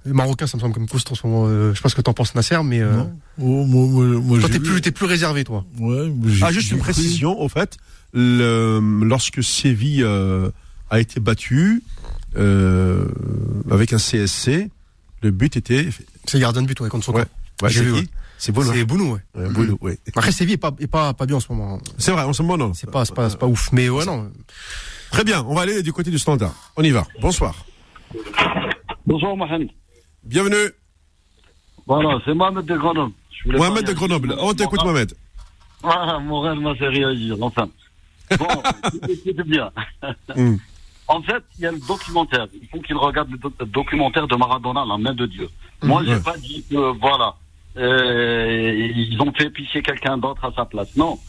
les Marocains, ça me semble comme costaud en ce moment. Euh, je sais pas ce que t'en penses, Nasser, mais euh, Non. Oh, moi, moi, moi, toi, t'es plus, t'es plus réservé, toi. Ouais, j'ai- Ah, juste une précision, au fait, le, lorsque Séville euh, a été battu euh, avec un CSC, le but était. C'est gardien de but, ouais, contre son Ouais, camp. ouais, J'ai c'est vu, qui ouais. C'est Bounou. C'est Bounou, ouais. Ouais, Bounou, ouais. Après, Séville est pas, est pas, pas bien en ce moment. C'est vrai, en ce moment, non. C'est pas, c'est pas, c'est pas ouf. Mais ouais, non. Très bien, on va aller du côté du standard. On y va. Bonsoir. Bonjour Mohamed. Bienvenue. Voilà, c'est Mohamed de Grenoble. Mohamed pas de Grenoble. On t'écoute, Mohamed. Ah, Morel m'a fait réagir, enfin. Bon, c'était bien. En fait, il y a le documentaire. Il faut qu'il regarde le, doc- le documentaire de Maradona, La main de Dieu. Moi, j'ai Ouais. pas dit que, voilà, euh, ils ont fait pisser quelqu'un d'autre à sa place. Non.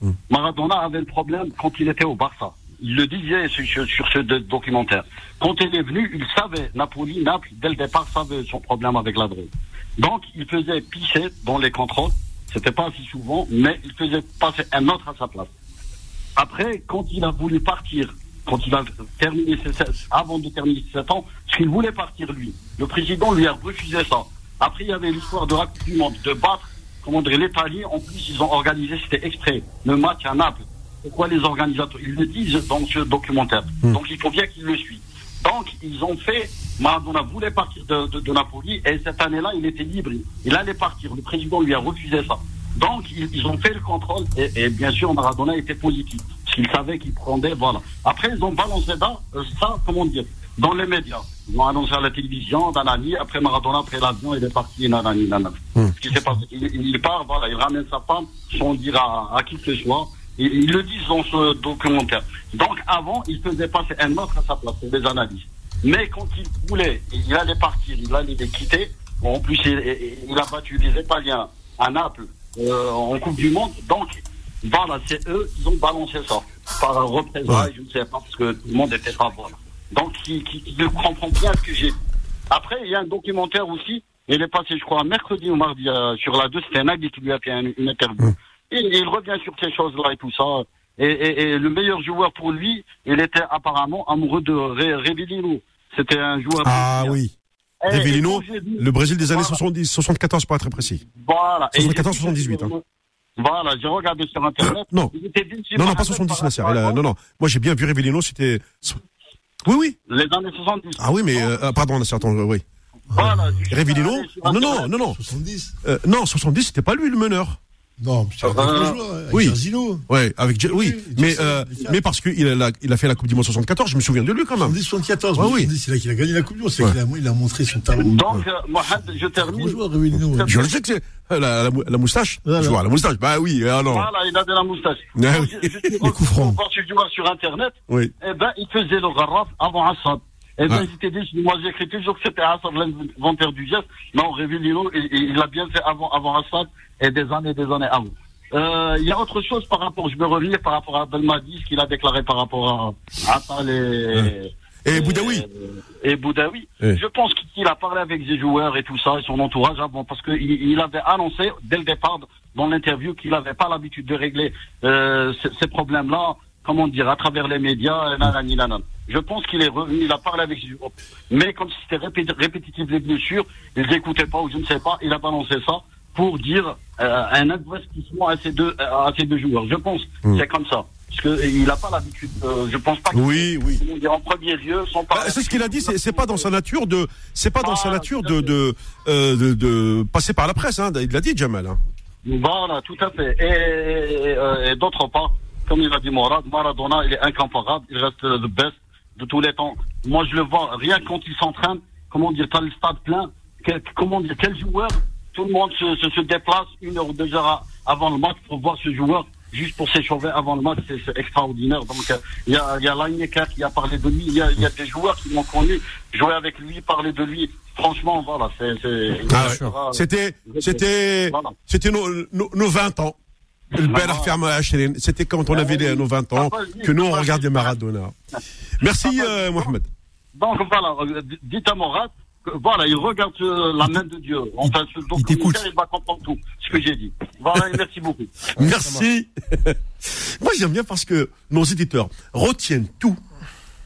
Hmm. Maradona avait le problème quand il était au Barça. Il le disait sur, sur- ce do- documentaire. Quand il est venu, il savait, Napoli, Naples, dès le départ, savait son problème avec la drogue. Donc, il faisait pisser dans les contrôles. C'était pas si souvent, mais il faisait passer un autre à sa place. Après, quand il a voulu partir, quand il a terminé ses avant de terminer ses 7 ans, parce qu'il voulait partir lui, le président lui a refusé ça. Après, il y avait l'histoire de la Coupe du Monde, de battre, comment dire, l'Italie. En plus, ils ont organisé, c'était exprès, le match à Naples. Pourquoi les organisateurs Ils le disent dans ce documentaire. Donc, il faut bien qu'ils le suivent. Donc, ils ont fait. Maradona voulait partir de, de, de Napoli et cette année-là, il était libre. Il allait partir. Le président lui a refusé ça. Donc, ils, ils ont fait le contrôle et, et bien sûr, Maradona était positif. Parce qu'il savait qu'il prendait, voilà. Après, ils ont balancé ça, euh, ça, comment dire, dans les médias. Ils ont annoncé à la télévision, nanani. Après Maradona, après l'avion, il est parti, nanani, nanani. Ce qui s'est passé, il, il part, voilà, il ramène sa femme sans dire à, à qui que ce soit. Ils, ils le disent dans ce documentaire. Donc, avant, il faisait passer un autre à sa place des analyses. Mais quand il voulait, il allait partir, il allait les quitter. Bon, en plus, il, il a battu les Italiens à Naples euh, en Coupe du Monde. Donc, voilà, c'est eux qui ont balancé ça. Par représailles, je ne sais pas, parce que tout le monde n'était pas voilà. Donc, qui, qui, qui comprend bien ce que j'ai. Après, il y a un documentaire aussi. Il est passé, je crois, mercredi ou mardi euh, sur la 2. C'était Nagui qui lui a fait un- une interview. Et il revient sur ces choses-là et tout ça. Et, et- et le meilleur joueur pour lui, il était apparemment amoureux de Ré- Revellino. C'était un joueur. Ah oui. Vu- le Brésil des années Voilà. 70, 74 pour être très précis. Voilà. Et 74, j'ai- 78, hein. Voilà, j'ai regardé sur Internet. Non. Non, non, pas Mohamed 70, par Nasser. a- non, non. Moi, j'ai bien vu Revellino, c'était. Oui, oui. Les années 70. Ah oui, mais. euh, ah, pardon, Nasser, attends, euh, oui. Voilà. allé sur Non, non, non, non. 70 Euh, non, 70, c'était pas lui le meneur. Non, c'est avec oui. Ouais, avec Je- oui, Oui, mais euh, mais parce qu'il a, il a fait la Coupe du Monde 74, je me souviens de lui quand même. 70, 74. Ouais, oui. 70, c'est là qu'il a gagné la Coupe du Monde. C'est là Ouais. qu'il a, il a montré son talent. Donc, euh, Mohamed, je termine. joueur, ouais. Je le sais que c'est euh, la, la, la moustache. Voilà. Je vois la moustache. Bah oui, ah non. Voilà, il a de la moustache. Ah oui. je, je Les coups francs. voir ce joueur sur Internet. Oui. Eh ben, il faisait le garraf avant Assad. Et ben, Ouais. j'étais dit, moi j'ai écrit toujours que c'était Assad l'inventeur du geste. Non, Revillino, il, il l'a bien fait avant, avant Assad et des années et des années avant. Euh, Il y a autre chose par rapport, je vais revenir par rapport à Belmadi, ce qu'il a déclaré par rapport à Attal et, Et Boudaoui. et Boudaoui. Oui. Je pense qu'il a parlé avec ses joueurs et tout ça, et son entourage avant, parce qu'il il avait annoncé dès le départ dans l'interview qu'il n'avait pas l'habitude de régler euh, ces, ces problèmes-là, comment dire, à travers les médias, et nanani, nanana. Je pense qu'il est revenu, il a parlé avec. Mais comme c'était répé- répétitif les blessures, ils n'écoutaient pas ou je ne sais pas, il a balancé ça pour dire euh, un investissement à ces deux, à ces deux joueurs. Je pense Mm. c'est comme ça. Parce qu'il n'a pas l'habitude, euh, je pense pas qu'il Oui, oui. dire, en premier lieu, sans Bah, parler. c'est ce qu'il a dit. C'est pas dans sa nature de, c'est pas dans sa Ah, nature de de, euh, de de passer par la presse. Hein. Il l'a dit, Jamal. Hein. Voilà, tout à fait. Et, et, et- et d'autre part, comme il a dit Morad, Maradona, il est incomparable, il reste le best de tous les temps. Moi, je le vois, rien quand il s'entraîne, comment dire, t'as le stade plein, quel, comment dire, quel joueur, tout le monde se, se, se déplace une heure ou deux heures avant le match pour voir ce joueur, juste pour s'échauffer avant le match, c'est extraordinaire. Donc, euh, il y a, y a Lineker qui a parlé de lui, il y a, il y a des joueurs qui m'ont connu, jouer avec lui, parler de lui. Franchement, voilà, c'est... Ah C'était c'était c'était nos 20 ans. C'était quand on avait les- nos 20 ans que nous on regardait Maradona. Merci euh, Mohamed. Donc voilà, euh, dites à Morat, voilà, il regarde euh, la main de Dieu. Enfin, il t'écoute. documentaire, il va comprendre tout ce que j'ai dit. Voilà, et merci beaucoup. Merci. Moi j'aime bien parce que nos éditeurs retiennent tout.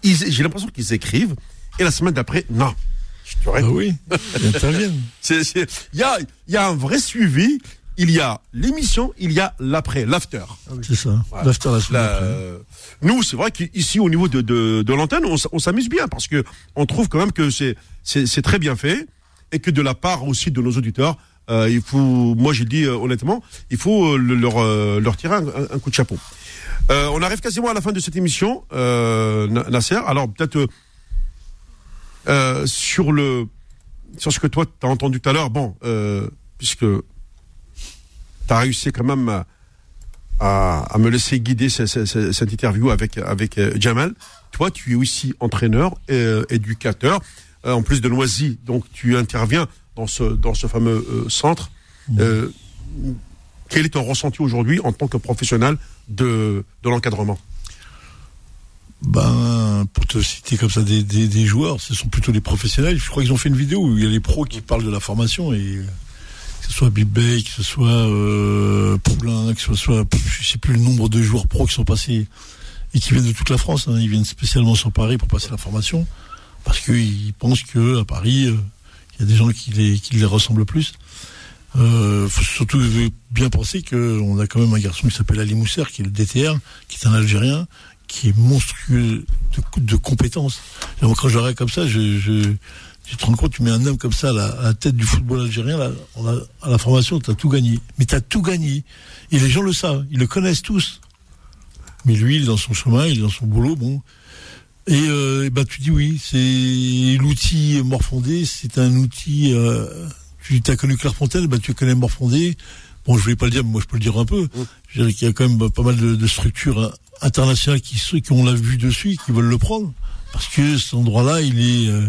Ils- J'ai l'impression qu'ils écrivent et la semaine d'après, non. Je te Ah oui, ils interviennent. C'est- c'est- Il y a, il y a un vrai suivi. Il y a l'émission, il y a l'après, l'after. C'est ça. L'after la semaine La- après. euh, nous, c'est vrai qu'ici, au niveau de, de, de l'antenne, on, s'amuse bien parce que on trouve quand même que c'est c'est c'est très bien fait et que de la part aussi de nos auditeurs, euh, il faut, moi, j'ai dit euh, honnêtement, il faut euh, le- leur leur tirer un, coup de chapeau. On arrive quasiment à la fin de cette émission, Na- Nasser. Alors peut-être sur le sur ce que toi t'as entendu tout à l'heure, bon, euh, puisque t'as réussi quand même à, à, à me laisser guider ce- ce- ce- cette interview avec avec euh, Jamal. Toi, tu es aussi entraîneur, et, euh, éducateur, euh, en plus de Noisy, donc tu interviens dans ce dans ce fameux euh, centre. Euh, quel est ton ressenti aujourd'hui en tant que professionnel de de l'encadrement? Ben, pour te citer comme ça des, des, des joueurs, ce sont plutôt des professionnels. Je crois qu'ils ont fait une vidéo où il y a les pros qui parlent de la formation et que ce soit Big Bay, que ce soit euh, Poulain, que ce soit, je sais plus le nombre de joueurs pros qui sont passés et qui viennent de toute la France. hein. Ils viennent spécialement sur Paris pour passer la formation parce qu'ils pensent que à Paris, euh, il y a des gens qui les, qui les ressemblent plus. Euh, faut surtout bien penser que on a quand même un garçon qui s'appelle Ali Mousser, qui est le DTR, qui est un Algérien, qui est monstrueux de, compétences. Quand je comme ça, je, tu te rends compte, tu mets un homme comme ça à la, à la tête du football algérien, là, on a- à la formation, tu as tout gagné. Mais tu as tout gagné. Et les gens le savent, ils le connaissent tous. Mais lui, il est dans son chemin, il est dans son boulot, bon. Et, euh, et ben, tu dis oui, c'est l'outil Morfondé, c'est un outil. Euh, tu as connu Clairefontaine, ben, tu connais Morfondé. Bon, je voulais pas le dire, mais moi je peux le dire un peu. Je dirais qu'il y a quand même pas mal de, de structures hein, internationales qui, qui ont la vue dessus, qui veulent le prendre, parce que cet endroit-là, il est, euh,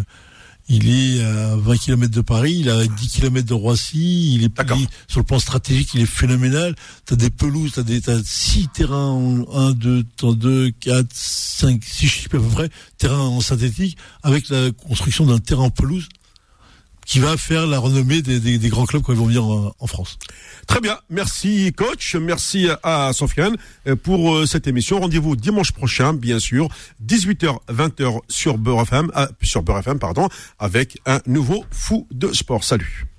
il est à 20 km de Paris, il est à 10 km de Roissy, il est il- sur le plan stratégique, il est phénoménal. T'as des pelouses, t'as des, t'as six terrains, en 1, 2, 2, 4, 5, 6 chiffres à peu près, terrains en synthétique, avec la construction d'un terrain en pelouse qui va faire la renommée des, des- des grands clubs quand ils vont venir en, en France. Très bien, merci coach, merci à Sofiane euh, pour euh, cette émission. Rendez-vous dimanche prochain, bien sûr, 18h 20h sur Beurre euh, sur Beurre pardon, avec un nouveau fou de sport. Salut.